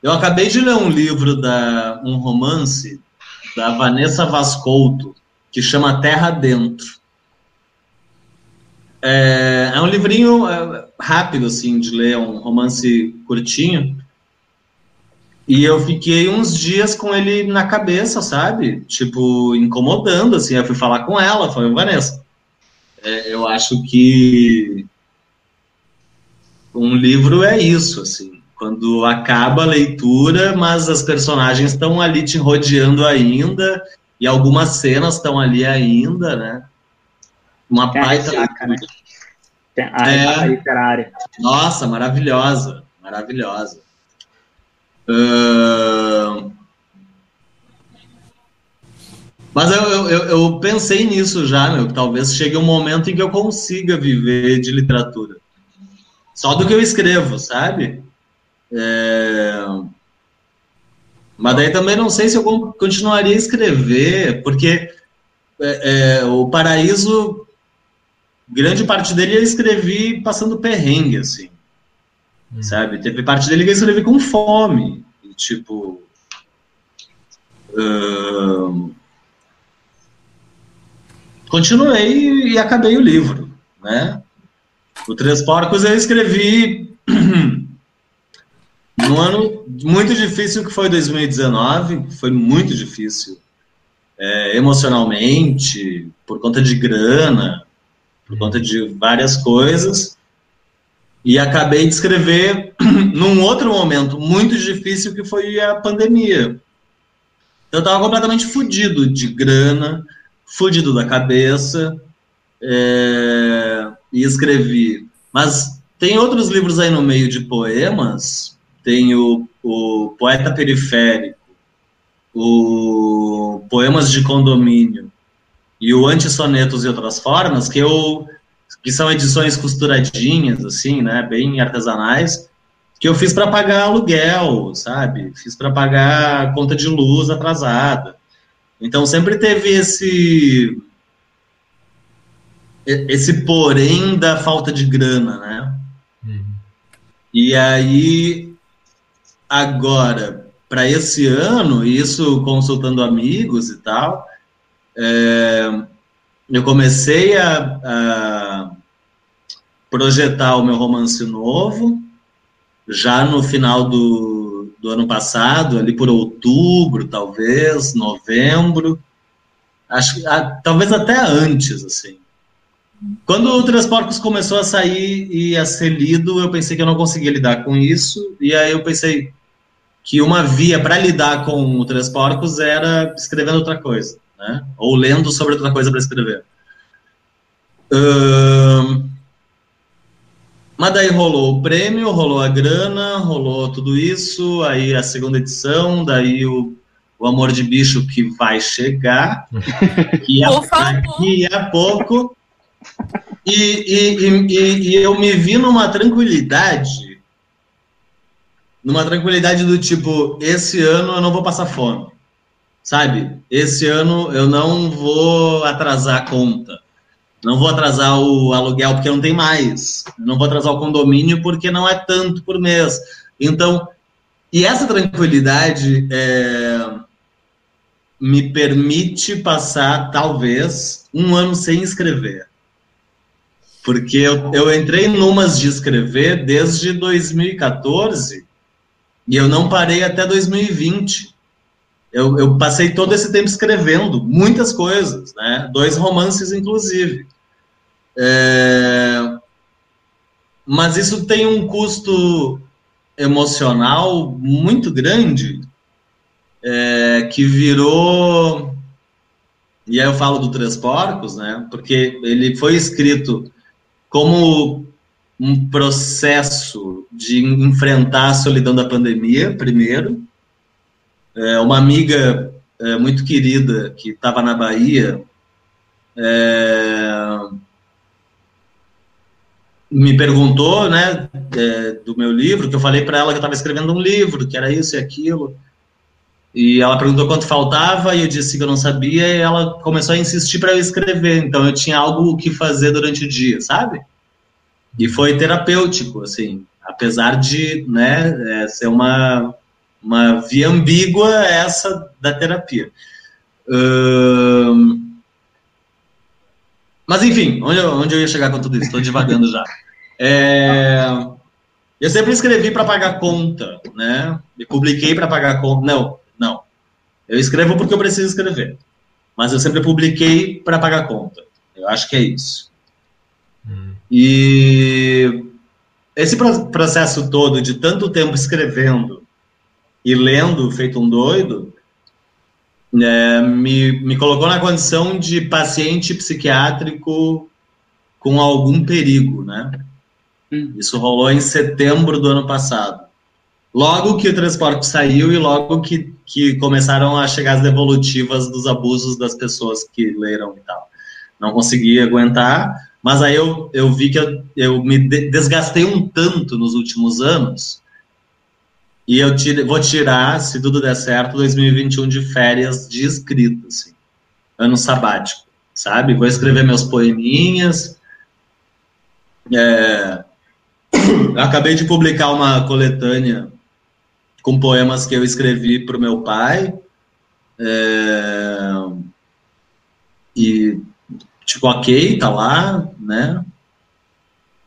Speaker 2: Eu acabei de ler um livro da um romance da Vanessa Vascolto, que chama Terra Dentro. É, é um livrinho é, rápido, assim, de ler, é um romance curtinho. E eu fiquei uns dias com ele na cabeça, sabe? Tipo, incomodando, assim. Eu fui falar com ela, foi Vanessa. É, eu acho que um livro é isso, assim. Quando acaba a leitura, mas as personagens estão ali te rodeando ainda, e algumas cenas estão ali ainda, né? Uma Tem baita
Speaker 3: a né? a, é, literária.
Speaker 2: Nossa, maravilhosa, maravilhosa. Uh... Mas eu, eu, eu, pensei nisso já, meu, talvez chegue um momento em que eu consiga viver de literatura. Só do que eu escrevo, sabe? É... Mas daí também não sei se eu continuaria a escrever, porque é, é, o Paraíso, grande parte dele eu escrevi passando perrengue, assim, hum. sabe? Teve parte dele que eu escrevi com fome, e, tipo... Uh... Continuei e acabei o livro, né? O Três Porcos eu escrevi num ano muito difícil que foi 2019, foi muito difícil é, emocionalmente, por conta de grana, por conta de várias coisas. E acabei de escrever num outro momento muito difícil que foi a pandemia. Eu estava completamente fudido de grana, fudido da cabeça, é, e escrevi. Mas tem outros livros aí no meio de poemas tem o, o Poeta Periférico, o Poemas de Condomínio e o Antissonetos e Outras Formas, que, eu, que são edições costuradinhas, assim, né, bem artesanais, que eu fiz para pagar aluguel, sabe? Fiz para pagar conta de luz atrasada. Então sempre teve esse esse porém da falta de grana, né? Uhum. E aí Agora, para esse ano, isso consultando amigos e tal, é, eu comecei a, a, projetar o meu romance novo, já no final do, do ano passado, ali por outubro, talvez, novembro, acho a, talvez até antes, assim. quando o Três Porcos começou a sair e a ser lido, eu pensei que eu não conseguia lidar com isso, e aí eu pensei que uma via para lidar com o Três Porcos era escrevendo outra coisa, né? Ou lendo sobre outra coisa para escrever. Mas daí rolou o prêmio, rolou a grana, rolou tudo isso, aí a segunda edição, daí o, o Amor de Bicho que vai chegar, que é daqui a pouco. E, e, e, e, eu me vi numa tranquilidade, numa tranquilidade do tipo, esse ano eu não vou passar fome, sabe? Esse ano eu não vou atrasar a conta não vou atrasar o aluguel porque não tem mais, não vou atrasar o condomínio porque não é tanto por mês. Então, e essa tranquilidade é, me permite passar, talvez, um ano sem escrever. Porque eu, eu entrei numas de escrever desde 2014 e eu não parei até 2020. Eu, eu, passei todo esse tempo escrevendo muitas coisas, né? Dois romances, inclusive. É... Mas isso tem um custo emocional muito grande é, que virou. E aí eu falo do Três Porcos, né? Porque ele foi escrito como um processo de enfrentar a solidão da pandemia, primeiro. É, uma amiga é, muito querida que estava na Bahia é, me perguntou, né, é, do meu livro, que eu falei para ela que eu estava escrevendo um livro, que era isso e aquilo. E ela perguntou quanto faltava e eu disse que eu não sabia e ela começou a insistir para eu escrever. Então eu tinha algo que fazer durante o dia, sabe? E foi terapêutico, assim, apesar de, né, é, ser uma uma via ambígua essa da terapia. Uh, mas, enfim, onde eu, onde eu ia chegar com tudo isso? Estou divagando já. É, eu sempre escrevi para pagar conta, né? E publiquei para pagar conta. Não, não. Eu escrevo porque eu preciso escrever. Mas eu sempre publiquei para pagar conta. Eu acho que é isso. E esse processo todo de tanto tempo escrevendo e lendo, feito um doido, é, me, me colocou na condição de paciente psiquiátrico com algum perigo, né? Hum. Isso rolou em setembro do ano passado. Logo que o transporte saiu e logo que, que começaram a chegar as devolutivas dos abusos das pessoas que leram e tal. Não consegui aguentar, mas aí eu, eu vi que eu, eu me desgastei um tanto nos últimos anos e eu tire, vou tirar, se tudo der certo, 2021 de férias de escrita, assim. Ano sabático, sabe? Vou escrever meus poeminhas. É... Acabei de publicar uma coletânea com poemas que eu escrevi para o meu pai. É... E, tipo, ok, tá lá, né?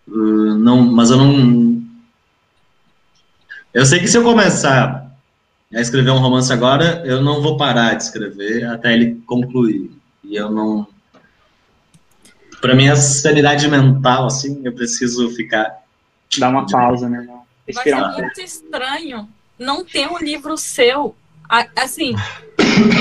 Speaker 2: Uh, não, mas eu não, eu sei que se eu começar a escrever um romance agora, eu não vou parar de escrever até ele concluir. E eu não. Para minha sanidade mental, assim, eu preciso ficar.
Speaker 3: Dar uma pausa, né?
Speaker 4: Respirar Vai ser muito estranho não ter um livro seu. Assim,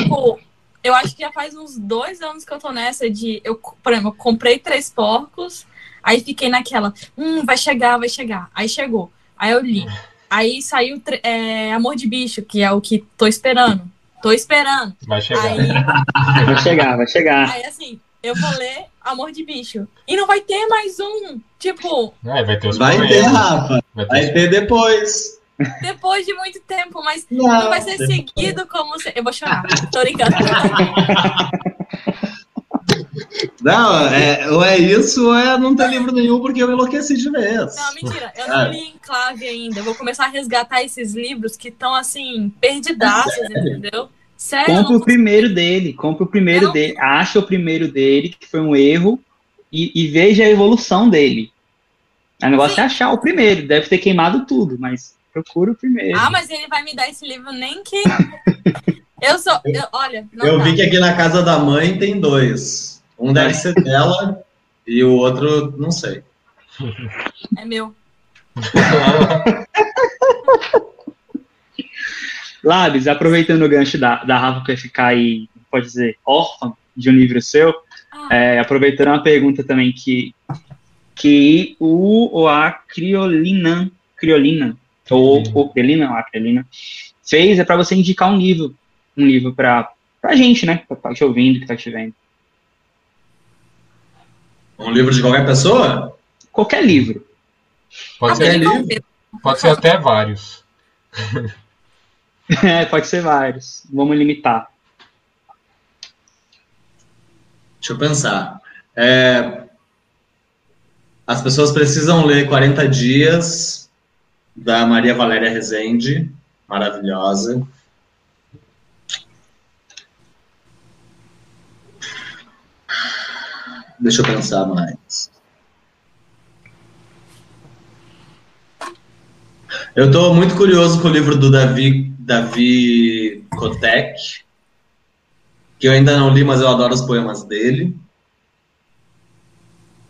Speaker 4: tipo, eu acho que já faz uns dois anos que eu tô nessa de. Eu, por exemplo, eu comprei três porcos, aí fiquei naquela, hum, vai chegar, vai chegar. Aí chegou. Aí eu li. Aí saiu é, Amor de Bicho, que é o que tô esperando. Tô esperando.
Speaker 5: Vai chegar.
Speaker 3: Aí, vai chegar, vai chegar.
Speaker 4: Aí assim, eu vou ler Amor de Bicho. E não vai ter mais um. Tipo.
Speaker 5: É, vai ter os
Speaker 2: Vai ter, Rafa. Vai ter, vai ter depois.
Speaker 4: Depois de muito tempo, mas não, não vai ser seguido como. Eu vou chorar. Tô brincando.
Speaker 2: Não, é, ou é isso, ou é não ter livro nenhum, porque eu enlouqueci de vez.
Speaker 4: Não, mentira, eu não li em clave ainda. Eu vou começar a resgatar esses livros que estão assim, perdidaços, é entendeu?
Speaker 3: Sério? Compre o primeiro dele, compre o primeiro não. dele, acha o primeiro dele, que foi um erro, e, e veja a evolução dele. O negócio Sim. é achar o primeiro, deve ter queimado tudo, mas procura o primeiro.
Speaker 4: Ah, mas ele vai me dar esse livro nem que. eu sou. Eu, olha.
Speaker 2: eu vi que aqui na casa da mãe tem dois. Um deve ser dela E o outro, não sei.
Speaker 4: É meu.
Speaker 3: Labs, aproveitando o gancho da, da Rafa que vai ficar aí, pode dizer, órfã de um livro seu, ah. é, aproveitando uma pergunta também que, que o ou a Criolina, Criolina, ou, uhum. ou Criolina, a Criolina, fez é para você indicar um livro, um livro para a gente, né, que tá te ouvindo, que tá te vendo.
Speaker 2: Um livro de qualquer pessoa?
Speaker 3: Qualquer livro.
Speaker 5: Pode ser livro. Pode ser até vários.
Speaker 3: é, pode ser vários. Vamos limitar.
Speaker 2: Deixa eu pensar. É, as pessoas precisam ler 40 Dias, da Maria Valéria Rezende, maravilhosa. Deixa eu pensar mais. Eu estou muito curioso com o livro do Davi, Davi Kotek, que eu ainda não li, mas eu adoro os poemas dele.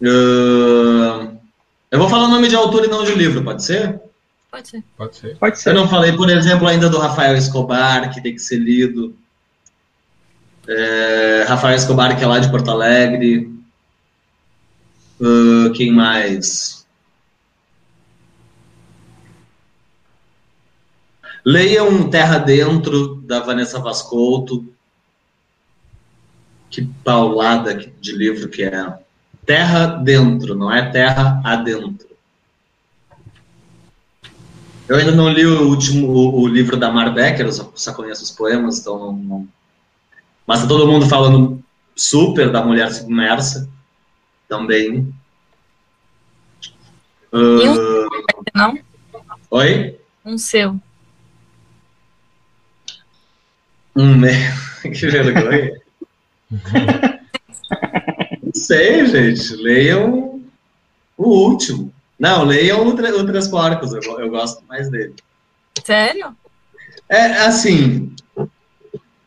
Speaker 2: Eu vou falar o nome de autor e não de livro, pode ser?
Speaker 4: Pode ser.
Speaker 5: Pode ser.
Speaker 3: Pode ser.
Speaker 2: Eu não falei, por exemplo, ainda do Rafael Escobar, que tem que ser lido. É, Rafael Escobar, que é lá de Porto Alegre. Uh, quem mais? Leiam Terra Dentro, da Vanessa Vascolto. Que paulada de livro que é. Terra Dentro, não é Terra Adentro. Eu ainda não li o último o, o livro da Mar Becker, eu só, só conheço os poemas, então não, não... Mas tá todo mundo falando super da Mulher Submersa também.
Speaker 4: Uh... Não?
Speaker 2: Oi?
Speaker 4: Um seu.
Speaker 2: Um mês. que vergonha. Não sei, gente. Leiam o último. Não, leiam o, o Três Porcos. Eu, eu gosto mais dele.
Speaker 4: Sério?
Speaker 2: É, assim.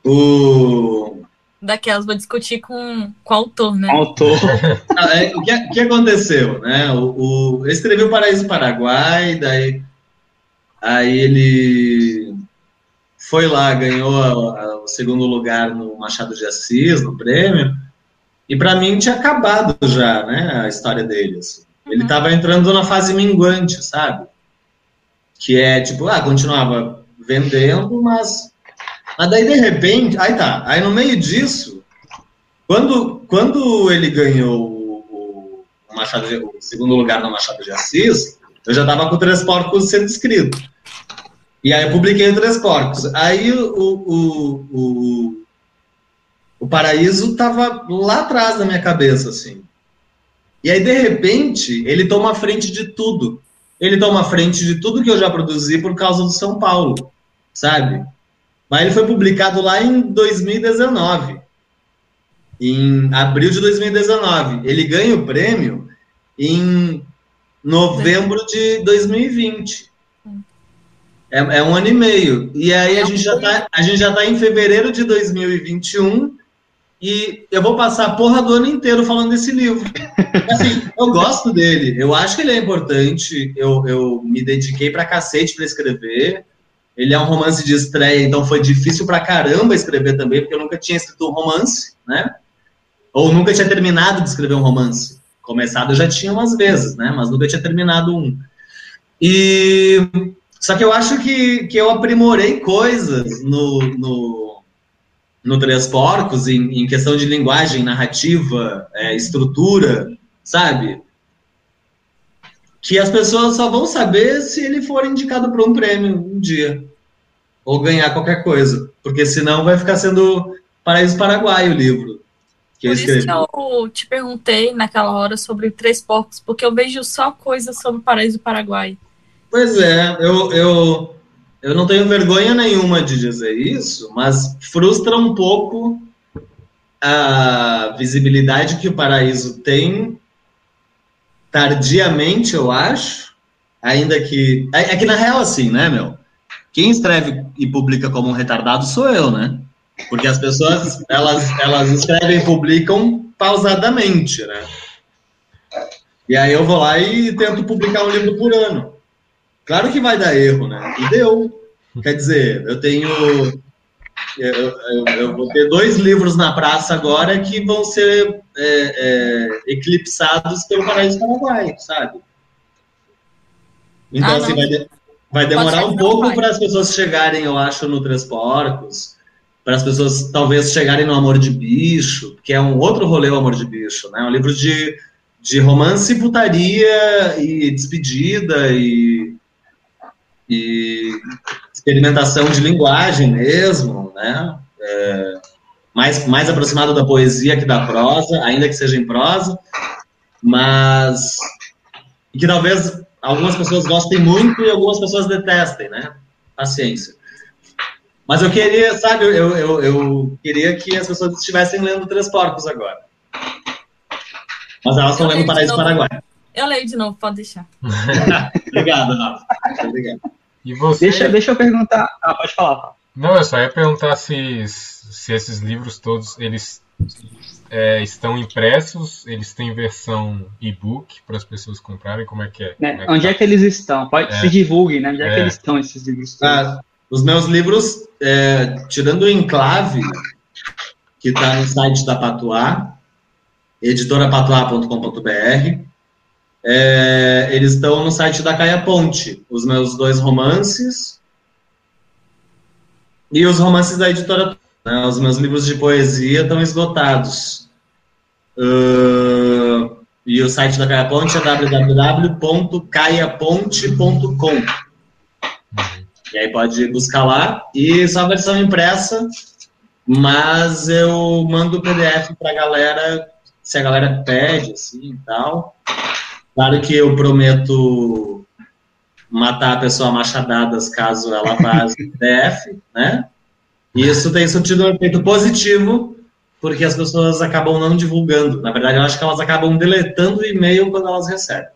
Speaker 2: O.
Speaker 4: Daquelas, vou discutir com, com o autor, né?
Speaker 3: Autor.
Speaker 2: Ah, é, o que, que aconteceu, né? O, o, eu escrevi o Paraíso Paraguai, daí aí ele foi lá, ganhou a, a, o segundo lugar no Machado de Assis, no prêmio, e para mim tinha acabado já, né, a história dele. Assim. Ele estava uhum. entrando na fase minguante, sabe? Que é tipo, ah, continuava vendendo, mas. Mas daí de repente, aí tá, aí no meio disso, quando, quando ele ganhou o, o, Machado de, o segundo lugar no Machado de Assis, eu já estava com três porcos sendo escrito. E aí eu publiquei Três Porcos. Aí o, o, o, o Paraíso estava lá atrás da minha cabeça, assim. E aí, de repente, ele toma frente de tudo. Ele toma frente de tudo que eu já produzi por causa do São Paulo, sabe? Mas ele foi publicado lá em 2019. Em abril de 2019. Ele ganha o prêmio em novembro de 2020. É, é, um ano e meio. E aí a gente, já tá, a gente já tá em fevereiro de 2021 e eu vou passar a porra do ano inteiro falando desse livro. Assim, eu gosto dele, eu acho que ele é importante, eu, eu me dediquei pra cacete pra escrever. Ele é um romance de estreia, então foi difícil pra caramba escrever também, porque eu nunca tinha escrito um romance, né? Ou nunca tinha terminado de escrever um romance. Começado eu já tinha umas vezes, né? Mas nunca tinha terminado um. E só que eu acho que, que eu aprimorei coisas no, no, no Três Porcos, em, em questão de linguagem, narrativa, é, estrutura, sabe? Que as pessoas só vão saber se ele for indicado para um prêmio um dia. Ou ganhar qualquer coisa. Porque senão vai ficar sendo Paraíso Paraguai o livro.
Speaker 4: Que Por isso que eu te perguntei naquela hora sobre Três Porcos, porque eu vejo só coisas sobre Paraíso Paraguai.
Speaker 2: Pois é, eu, eu, eu não tenho vergonha nenhuma de dizer isso, mas frustra um pouco a visibilidade que o Paraíso tem tardiamente, eu acho, ainda que... É, é que na real, assim, né, meu? Quem escreve e publica como um retardado sou eu, né? Porque as pessoas, elas, elas escrevem e publicam pausadamente, né? E aí eu vou lá e tento publicar um livro por ano. Claro que vai dar erro, né? E deu. Quer dizer, eu tenho. Eu, eu, eu vou ter dois livros na praça agora que vão ser é, é, eclipsados pelo Paraíso Paraguai, sabe? Então, ah, assim, vai, de, vai demorar um pouco para as pessoas chegarem, eu acho, no Três Porcos, para as pessoas talvez chegarem no Amor de Bicho, que é um outro rolê, o Amor de Bicho, né? Um livro de, de romance, putaria e despedida e, e experimentação de linguagem mesmo, né? É, mais, mais aproximado da poesia que da prosa, ainda que seja em prosa, mas que talvez algumas pessoas gostem muito e algumas pessoas detestem, né? Paciência. Mas eu queria, sabe, eu, eu, eu queria que as pessoas estivessem lendo Três Porcos agora. Mas elas estão lendo Paraíso Paraguai.
Speaker 4: Eu leio de novo, pode deixar.
Speaker 2: Obrigado, Rafa. Obrigado.
Speaker 3: E você... deixa, deixa eu perguntar. Ah, pode falar.
Speaker 5: Não, eu só ia perguntar se, se esses livros todos eles é, estão impressos, eles têm versão e-book para as pessoas comprarem, como é que é?
Speaker 3: Né? é Onde é que eles estão? Pode é. se divulgue, né? Onde é, que é. eles estão esses livros?
Speaker 2: Ah, os meus livros, é, tirando o Enclave, que está no site da Patuá, editorapatuá.com.br, é, eles estão no site da Caia Ponte, os meus dois romances e os romances da editora né? Os meus livros de poesia estão esgotados. Uh, e o site da Caia Ponte é www.caiaponte.com. E aí pode buscar lá. E só a versão impressa, mas eu mando o PDF para a galera, se a galera pede, assim e tal. Claro que eu prometo matar a pessoa machadadas caso ela vaze o PDF, né? E isso tem surtido um efeito positivo, porque as pessoas acabam não divulgando. Na verdade, eu acho que elas acabam deletando o e-mail quando elas recebem,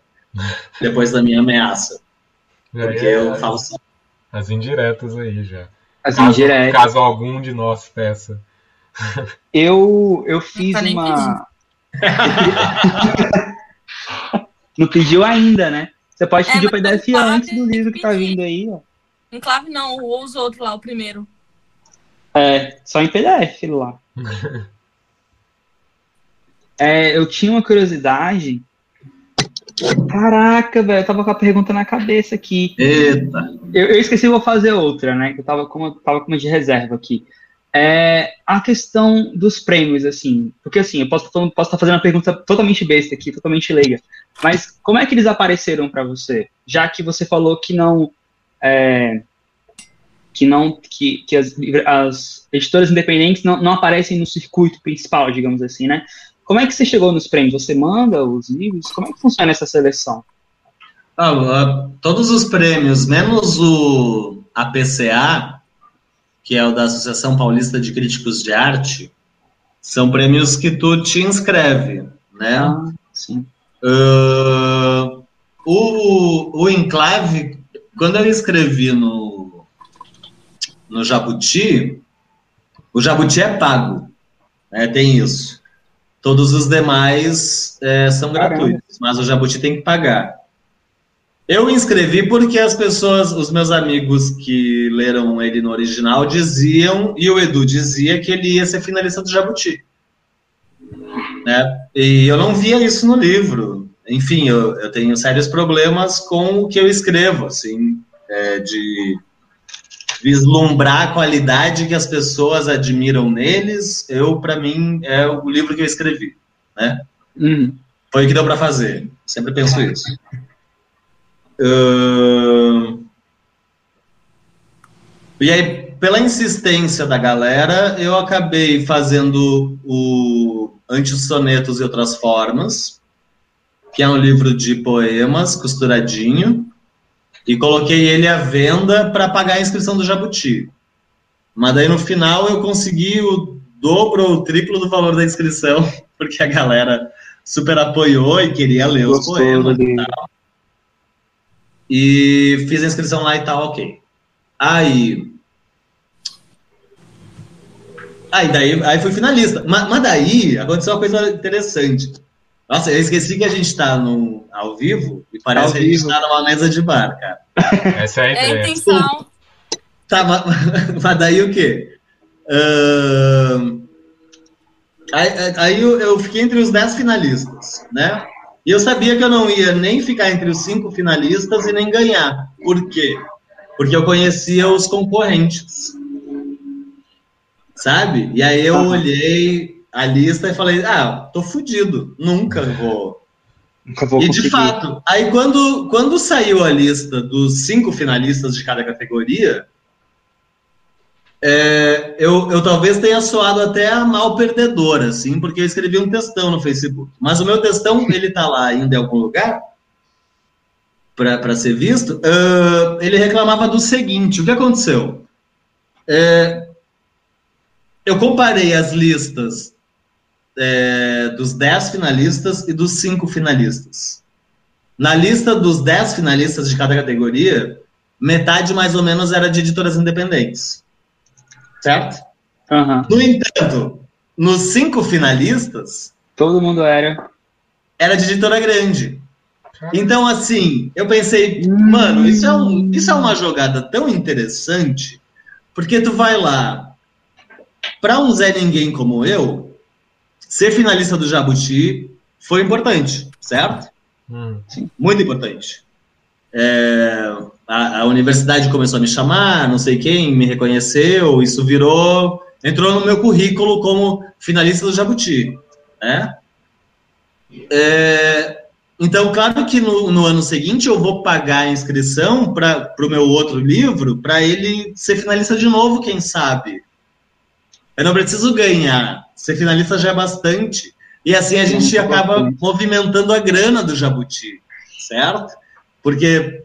Speaker 2: depois da minha ameaça. Porque é, eu falo assim.
Speaker 5: As indiretas aí já.
Speaker 3: As caso, indiretas.
Speaker 5: Caso algum de nós peça.
Speaker 3: Eu, eu fiz uma. não pediu ainda, né? Você pode é, pedir o PDF antes do livro que tá vindo aí, ó.
Speaker 4: Enclave não, usa outro lá, o primeiro.
Speaker 3: É, só em PDF lá. é, eu tinha uma curiosidade. Caraca, velho, eu tava com a pergunta na cabeça aqui.
Speaker 2: Eita!
Speaker 3: Eu, eu esqueci, vou fazer outra, né? Que eu tava com, tava com uma de reserva aqui. É, a questão dos prêmios, assim, porque assim, eu posso, posso estar fazendo uma pergunta totalmente besta aqui, totalmente leiga, mas como é que eles apareceram para você? Já que você falou que não, é, que não que, que as, as editoras independentes não, não aparecem no circuito principal, digamos assim, né? Como é que você chegou nos prêmios? Você manda os livros? Como é que funciona essa seleção?
Speaker 2: Ah, todos os prêmios, menos o APCA, que é o da Associação Paulista de Críticos de Arte, são prêmios que tu te inscreve, né? Ah,
Speaker 3: sim.
Speaker 2: Uh, o, o Enclave, quando eu escrevi no no Jabuti, o Jabuti é pago, né, tem isso. Todos os demais é, são gratuitos, mas o Jabuti tem que pagar. Eu inscrevi porque as pessoas, os meus amigos que leram ele no original diziam, e o Edu dizia que ele ia ser finalista do Jabuti. Né? E eu não via isso no livro. Enfim, eu, eu tenho sérios problemas com o que eu escrevo, assim, é, de vislumbrar a qualidade que as pessoas admiram neles, eu, para mim, é o livro que eu escrevi, né? Uhum. Foi o que deu para fazer. Sempre penso isso. Uh... E aí, pela insistência da galera, eu acabei fazendo o Antes Sonetos e Outras Formas, que é um livro de poemas costuradinho, e coloquei ele à venda para pagar a inscrição do Jabuti. Mas daí no final eu consegui o dobro ou o triplo do valor da inscrição, porque a galera super apoiou e queria ler os poemas e tal. E fiz a inscrição lá e tal, ok. Aí. Aí daí aí fui finalista. Mas, mas daí aconteceu uma coisa interessante. Nossa, eu esqueci que a gente está no, ao vivo e parece que a gente está numa mesa de bar, cara.
Speaker 5: Essa é a ideia.
Speaker 4: É a intenção.
Speaker 2: Tá, mas, mas daí o quê? Uh, aí, aí eu, eu, fiquei entre os 10 finalistas, né? E eu sabia que eu não ia nem ficar entre os cinco finalistas e nem ganhar. Por quê? Porque eu conhecia os concorrentes. Sabe? E aí eu olhei a lista e falei, ah, tô fudido, nunca vou. Nunca vou e conseguir. de fato, aí quando, quando saiu a lista dos cinco finalistas de cada categoria, é, eu, eu talvez tenha soado até a mal perdedora, assim, porque eu escrevi um textão no Facebook. Mas o meu textão, ele tá lá ainda em algum lugar para ser visto. Uh, ele reclamava do seguinte: o que aconteceu? É, eu comparei as listas é, dos 10 finalistas e dos 5 finalistas. Na lista dos 10 finalistas de cada categoria, metade mais ou menos era de editoras independentes certo? Uhum. No entanto, nos cinco finalistas.
Speaker 3: Todo mundo era.
Speaker 2: Era de editora grande. Então, assim, eu pensei, mano, isso é, um, isso é uma jogada tão interessante, porque tu vai lá, para um Zé Ninguém como eu, ser finalista do Jabuti foi importante, certo? Hum. Sim, muito importante. É, a, a, universidade começou a me chamar, não sei quem me reconheceu, isso virou, entrou no meu currículo como finalista do Jabuti, né? É, então, claro que no, no, ano seguinte eu vou pagar a inscrição para o meu outro livro, para ele ser finalista de novo, quem sabe. Eu não preciso ganhar, ser finalista já é bastante. E assim a gente acaba movimentando a grana do Jabuti, certo? Porque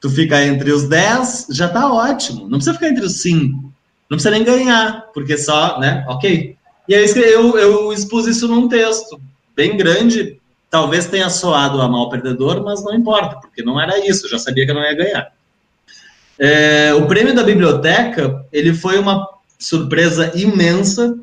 Speaker 2: tu fica entre os 10, já tá ótimo. Não precisa ficar entre os 5. Não precisa nem ganhar, porque só, né? Ok. E aí eu, eu expus isso num texto bem grande. Talvez tenha soado a mal perdedor, mas não importa, porque não era isso. Eu já sabia que eu não ia ganhar. É, o prêmio da biblioteca, ele foi uma surpresa imensa,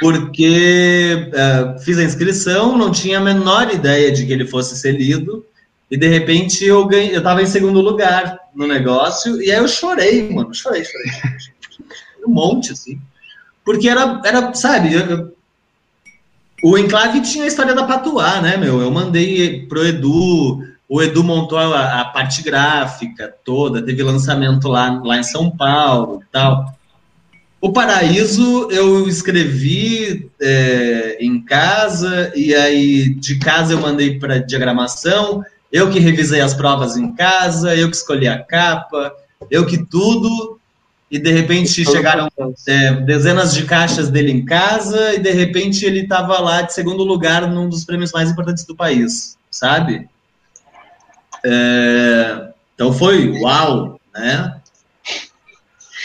Speaker 2: porque é, fiz a inscrição, não tinha a menor ideia de que ele fosse ser lido, e de repente eu ganhei, eu tava em segundo lugar no negócio, e aí eu chorei, mano, chorei, chorei. chorei. um monte, assim. Porque era, era sabe, eu, o Enclave tinha a história da Patuá, né, meu? Eu mandei pro Edu, o Edu montou a, a, parte gráfica toda, teve lançamento lá, lá em São Paulo e tal. O Paraíso eu escrevi é, em casa, e aí de casa eu mandei para diagramação, eu que revisei as provas em casa, eu que escolhi a capa, eu que tudo, e de repente chegaram é, dezenas de caixas dele em casa, e de repente ele estava lá de segundo lugar num dos prêmios mais importantes do país, sabe? É, então foi uau, né?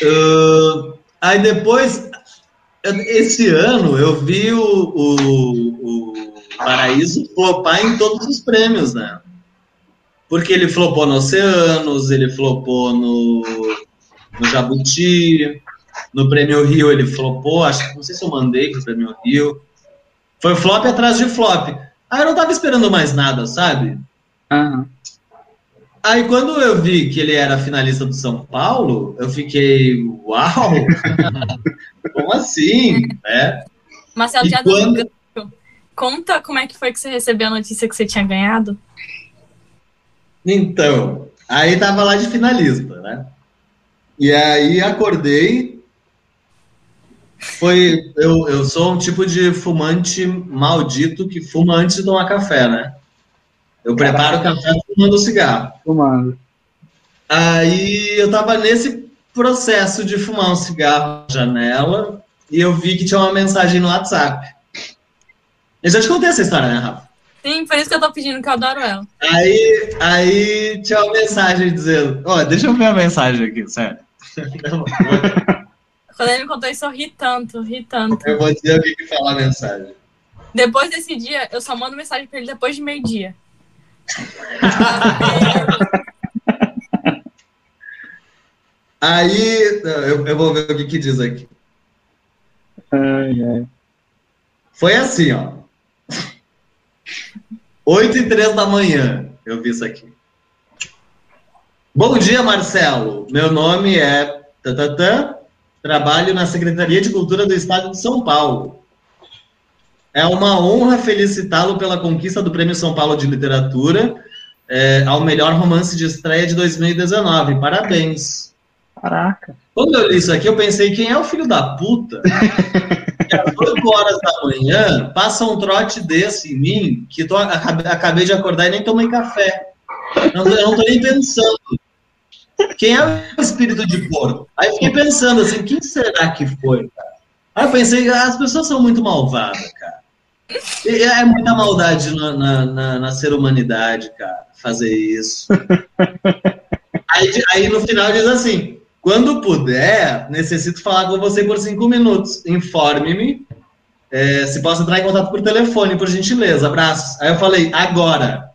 Speaker 2: Uh, aí depois, esse ano, eu vi o, o, o Paraíso flopar em todos os prêmios, né? Porque ele flopou no Oceanos, ele flopou no, no Jabuti, no Prêmio Rio ele flopou, acho que não sei se eu mandei pro Prêmio Rio. Foi flop atrás de flop. Aí eu não tava esperando mais nada, sabe? Uhum. Aí quando eu vi que ele era finalista do São Paulo, eu fiquei, uau! como assim? Né?
Speaker 4: Marcelo, já quando... conta como é que foi que você recebeu a notícia que você tinha ganhado?
Speaker 2: Então, aí tava lá de finalista, né? E aí acordei. Foi. Eu, eu sou um tipo de fumante maldito que fuma antes de tomar café, né? Eu preparo o café fumando cigarro.
Speaker 3: Fumando.
Speaker 2: Aí eu tava nesse processo de fumar um cigarro na janela e eu vi que tinha uma mensagem no WhatsApp. Eu já te contei essa história, né, Rafa?
Speaker 4: Sim, por isso que eu tô pedindo, que eu adoro ela.
Speaker 2: Aí, aí tinha uma mensagem dizendo: Ó, oh, deixa eu ver a mensagem aqui, sério.
Speaker 4: Quando ele me contou isso, eu ri tanto, ri tanto.
Speaker 2: Eu vou dizer o que, que fala a mensagem.
Speaker 4: Depois desse dia, eu só mando mensagem pra ele depois de meio-dia.
Speaker 2: Aí, eu, eu, vou ver o que, que diz aqui. Ai, ai. Foi assim, ó. 8 e 3 da manhã, eu vi isso aqui. Bom dia, Marcelo. Meu nome é Tatatã, trabalho na Secretaria de Cultura do Estado de São Paulo. É uma honra felicitá-lo pela conquista do Prêmio São Paulo de Literatura é, ao melhor romance de estreia de 2019. Parabéns.
Speaker 3: Caraca.
Speaker 2: Quando eu li isso aqui, eu pensei, quem é o filho da puta? que às 8 horas da manhã passa um trote desse em mim, que tô, acabei de acordar e nem tomei café. Eu não, eu não tô nem pensando. Quem é o espírito de porco? Aí fiquei pensando assim, quem será que foi, cara? Aí eu pensei, as pessoas são muito malvadas, cara. É muita maldade na, na, na, na ser humanidade, cara, fazer isso. Aí, aí no final diz assim: quando puder, necessito falar com você por cinco minutos. Informe-me é, se posso entrar em contato por telefone, por gentileza. Abraços. Aí eu falei: agora.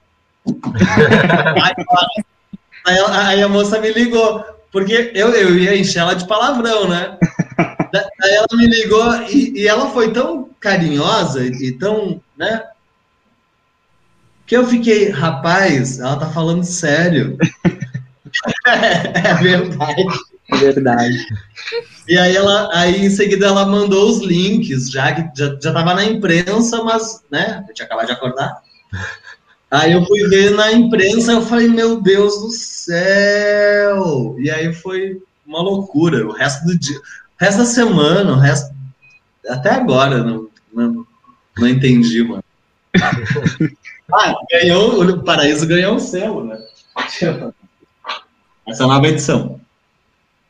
Speaker 2: agora. Aí, aí, a moça me ligou, porque eu, eu ia encher ela de palavrão, né? Aí ela me ligou e, e ela foi tão carinhosa e, tão, né? Que eu fiquei, rapaz, ela tá falando sério. é, é verdade.
Speaker 3: É verdade.
Speaker 2: E aí ela, aí em seguida ela mandou os links, já que já, já tava na imprensa, mas, né, eu tinha acabado de acordar. Aí eu fui ver na imprensa, eu falei, meu Deus do céu! E aí foi uma loucura. O resto do dia, o resto da semana, o resto. Até agora, não, não entendi, mano. ah, ganhou, o Paraíso ganhou um selo, né? Essa é a nova edição.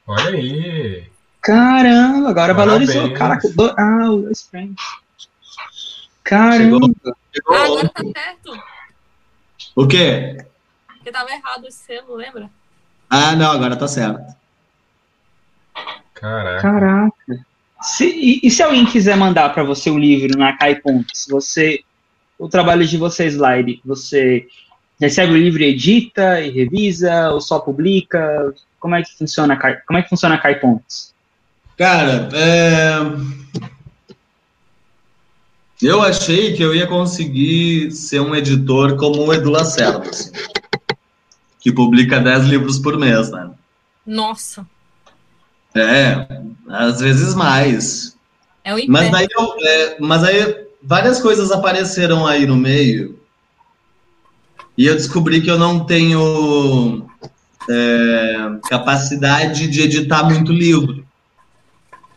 Speaker 5: Olha aí!
Speaker 3: Caramba, agora Parabéns. valorizou. Caraca, do... ah, o dois Caramba! Chegou,
Speaker 4: chegou ah, agora tá certo.
Speaker 2: O quê?
Speaker 4: Porque tava errado o selo, lembra?
Speaker 2: Ah, não, agora tá certo.
Speaker 5: Caraca.
Speaker 3: Caraca. Se, e, e, se alguém quiser mandar para você o livro na Se você o trabalho de vocês lá, você recebe o livro e edita e revisa ou só publica? Como é que funciona como é que funciona a Pontos?
Speaker 2: Cara, é... Eu achei que eu ia conseguir ser um editor como o Edu Lacerda, assim, que publica 10 livros por mês, né?
Speaker 4: Nossa.
Speaker 2: É, às vezes mais.
Speaker 4: É o
Speaker 2: mas daí, eu, é, mas aí várias coisas apareceram aí no meio e eu descobri que eu não tenho é, capacidade de editar muito livro.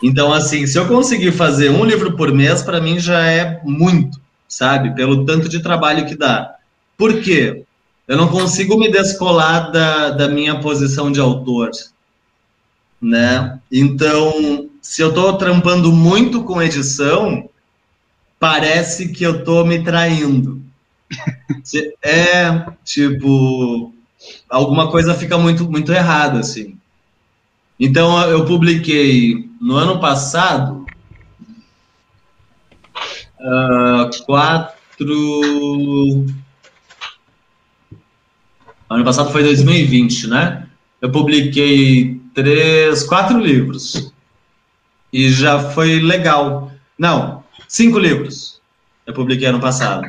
Speaker 2: Então, assim, se eu conseguir fazer um livro por mês, para mim já é muito, sabe? Pelo tanto de trabalho que dá. Por quê? Eu não consigo me descolar da, da minha posição de autor, né? Então, se eu estou trampando muito com edição, parece que eu estou me traindo. É, tipo, alguma coisa fica muito, muito errada, assim. Então, eu publiquei no ano passado uh, quatro. Ano passado foi 2020, né? Eu publiquei três, quatro livros. E já foi legal. Não, cinco livros. Eu publiquei ano passado.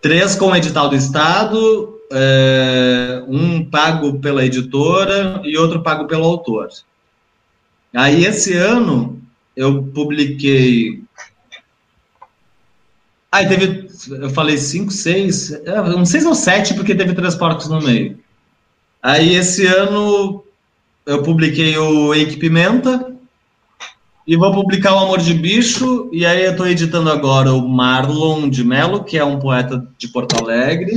Speaker 2: Três com edital do Estado, é, um pago pela editora e outro pago pelo autor. Aí, esse ano, eu publiquei. Aí teve, eu falei cinco, seis, é, um seis ou sete, porque teve três porcos no meio. Aí, esse ano, eu publiquei o Eike Pimenta, e vou publicar o Amor de Bicho, e aí eu estou editando agora o Marlon de Mello, que é um poeta de Porto Alegre.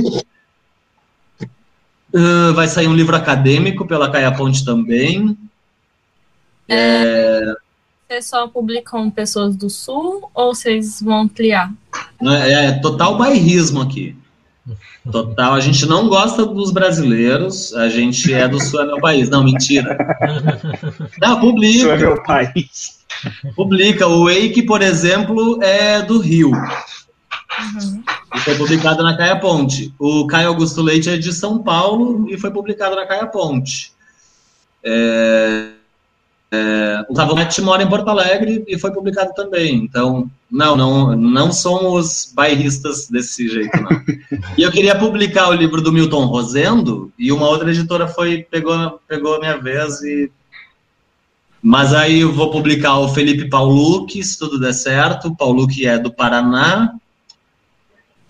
Speaker 2: Uh, vai sair um livro acadêmico pela Caia Ponte também.
Speaker 4: É... Vocês só publicam pessoas do Sul ou vocês vão ampliar?
Speaker 2: É, é total bairrismo aqui. Total, a gente não gosta dos brasileiros, a gente é do Sul, é meu país. Não, mentira. Não, publica. Sul
Speaker 3: é meu país.
Speaker 2: Publica. O Wake, por exemplo, é do Rio. Uhum. E foi publicado na Caia Ponte. O Caio Augusto Leite é de São Paulo e foi publicado na Caia Ponte. É... é, o Savonete mora em Porto Alegre e foi publicado também. Então, não, não, não somos bairristas desse jeito, não. e eu queria publicar o livro do Milton Rosendo e uma outra editora foi pegou pegou a minha vez e mas aí eu vou publicar o Felipe Paulucci, se tudo der certo. Paulucci é do Paraná.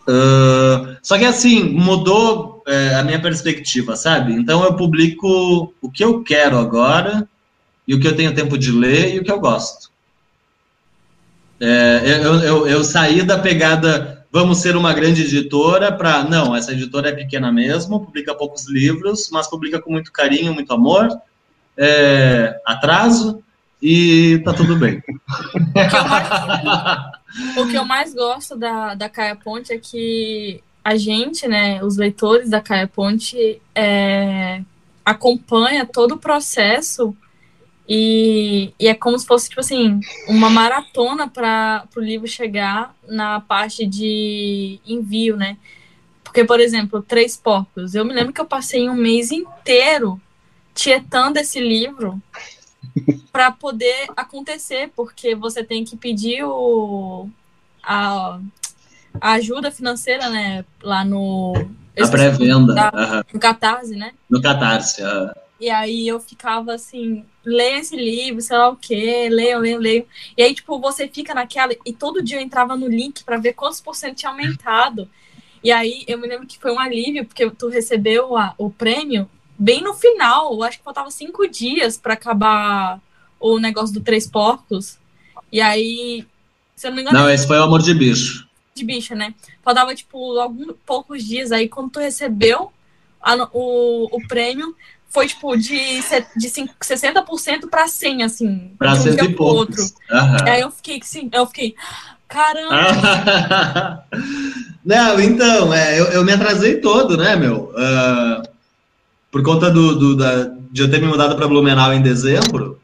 Speaker 2: Uh, só que assim, mudou é, a minha perspectiva, sabe? Então eu publico o que eu quero agora e o que eu tenho tempo de ler e o que eu gosto. É, eu, eu, eu, saí da pegada vamos ser uma grande editora para não, essa editora é pequena mesmo, publica poucos livros, mas publica com muito carinho, muito amor, é, atraso e tá tudo bem.
Speaker 4: O que eu mais gosto da, da Caia Ponte é que a gente, né, os leitores da Caia Ponte, é, acompanha todo o processo e, e, é como se fosse, tipo assim, uma maratona para o livro chegar na parte de envio, né? Porque, por exemplo, Três Porcos. Eu me lembro que eu passei um mês inteiro tietando esse livro para poder acontecer, porque você tem que pedir o, a, a ajuda financeira, né? Lá no.
Speaker 2: A pré-venda. Uhum.
Speaker 4: No Catarse, né?
Speaker 2: No Catarse, uhum.
Speaker 4: E aí eu ficava assim, lê esse livro, sei lá o quê, leio, leio, leio. E aí, tipo, você fica naquela. E todo dia eu entrava no link para ver quantos por cento tinha aumentado. E aí eu me lembro que foi um alívio, porque tu recebeu a, o prêmio bem no final. Eu acho que faltava cinco dias para acabar o negócio do Três Porcos. E aí, se eu não me engano.
Speaker 2: Não, esse foi o Amor de Bicho.
Speaker 4: De bicho, né? Faltava, tipo, alguns poucos dias. Aí, quando tu recebeu a, o, o prêmio, foi tipo de, de 60% para 100, assim.
Speaker 2: Para cento e poucos. Outro.
Speaker 4: Aí eu fiquei assim, eu fiquei, caramba!
Speaker 2: Não, então, é, eu, eu, me atrasei todo, né, meu? Uh, por conta do, do da, de eu ter me mudado para Blumenau em dezembro,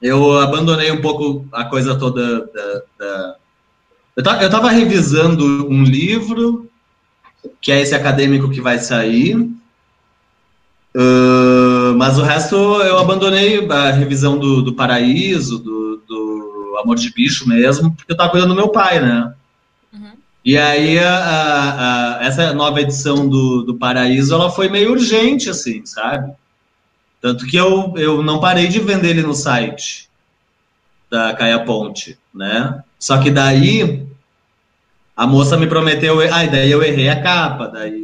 Speaker 2: eu abandonei um pouco a coisa toda da, da eu estava revisando um livro, que é esse acadêmico que vai sair, Uh, mas o resto eu abandonei a revisão do, do Paraíso, do, do, Amor de Bicho mesmo, porque eu tava cuidando do meu pai, né? Uhum. E aí a, a, essa nova edição do, do Paraíso, ela foi meio urgente, assim, sabe? Tanto que eu, eu não parei de vender ele no site da Caia Ponte, né? Só que daí a moça me prometeu, ah, daí eu errei a capa, daí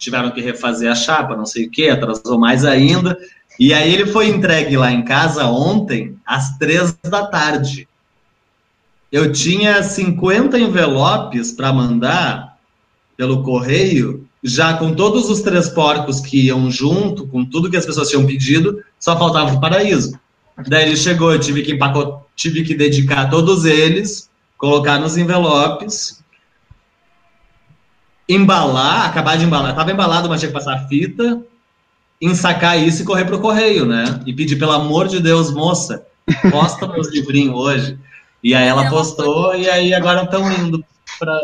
Speaker 2: tiveram que refazer a chapa, não sei o que, atrasou mais ainda. E aí ele foi entregue lá em casa ontem, às três da tarde. Eu tinha 50 envelopes para mandar pelo correio, já com todos os três porcos que iam junto, com tudo que as pessoas tinham pedido, só faltava o paraíso. Daí ele chegou, eu tive que empacot... tive que dedicar todos eles, colocar nos envelopes, embalar, acabar de embalar, tava embalado, mas tinha que passar a fita, ensacar isso e correr pro correio, né? E pedir, pelo amor de Deus, moça, posta meus livrinhos hoje. E aí ela postou e aí agora estão indo para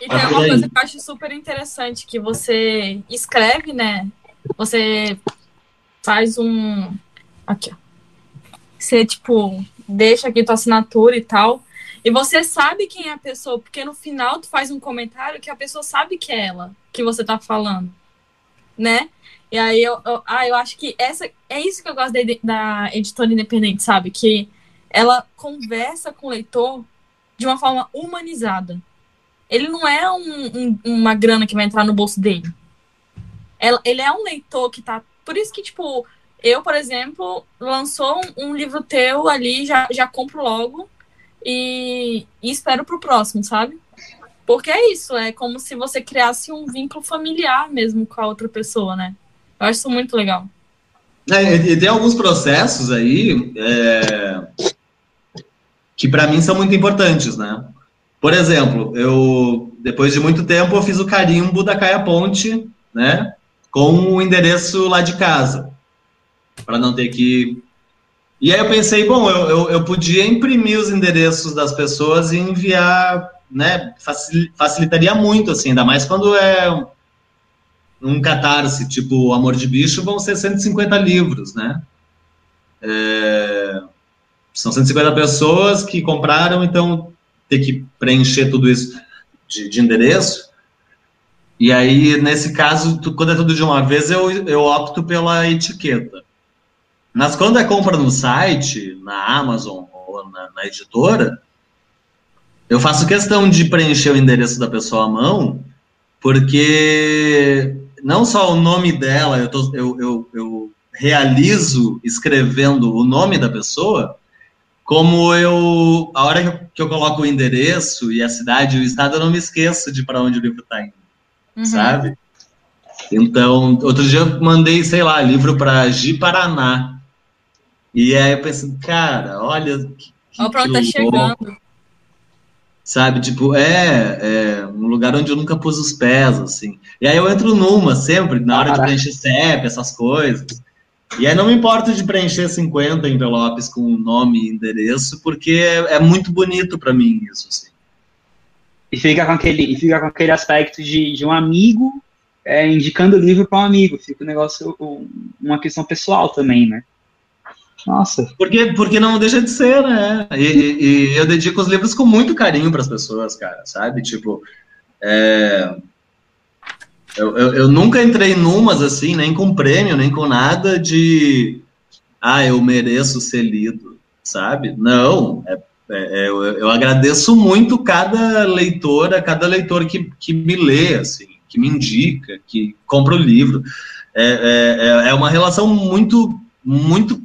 Speaker 4: e tem uma coisa que eu acho super interessante, que você escreve, né? Você faz um. Aqui, ó. Você, tipo, deixa aqui tua assinatura e tal. E você sabe quem é a pessoa, porque no final tu faz um comentário que a pessoa sabe que é ela que você tá falando, né? E aí eu, eu, ah, eu acho que essa é isso que eu gosto da, da editora independente, sabe? Que ela conversa com o leitor de uma forma humanizada. Ele não é um, um, uma grana que vai entrar no bolso dele. Ela, ele é um leitor que tá. Por isso que, tipo, eu, por exemplo, lançou um, um livro teu ali, já, já compro logo e, e espero pro próximo, sabe? Porque é isso, é como se você criasse um vínculo familiar mesmo com a outra pessoa, né? Eu acho isso muito legal.
Speaker 2: É, e tem alguns processos aí é, que para mim são muito importantes, né? Por exemplo, eu depois de muito tempo eu fiz o carimbo da Caia Ponte, né? Com o endereço lá de casa, para não ter que e aí eu pensei, bom, eu, eu, eu, podia imprimir os endereços das pessoas e enviar, né? Facilitaria muito, assim, ainda mais quando é um catarse, tipo Amor de Bicho, vão ser 150 livros, né? É, são 150 pessoas que compraram, então ter que preencher tudo isso de, de endereço. E aí, nesse caso, tu, quando é tudo de uma vez, eu, eu opto pela etiqueta. Mas quando é compra no site, na Amazon ou na, na editora, eu faço questão de preencher o endereço da pessoa à mão, porque não só o nome dela, eu, tô, eu, eu, eu realizo escrevendo o nome da pessoa, como eu, a hora que eu, coloco o endereço e a cidade e o estado, eu não me esqueço de para onde o livro está indo, uhum. sabe? Então, outro dia eu mandei, sei lá, livro para Gi Paraná. E aí eu pensei, cara, olha. Que,
Speaker 4: olha para onde tá chegando
Speaker 2: sabe? Tipo, é, é, um lugar onde eu nunca pus os pés, assim. E aí eu entro numa sempre, na hora de preencher CEP, essas coisas. E aí não me importo de preencher 50 envelopes com nome e endereço, porque é, é muito bonito para mim isso, assim.
Speaker 3: E fica com aquele, e fica com aquele aspecto de, de um amigo é, indicando o livro para um amigo. Fica um negócio, uma questão pessoal também, né? Nossa.
Speaker 2: Porque, porque não deixa de ser, né? E, e eu dedico os livros com muito carinho para as pessoas, cara, sabe? Tipo, é... eu, eu, eu, nunca entrei numas assim, nem com prêmio, nem com nada de. Ah, eu mereço ser lido, sabe? Não. É, é, é eu, eu agradeço muito cada leitora, cada leitor que, que me lê, assim, que me indica, que compra o livro. É, é, é uma relação muito, muito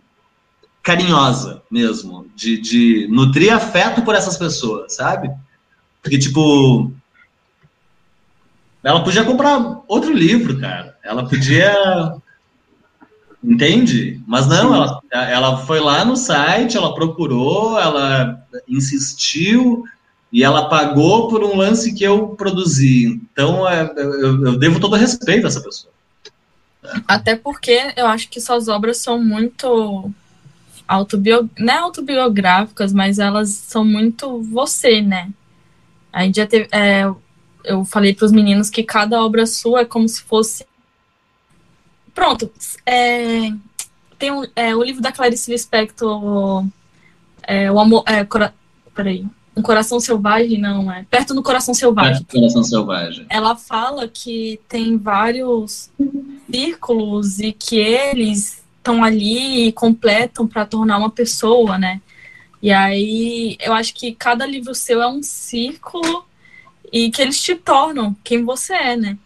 Speaker 2: carinhosa mesmo, de, de nutrir afeto por essas pessoas, sabe? Porque, tipo, ela podia comprar outro livro, cara. Ela podia. Entende? Mas não, ela, ela foi lá no site, ela procurou, ela insistiu e ela pagou por um lance que eu produzi. Então, é, eu, eu devo todo respeito a essa pessoa.
Speaker 4: Até porque eu acho que suas obras são muito autobio... não é autobiográficas, mas elas são muito você, né? A gente já teve, é, eu falei para os meninos que cada obra sua é como se fosse pronto. É, tem um, é, o livro da Clarice Lispector, é, o amor, é, cora, peraí, um coração selvagem, não é? Perto do coração selvagem. Perto
Speaker 2: do coração selvagem.
Speaker 4: Ela fala que tem vários círculos e que eles estão ali e completam para tornar uma pessoa, né? E aí eu acho que cada livro seu é um círculo e que eles te tornam quem você é, né?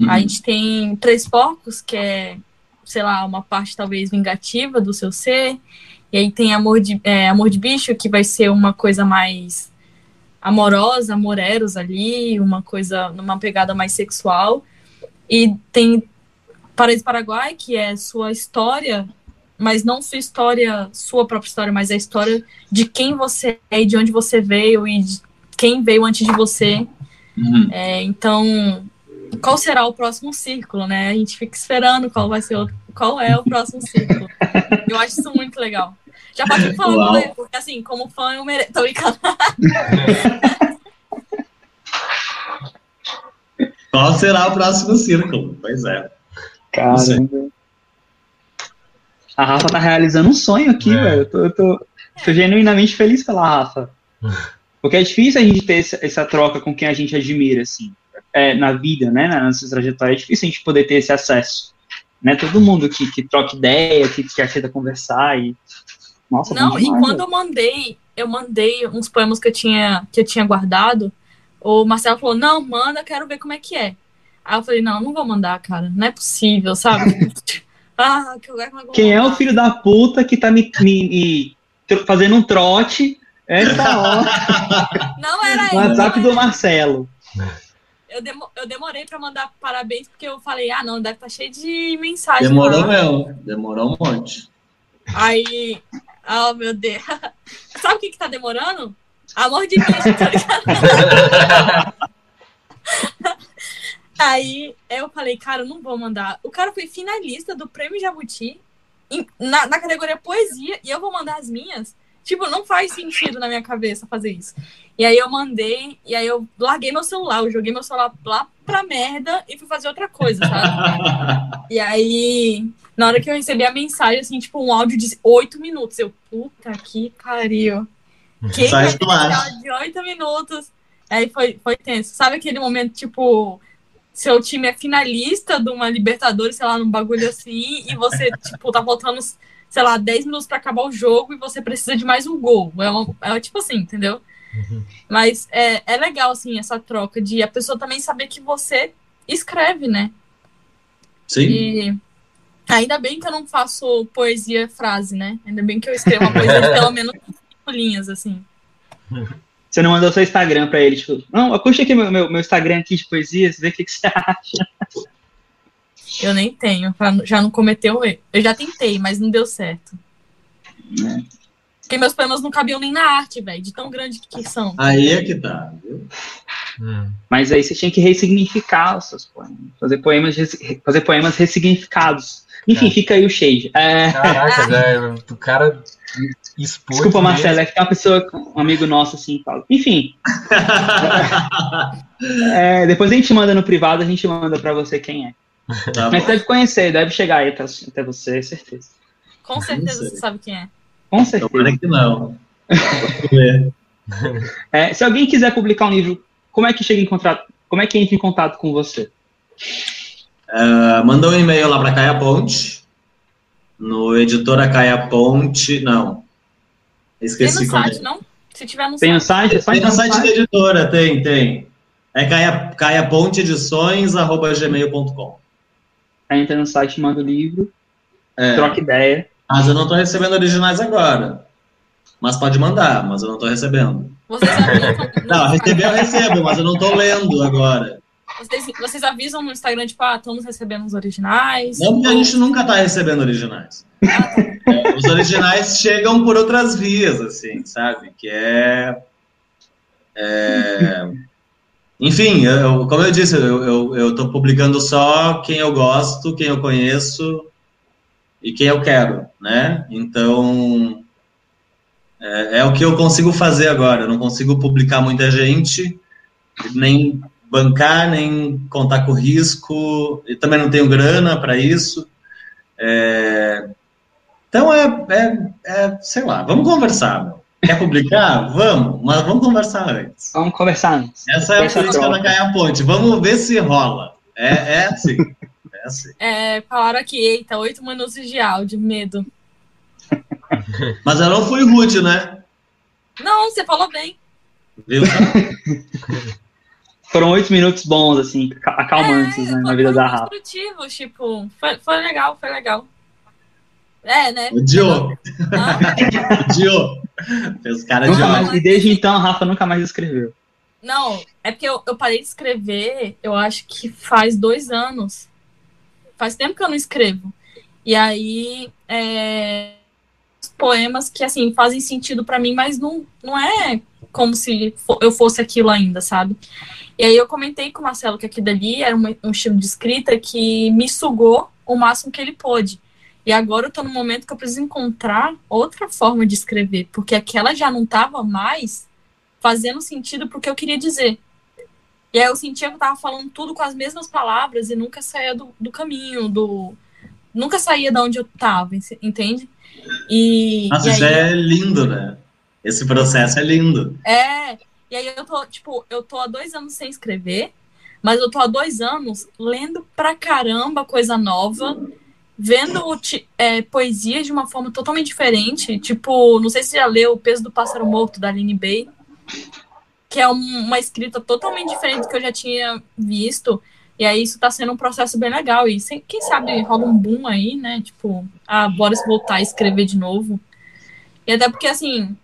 Speaker 4: Uhum. A gente tem Três Porcos, que é, sei lá, uma parte talvez vingativa do seu ser. E aí tem Amor de, é, Amor de Bicho, que vai ser uma coisa mais amorosa, amoreros ali, uma coisa, numa pegada mais sexual. E tem Paraíso Paraguai, que é sua história, mas não sua história, sua própria história, mas a história de quem você é e de onde você veio e de quem veio antes de você. Uhum. É, então, qual será o próximo círculo, né? A gente fica esperando qual vai ser o, qual é o próximo círculo. Eu acho isso muito legal. Já pode falar com ele, porque assim, como fã eu mereço. Tô brincando.
Speaker 2: Qual será o próximo círculo? Pois é.
Speaker 3: Caramba. A Rafa tá realizando um sonho aqui, é. velho. Eu, tô, eu tô, tô, genuinamente feliz pela Rafa. Porque é difícil a gente ter essa, essa troca com quem a gente admira, assim. É, na vida, né? Na nossa trajetória, é difícil a gente poder ter esse acesso. Né? Todo mundo que, que troca ideia, que, que aceita conversar e.
Speaker 4: Nossa, Não, demais, e quando eu mandei, eu mandei uns poemas que eu tinha, que eu tinha guardado, o Marcelo falou, não, manda, quero ver como é que é. Aí eu falei, não, não vou mandar, cara. Não é possível, sabe?
Speaker 3: ah, que lugar que Quem é o filho da puta que tá me, me, me fazendo um trote essa hora?
Speaker 4: Não era
Speaker 3: ele. WhatsApp do Marcelo.
Speaker 4: Eu, demo, eu demorei pra mandar parabéns, porque eu falei, ah, não, deve estar tá cheio de mensagem.
Speaker 2: Demorou lá. mesmo, demorou um monte.
Speaker 4: Aí, oh meu Deus. Sabe o que que tá demorando? Amor de bicho, tá ligado? Aí eu falei, cara, eu não vou mandar. O cara foi finalista do Prêmio Jabuti em, na, na categoria poesia e eu vou mandar as minhas. Tipo, não faz sentido na minha cabeça fazer isso. E aí eu mandei, e aí eu larguei meu celular, eu joguei meu celular lá pra merda e fui fazer outra coisa, sabe? e aí Na hora que eu recebi a mensagem, assim, tipo, um áudio de oito minutos. Eu, puta que pariu. Quem vai ter de oito minutos? Aí foi, foi tenso. Sabe aquele momento, tipo, seu time é finalista de uma Libertadores, sei lá, num bagulho assim, e você, tipo, tá faltando, sei lá, 10 minutos para acabar o jogo e você precisa de mais um gol. É, uma, é tipo assim, entendeu? Uhum. Mas é, é legal, assim, essa troca de a pessoa também saber que você escreve, né?
Speaker 2: Sim.
Speaker 4: E ainda bem que eu não faço poesia frase, né? Ainda bem que eu escrevo uma poesia de pelo menos cinco linhas, assim.
Speaker 3: Você não mandou seu Instagram pra ele, tipo, não, puxa aqui meu, meu, meu Instagram aqui de poesias, vê o que, que você acha.
Speaker 4: Eu nem tenho, já não cometer o erro. Eu já tentei, mas não deu certo. É. Porque meus poemas não cabiam nem na arte, velho, de tão grande que são.
Speaker 2: Aí é que tá, viu?
Speaker 3: Hum. Mas aí você tinha que ressignificar os seus poemas. Fazer poemas, fazer poemas ressignificados. Enfim, é. fica aí o shade.
Speaker 5: É... Caraca, velho, o cara
Speaker 3: expôs. Desculpa, Marcelo, é que tem uma pessoa, um amigo nosso assim, fala. Enfim. é, depois a gente manda no privado, a gente manda pra você quem é. Tá Mas deve conhecer, deve chegar aí até, até você, certeza.
Speaker 4: Com certeza você sabe quem é.
Speaker 3: Com certeza.
Speaker 2: Que não.
Speaker 3: é, se alguém quiser publicar um livro, como é que chega em contato? Como é que entra em contato com você?
Speaker 2: Uh, manda um e-mail lá para Caia Ponte, no editora Caia Ponte, não. Esqueci
Speaker 4: tem no site, é. não? Se tiver no
Speaker 3: tem no site,
Speaker 2: tem no site, da editora, tem, tem. É caia, caiaponteedições.gmail.com.
Speaker 3: Aí entra no site, manda o livro, é. troca ideia.
Speaker 2: Mas eu não estou recebendo originais agora. Mas pode mandar, mas eu não estou recebendo.
Speaker 4: Vocês
Speaker 2: não, receber eu recebo, mas eu não estou lendo agora.
Speaker 4: Vocês, vocês, avisam no Instagram, tipo, ah, estamos recebendo os originais?
Speaker 2: Não, porque a gente nunca está recebendo originais. é, os originais chegam por outras vias, assim, sabe? Que é. é... Enfim, eu, como eu disse, eu estou publicando só quem eu gosto, quem eu conheço e quem eu quero, né? Então, é, é, o que eu consigo fazer agora. Eu não consigo publicar muita gente, nem bancar, nem contar com risco. E também não tenho grana para isso. É, então, é, é, é, sei lá, vamos conversar. Meu. Quer publicar? vamos, mas vamos conversar antes.
Speaker 3: Vamos conversar antes.
Speaker 2: Essa é a política da Caia Ponte. Vamos ver se rola. É, é assim. É assim.
Speaker 4: É, falaram aqui, eita, oito minutos de áudio, medo.
Speaker 2: Mas eu não fui rude, né?
Speaker 4: Não, você falou bem.
Speaker 2: Viu?
Speaker 3: Foram oito minutos bons, assim, acalmantes, é, né, na vida da Rafa.
Speaker 4: construtivos, tipo, foi, foi legal, foi legal. É, né?
Speaker 2: Odiou. Odiou. Fez cara de
Speaker 3: mais, E desde então a Rafa nunca mais escreveu.
Speaker 4: Não, é porque eu, eu parei de escrever, eu acho que faz dois anos. Faz tempo que eu não escrevo. E aí, é, poemas que, assim, fazem sentido para mim, mas não, não é como se eu fosse aquilo ainda, sabe? E aí eu comentei com o Marcelo que aquilo dali era um, estilo de escrita que me sugou o máximo que ele pôde. E agora eu tô no momento que eu preciso encontrar outra forma de escrever, porque aquela já não tava mais fazendo sentido pro que eu queria dizer. E aí eu sentia que eu tava falando tudo com as mesmas palavras e nunca saía do, do caminho, do. Nunca saía de onde eu tava, entende? E,
Speaker 2: Nossa,
Speaker 4: e
Speaker 2: aí, já é lindo, né? Esse processo é lindo.
Speaker 4: É. E aí eu tô, tipo, eu tô há dois anos sem escrever, mas eu tô há dois anos lendo pra caramba coisa nova, vendo é, poesia de uma forma totalmente diferente. Tipo, não sei se você já leu O Peso do Pássaro Morto, da Aline Bay, que é um, uma escrita totalmente diferente do que eu já tinha visto. E aí isso tá sendo um processo bem legal. E sem, quem sabe rola um boom aí, né? Tipo, ah, bora voltar a escrever de novo. E até porque, assim,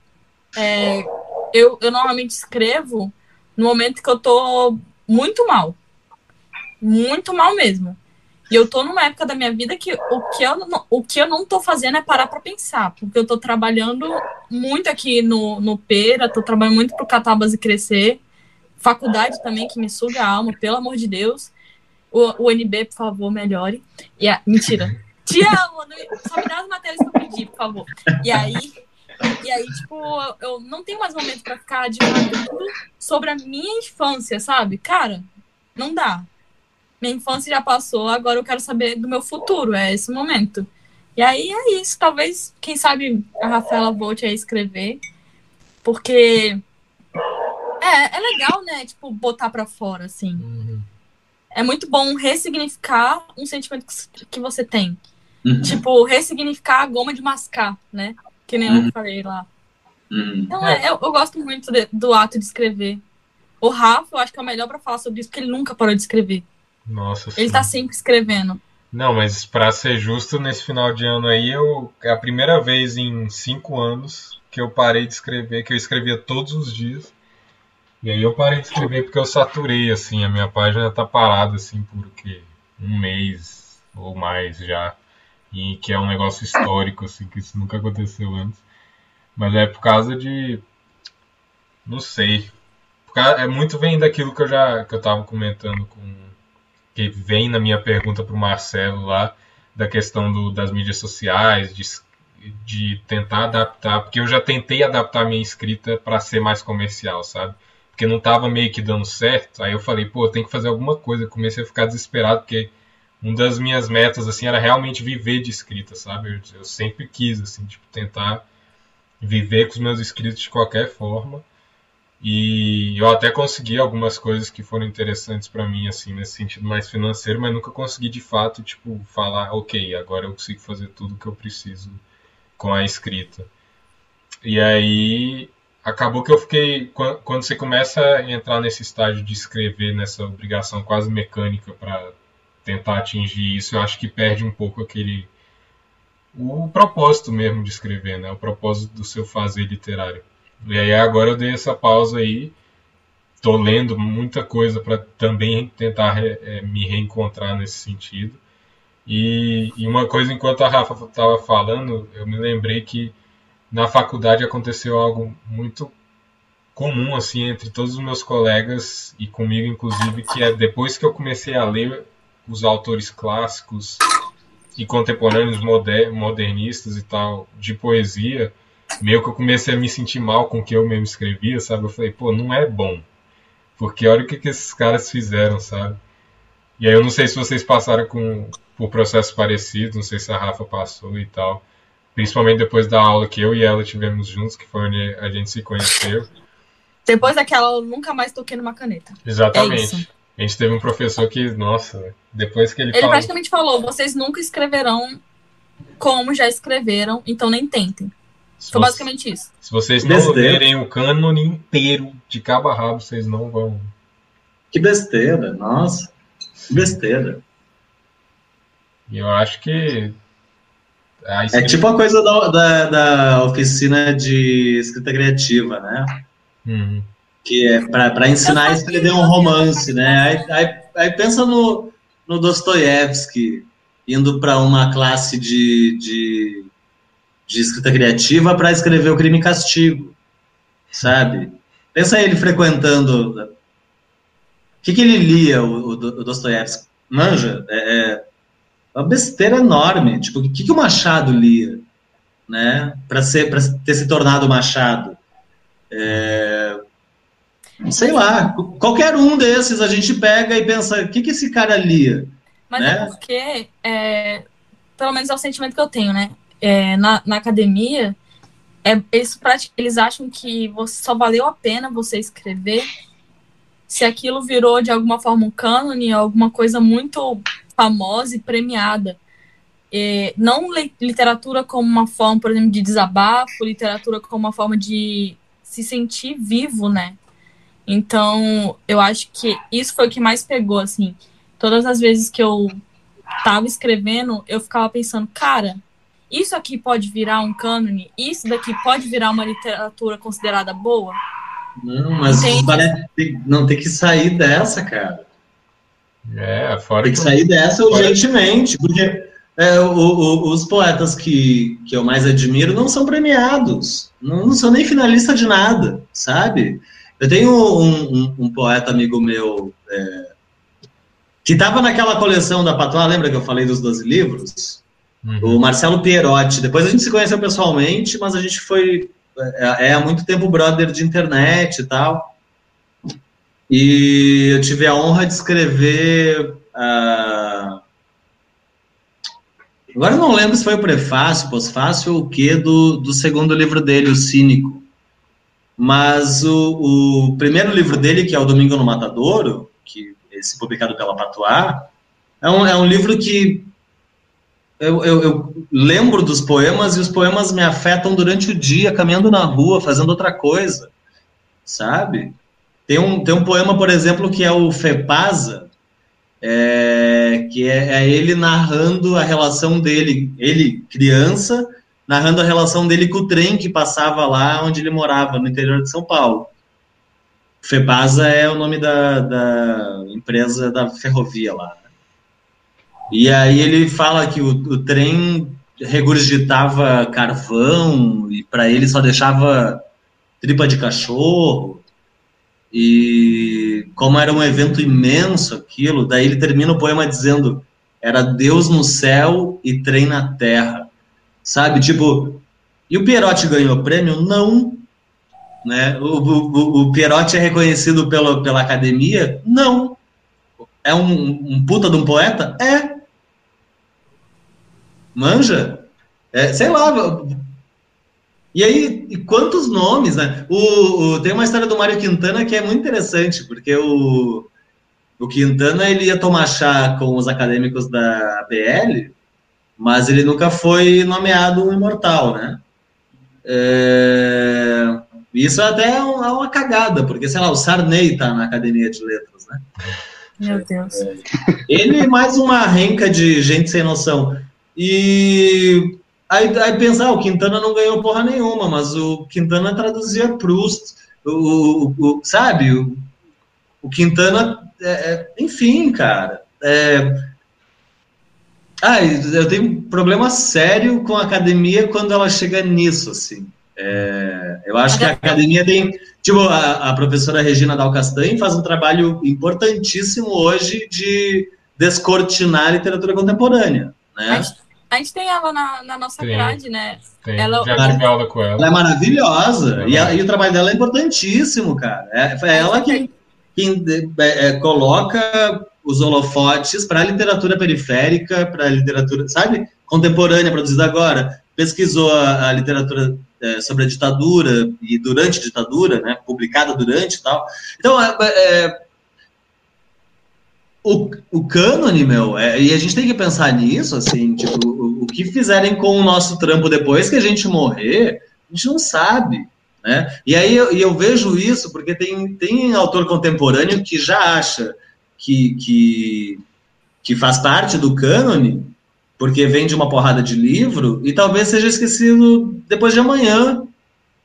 Speaker 4: é, eu, eu normalmente escrevo no momento que eu tô muito mal. Muito mal mesmo. E eu tô numa época da minha vida que o que eu não, o que eu não tô fazendo é parar para pensar, porque eu tô trabalhando muito aqui no, no Pera, tô trabalhando muito pro Catabas e Crescer, faculdade também que me suga a alma, pelo amor de Deus. O, o NB, por favor, melhore. E a, mentira. Te amo, só me dá as matérias que eu pedi, por favor. E aí, e aí, tipo, eu não tenho mais momento para ficar divagando sobre a minha infância, sabe? Cara, não dá. minha infância já passou, agora eu quero saber do meu futuro, é esse momento. E aí é isso, talvez, quem sabe a Rafaela volte a escrever, porque é, é legal, né, tipo, botar para fora, assim. Uhum. É muito bom ressignificar um sentimento que você tem. Uhum. Tipo, ressignificar a goma de mascar, né? Que nem uhum. eu falei lá. Uhum. Então, é, eu, eu, gosto muito de, do ato de escrever. O Rafa, eu acho que é o melhor para falar sobre isso, porque ele nunca parou de escrever.
Speaker 5: Nossa
Speaker 4: Ele sim. tá sempre escrevendo.
Speaker 5: Não, mas para ser justo, nesse final de ano aí, eu, é a primeira vez em cinco anos que eu parei de escrever, que eu escrevia todos os dias. E aí eu parei de escrever porque eu saturei, assim, a minha página tá parada, assim, por um mês ou mais já. E que é um negócio histórico, assim, que isso nunca aconteceu antes. Mas é por causa de. Não sei. É muito vem daquilo que eu já que eu tava comentando com que vem na minha pergunta para o Marcelo lá, da questão do, das mídias sociais, de, de tentar adaptar, porque eu já tentei adaptar minha escrita para ser mais comercial, sabe? Porque não estava meio que dando certo, aí eu falei, pô, tem que fazer alguma coisa, eu comecei a ficar desesperado, porque uma das minhas metas, assim, era realmente viver de escrita, sabe? Eu, eu sempre quis, assim, tipo, tentar viver com os meus escritos de qualquer forma, e eu até consegui algumas coisas que foram interessantes para mim, assim, nesse sentido mais financeiro, mas nunca consegui de fato, tipo, falar, ok, agora eu consigo fazer tudo que eu preciso com a escrita. E aí acabou que eu fiquei. Quando você começa a entrar nesse estágio de escrever, nessa obrigação quase mecânica para tentar atingir isso, eu acho que perde um pouco aquele. o propósito mesmo de escrever, né? O propósito do seu fazer literário. E aí agora eu dei essa pausa aí. Tô lendo muita coisa para também tentar re, é, me reencontrar nesse sentido. E, e, uma coisa, enquanto a Rafa estava falando, eu me lembrei que na faculdade aconteceu algo muito comum assim entre todos os meus colegas e comigo inclusive, que é depois que eu comecei a ler os autores clássicos e contemporâneos moder, modernistas e tal de poesia, meio que eu comecei a me sentir mal com o que eu mesmo escrevia, sabe? Eu falei, pô, não é bom. Porque olha o que, que esses caras fizeram, sabe? E aí eu não sei se vocês passaram com, por processos parecidos, não sei se a Rafa passou e tal. Principalmente depois da aula que eu e ela tivemos juntos, que foi onde a gente se conheceu.
Speaker 4: Depois daquela eu nunca mais toquei numa caneta.
Speaker 5: Exatamente. É a gente teve um professor que, nossa, depois que ele
Speaker 4: Ele falou... praticamente falou, vocês nunca escreverão como já escreveram, então nem tentem. Foi basicamente isso.
Speaker 5: Se vocês não lerem o cânone inteiro de cabo a rabo, vocês não vão.
Speaker 2: Que besteira, nossa. Que besteira.
Speaker 5: E eu acho que.
Speaker 2: É tipo a coisa da, da, da, oficina de escrita criativa, né? Uhum. Que é para ensinar a escrever um romance, né? Aí, aí, aí pensa no, no Dostoiévski indo para uma classe de, de de escrita criativa para escrever o crime e castigo, sabe? Pensa ele frequentando. O que, que ele lia, o, o, Dostoiévski? Manja? É, é, uma besteira enorme. Tipo, o que, que o Machado lia, né? Para ter se tornado Machado. É, sei lá, qualquer um desses a gente pega e pensa, o que, que esse cara lia?
Speaker 4: Mas é né? é porque, é, pelo menos é o sentimento que eu tenho, né? é, na, na academia, é, eles, eles acham que você, só valeu a pena você escrever se aquilo virou de alguma forma um cânone, alguma coisa muito famosa e premiada. É, não literatura como uma forma, por exemplo, de desabafo, literatura como uma forma de se sentir vivo, né? Então, eu acho que isso foi o que mais pegou, assim. Todas as vezes que eu tava escrevendo, eu ficava pensando, cara, isso aqui pode virar um cânone, isso daqui pode virar uma literatura considerada boa?
Speaker 2: Não, mas parece, não tem que sair dessa, cara.
Speaker 5: É, fora
Speaker 2: tem que, que sair dessa urgentemente, porque é, o, o, os poetas que, que eu mais admiro não são premiados, não, não são nem finalistas de nada, sabe? Eu tenho um, um, um poeta amigo meu é, que estava naquela coleção da Patois, lembra que eu falei dos 12 livros? Uhum. O Marcelo Pierotti. Depois a gente se conheceu pessoalmente, mas a gente foi é, é, há muito tempo brother de internet e tal. E eu tive a honra de escrever Uh, agora não lembro se foi o prefácio, pós-fácio ou o que do, do segundo livro dele, O Cínico. Mas o, o primeiro livro dele, que é O Domingo no Matadouro, que esse publicado pela Patois, é um, é um livro que eu, eu, eu, lembro dos poemas e os poemas me afetam durante o dia, caminhando na rua, fazendo outra coisa, sabe? Tem um, tem um poema, por exemplo, que é o Fepasa, é, que é, é, ele narrando a relação dele, ele, criança, narrando a relação dele com o trem que passava lá onde ele morava, no interior de São Paulo. Fepasa é o nome da, da empresa da ferrovia lá. E aí ele fala que o, o trem regurgitava carvão e para ele só deixava tripa de cachorro. E como era um evento imenso aquilo, daí ele termina o poema dizendo: era Deus no céu e trem na terra. Sabe? Tipo, e o Pierotti ganhou prêmio? Não. Né? O, o, o Pierotti é reconhecido pela, pela academia? Não. É um, um puta de um poeta? É. Manja? É, sei lá. E aí, e quantos nomes, né? O, o, tem uma história do Mário Quintana que é muito interessante, porque o, o Quintana ele ia tomar chá com os acadêmicos da BL, mas ele nunca foi nomeado um imortal, né? É, isso até é uma, é uma cagada, porque, sei lá, o Sarney tá na Academia de Letras, né?
Speaker 4: Meu Deus. É,
Speaker 2: ele é mais uma renca de gente sem noção. E aí, aí pensar, ah, o Quintana não ganhou porra nenhuma, mas o Quintana traduzia Proust, o, o, o sabe? O, o Quintana, é, é, enfim, cara. É, ah, eu tenho um problema sério com a academia quando ela chega nisso, assim. É, eu acho que a academia tem. Tipo, a, a professora Regina Dal Castanho faz um trabalho importantíssimo hoje de descortinar a literatura contemporânea. Né?
Speaker 4: A gente tem ela na, na nossa tem, grade, né?
Speaker 5: Tem. Ela, Já tive aula com ela.
Speaker 2: Ela é maravilhosa. É e, a, e, o trabalho dela é importantíssimo, cara. É, é ela que, que é, é, coloca os holofotes para a literatura periférica, para a literatura, sabe? Contemporânea, produzida agora. Pesquisou a, a literatura é, sobre a ditadura e durante a ditadura, né? Publicada durante e tal. Então, é, é o, o cânone, meu, é, e a gente tem que pensar nisso, assim, tipo, o, o, que fizerem com o nosso trampo depois que a gente morrer, a gente não sabe, né? E aí eu, eu vejo isso porque tem, tem autor contemporâneo que já acha que, que, que faz parte do cânone, porque vem de uma porrada de livro, e talvez seja esquecido depois de amanhã,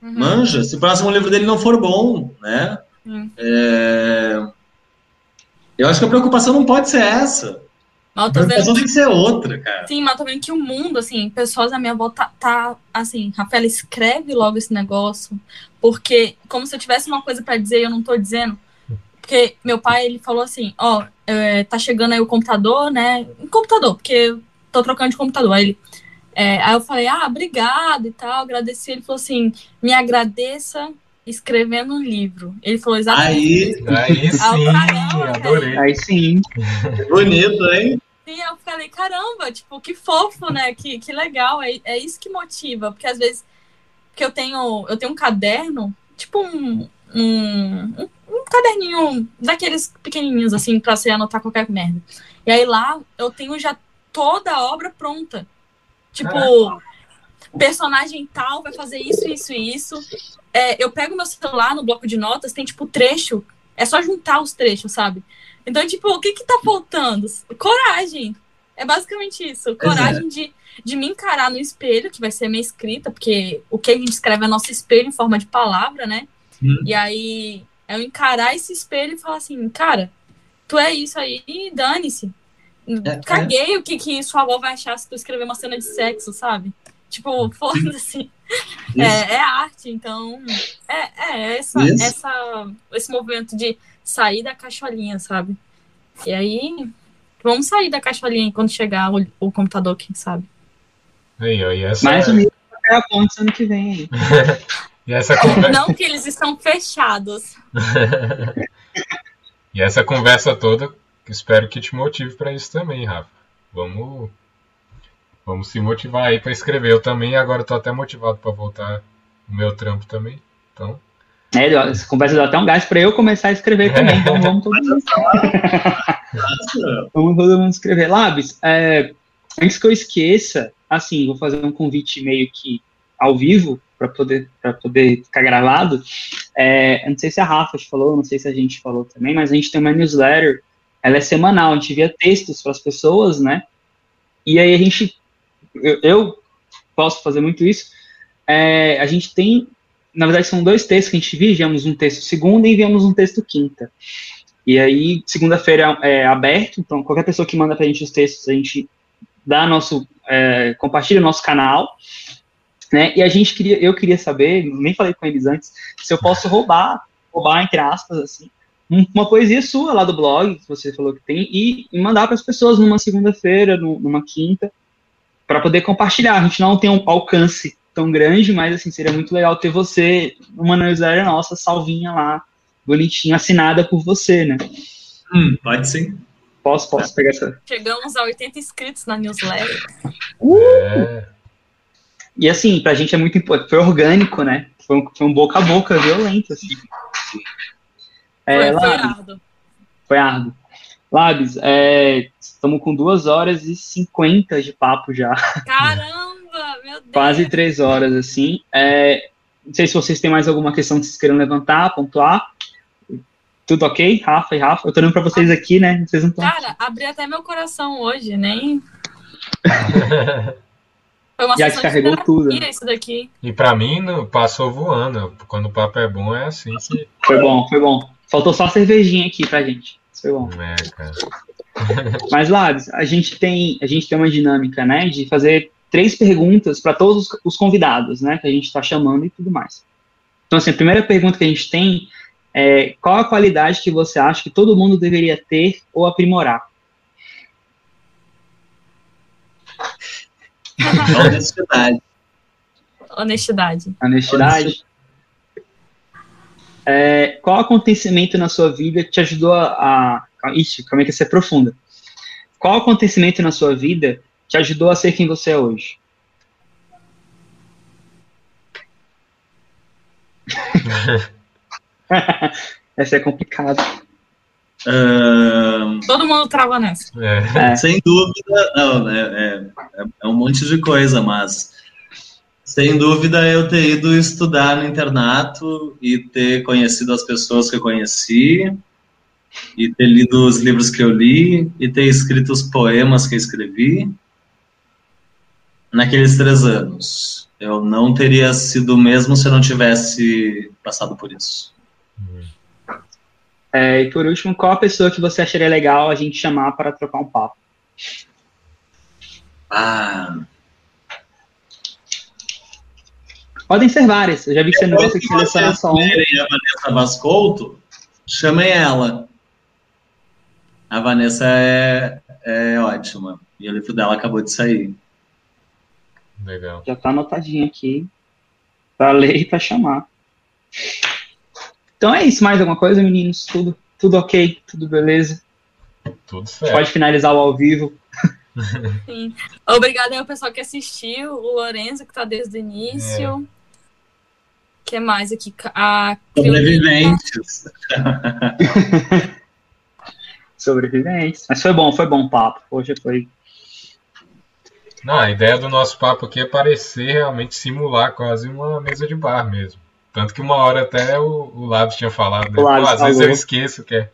Speaker 2: uhum. manja, se o próximo livro dele não for bom, né? Uhum. É eu acho que a preocupação não pode ser essa. A preocupação tem que ser outra, cara.
Speaker 4: Sim, mas tô vendo que o mundo, assim, pessoas à minha volta tá, tá assim, Rafaela, escreve logo esse negócio, porque como se eu tivesse uma coisa para dizer e eu não tô dizendo. Porque meu pai, ele falou assim, ó, é, tá chegando aí o computador, né? Um computador, porque eu tô trocando de computador. Aí ele, é, aí eu falei, ah, obrigado e tal, agradeci. Ele falou assim, me agradeça escrevendo um livro. Ele falou exatamente
Speaker 2: aí,
Speaker 5: isso. Aí sim, caramba, adorei.
Speaker 3: Aí sim.
Speaker 2: Bonito, hein?
Speaker 4: Sim, eu falei, caramba, tipo, que fofo, né? Que, que legal. É, é isso que motiva. Porque às vezes que eu tenho, eu tenho um caderno, tipo um, um, um caderninho daqueles pequenininhos, assim, pra você anotar qualquer merda. E aí lá eu tenho já toda a obra pronta. Tipo, personagem tal vai fazer isso, isso e isso. É, eu pego meu celular no bloco de notas, tem tipo trecho, é só juntar os trechos, sabe? Então, tipo, o que que tá faltando? Coragem. É basicamente isso. Coragem de, de me encarar no espelho, que vai ser minha escrita, porque o que a gente escreve é nosso espelho em forma de palavra, né? Hum. E aí, eu encarar esse espelho e falar assim, cara, tu é isso aí, dane-se. É, é. Caguei é. o que, que sua avó vai achar se tu escrever uma cena de sexo, sabe? Tipo, foda-se. É, é, arte, então. É, é essa, essa, esse movimento de sair da caixolinha, sabe? E aí, vamos sair da caixolinha quando chegar o, o computador, quem sabe.
Speaker 5: Aí, aí, essa...
Speaker 3: Mais um é a ponte ano que vem aí.
Speaker 5: e essa conversa...
Speaker 4: Não que eles estão fechados.
Speaker 5: e essa conversa toda espero que te motive para isso também, Rafa. Vamos, vamos se motivar aí para escrever. Eu também agora estou até motivado para voltar no meu trampo também. Então.
Speaker 3: É, essa conversa deu até um gás para eu começar a escrever também. Então vamos todo mundo. vamos todo mundo escrever. Labs, é, antes que eu esqueça, assim, vou fazer um convite meio que ao vivo para poder para poder ficar gravado. É, não sei se a Rafa falou, não sei se a gente falou também, mas a gente tem uma newsletter. Ela é semanal. A gente envia textos para as pessoas, né? E aí a gente, eu, eu posso fazer muito isso. É, a gente tem, na verdade, são dois textos que a gente envia. Enviamos um texto segunda e enviamos um texto quinta. E aí, segunda-feira é, é aberto, então qualquer pessoa que manda para a gente os textos, a gente dá nosso, é, compartilha o nosso canal. Né? E a gente queria, eu queria saber, nem falei com eles antes, se eu posso roubar, roubar entre aspas, assim, uma poesia sua lá do blog, que você falou que tem, e, e mandar para as pessoas numa segunda-feira, numa quinta, para poder compartilhar. A gente não tem um alcance tão grande, mas assim, seria muito legal ter você, uma newsletter nossa, salvinha lá, bonitinha, assinada por você, né?
Speaker 2: Hum, pode sim.
Speaker 3: Posso, posso pegar essa.
Speaker 4: Chegamos a 80 inscritos na newsletter.
Speaker 3: Uh! É. E assim, pra gente é muito importante, foi orgânico, né? Foi um, foi um boca a boca violento, assim.
Speaker 4: É, foi, foi árduo.
Speaker 3: Foi árduo. Labs, é, estamos com duas horas e cinquenta de papo já.
Speaker 4: Caramba, meu Deus!
Speaker 3: Quase três horas, assim. É, não sei se vocês têm mais alguma questão que vocês queiram levantar, pontuar. Tudo ok? Rafa e Rafa? Eu tô olhando pra vocês aqui, né? Vocês não estão...
Speaker 4: Cara, abri até meu coração hoje, nem...
Speaker 3: Foi uma Já descarregou tudo. Né?
Speaker 4: Isso daqui.
Speaker 5: E pra mim, passou voando. Quando o papo é bom, é assim que.
Speaker 3: Foi bom, foi bom. Faltou só a cervejinha aqui pra gente. Foi bom. É, cara. Mas, Labs, a gente tem, a gente tem uma dinâmica, né, de fazer três perguntas para todos os convidados, né, que a gente está chamando e tudo mais. Então, assim, a primeira pergunta que a gente tem é qual a qualidade que você acha que todo mundo deveria ter ou aprimorar?
Speaker 2: Honestidade.
Speaker 4: Honestidade.
Speaker 3: Honestidade. É, qual acontecimento na sua vida te ajudou a. a ixi, como é que você é profunda? Qual acontecimento na sua vida te ajudou a ser quem você é hoje? Essa é complicada.
Speaker 4: Uh, Todo mundo trava nessa.
Speaker 2: É. Sem dúvida, não, é, é, é, um monte de coisa, mas sem dúvida eu ter ido estudar no internato e ter conhecido as pessoas que eu conheci, e ter lido os livros que eu li, e ter escrito os poemas que eu escrevi naqueles três anos. Eu não teria sido o mesmo se eu não tivesse passado por isso.
Speaker 3: É, e por último, qual a pessoa que você acharia legal a gente chamar para trocar um papo?
Speaker 2: Ah.
Speaker 3: Podem ser várias. Eu já vi que você não gosta de selecionar só uma.
Speaker 2: a Vanessa Vascolto, chamem ela. A Vanessa é, é ótima. E o livro dela acabou de sair.
Speaker 5: Legal.
Speaker 3: Já está anotadinho aqui para ler e para chamar. Então é isso, mais alguma coisa, meninos? Tudo, tudo ok, tudo beleza?
Speaker 5: Tudo certo.
Speaker 3: Pode finalizar o ao vivo.
Speaker 4: Sim. Obrigada ao pessoal que assistiu, o Lorenzo que está desde o início. É. que mais aqui? A
Speaker 2: Sobreviventes.
Speaker 3: Sobreviventes. Mas foi bom, foi bom o papo. Hoje foi.
Speaker 5: Não, a ideia do nosso papo aqui é parecer realmente simular quase uma mesa de bar mesmo. Tanto que uma hora até o, o Labs tinha falado, né? Pô, às vezes eu esqueço que, é,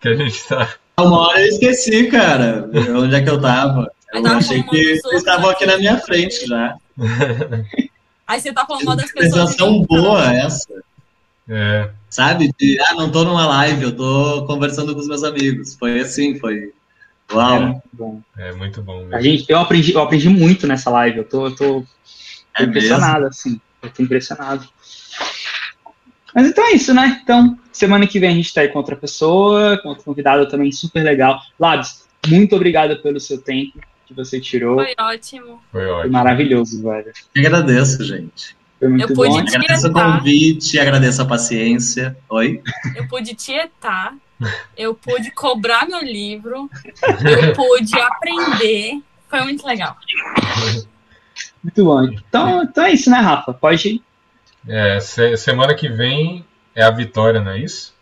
Speaker 5: que a gente tá.
Speaker 2: Uma hora eu esqueci, cara. Onde é que eu tava? Eu achei que vocês estavam aqui na minha frente já.
Speaker 4: Aí você tá falando mal das pessoas.
Speaker 2: Sensação boa essa.
Speaker 5: É.
Speaker 2: Sabe? De, ah, não tô numa live, eu tô conversando com os meus amigos. Foi assim, foi. Uau.
Speaker 5: É muito bom. É muito bom mesmo.
Speaker 3: A gente, eu, aprendi, eu aprendi muito nessa live. Eu tô, eu tô, tô é impressionado, mesmo? assim. Eu tô impressionado. Mas então é isso, né? Então, semana que vem a gente tá aí com outra pessoa, com outro convidado também super legal. Labs, muito obrigado pelo seu tempo que você tirou.
Speaker 4: Foi ótimo.
Speaker 5: Foi ótimo. Foi
Speaker 3: maravilhoso, velho.
Speaker 2: Eu agradeço, gente.
Speaker 3: Foi muito
Speaker 4: eu pude
Speaker 3: bom.
Speaker 4: tietar.
Speaker 2: Agradeço o convite, agradeço a paciência. Oi?
Speaker 4: Eu pude tietar, eu pude cobrar meu livro, eu pude aprender. Foi muito legal.
Speaker 3: Muito bom. Então, então é isso, né, Rafa? Pode ir.
Speaker 5: É, se, semana que vem é a Vitória, não é isso?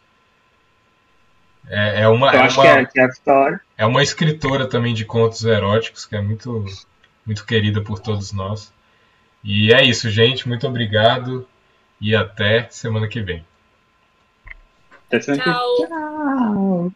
Speaker 5: É, é uma,
Speaker 3: Eu
Speaker 5: é,
Speaker 3: acho
Speaker 5: uma,
Speaker 3: que é, que é a Vitória.
Speaker 5: é uma escritora também de contos eróticos, que é muito, muito querida por todos nós. E é isso, gente. Muito obrigado e até semana que vem.
Speaker 3: Até semana que-
Speaker 4: Tchau.
Speaker 3: Tchau.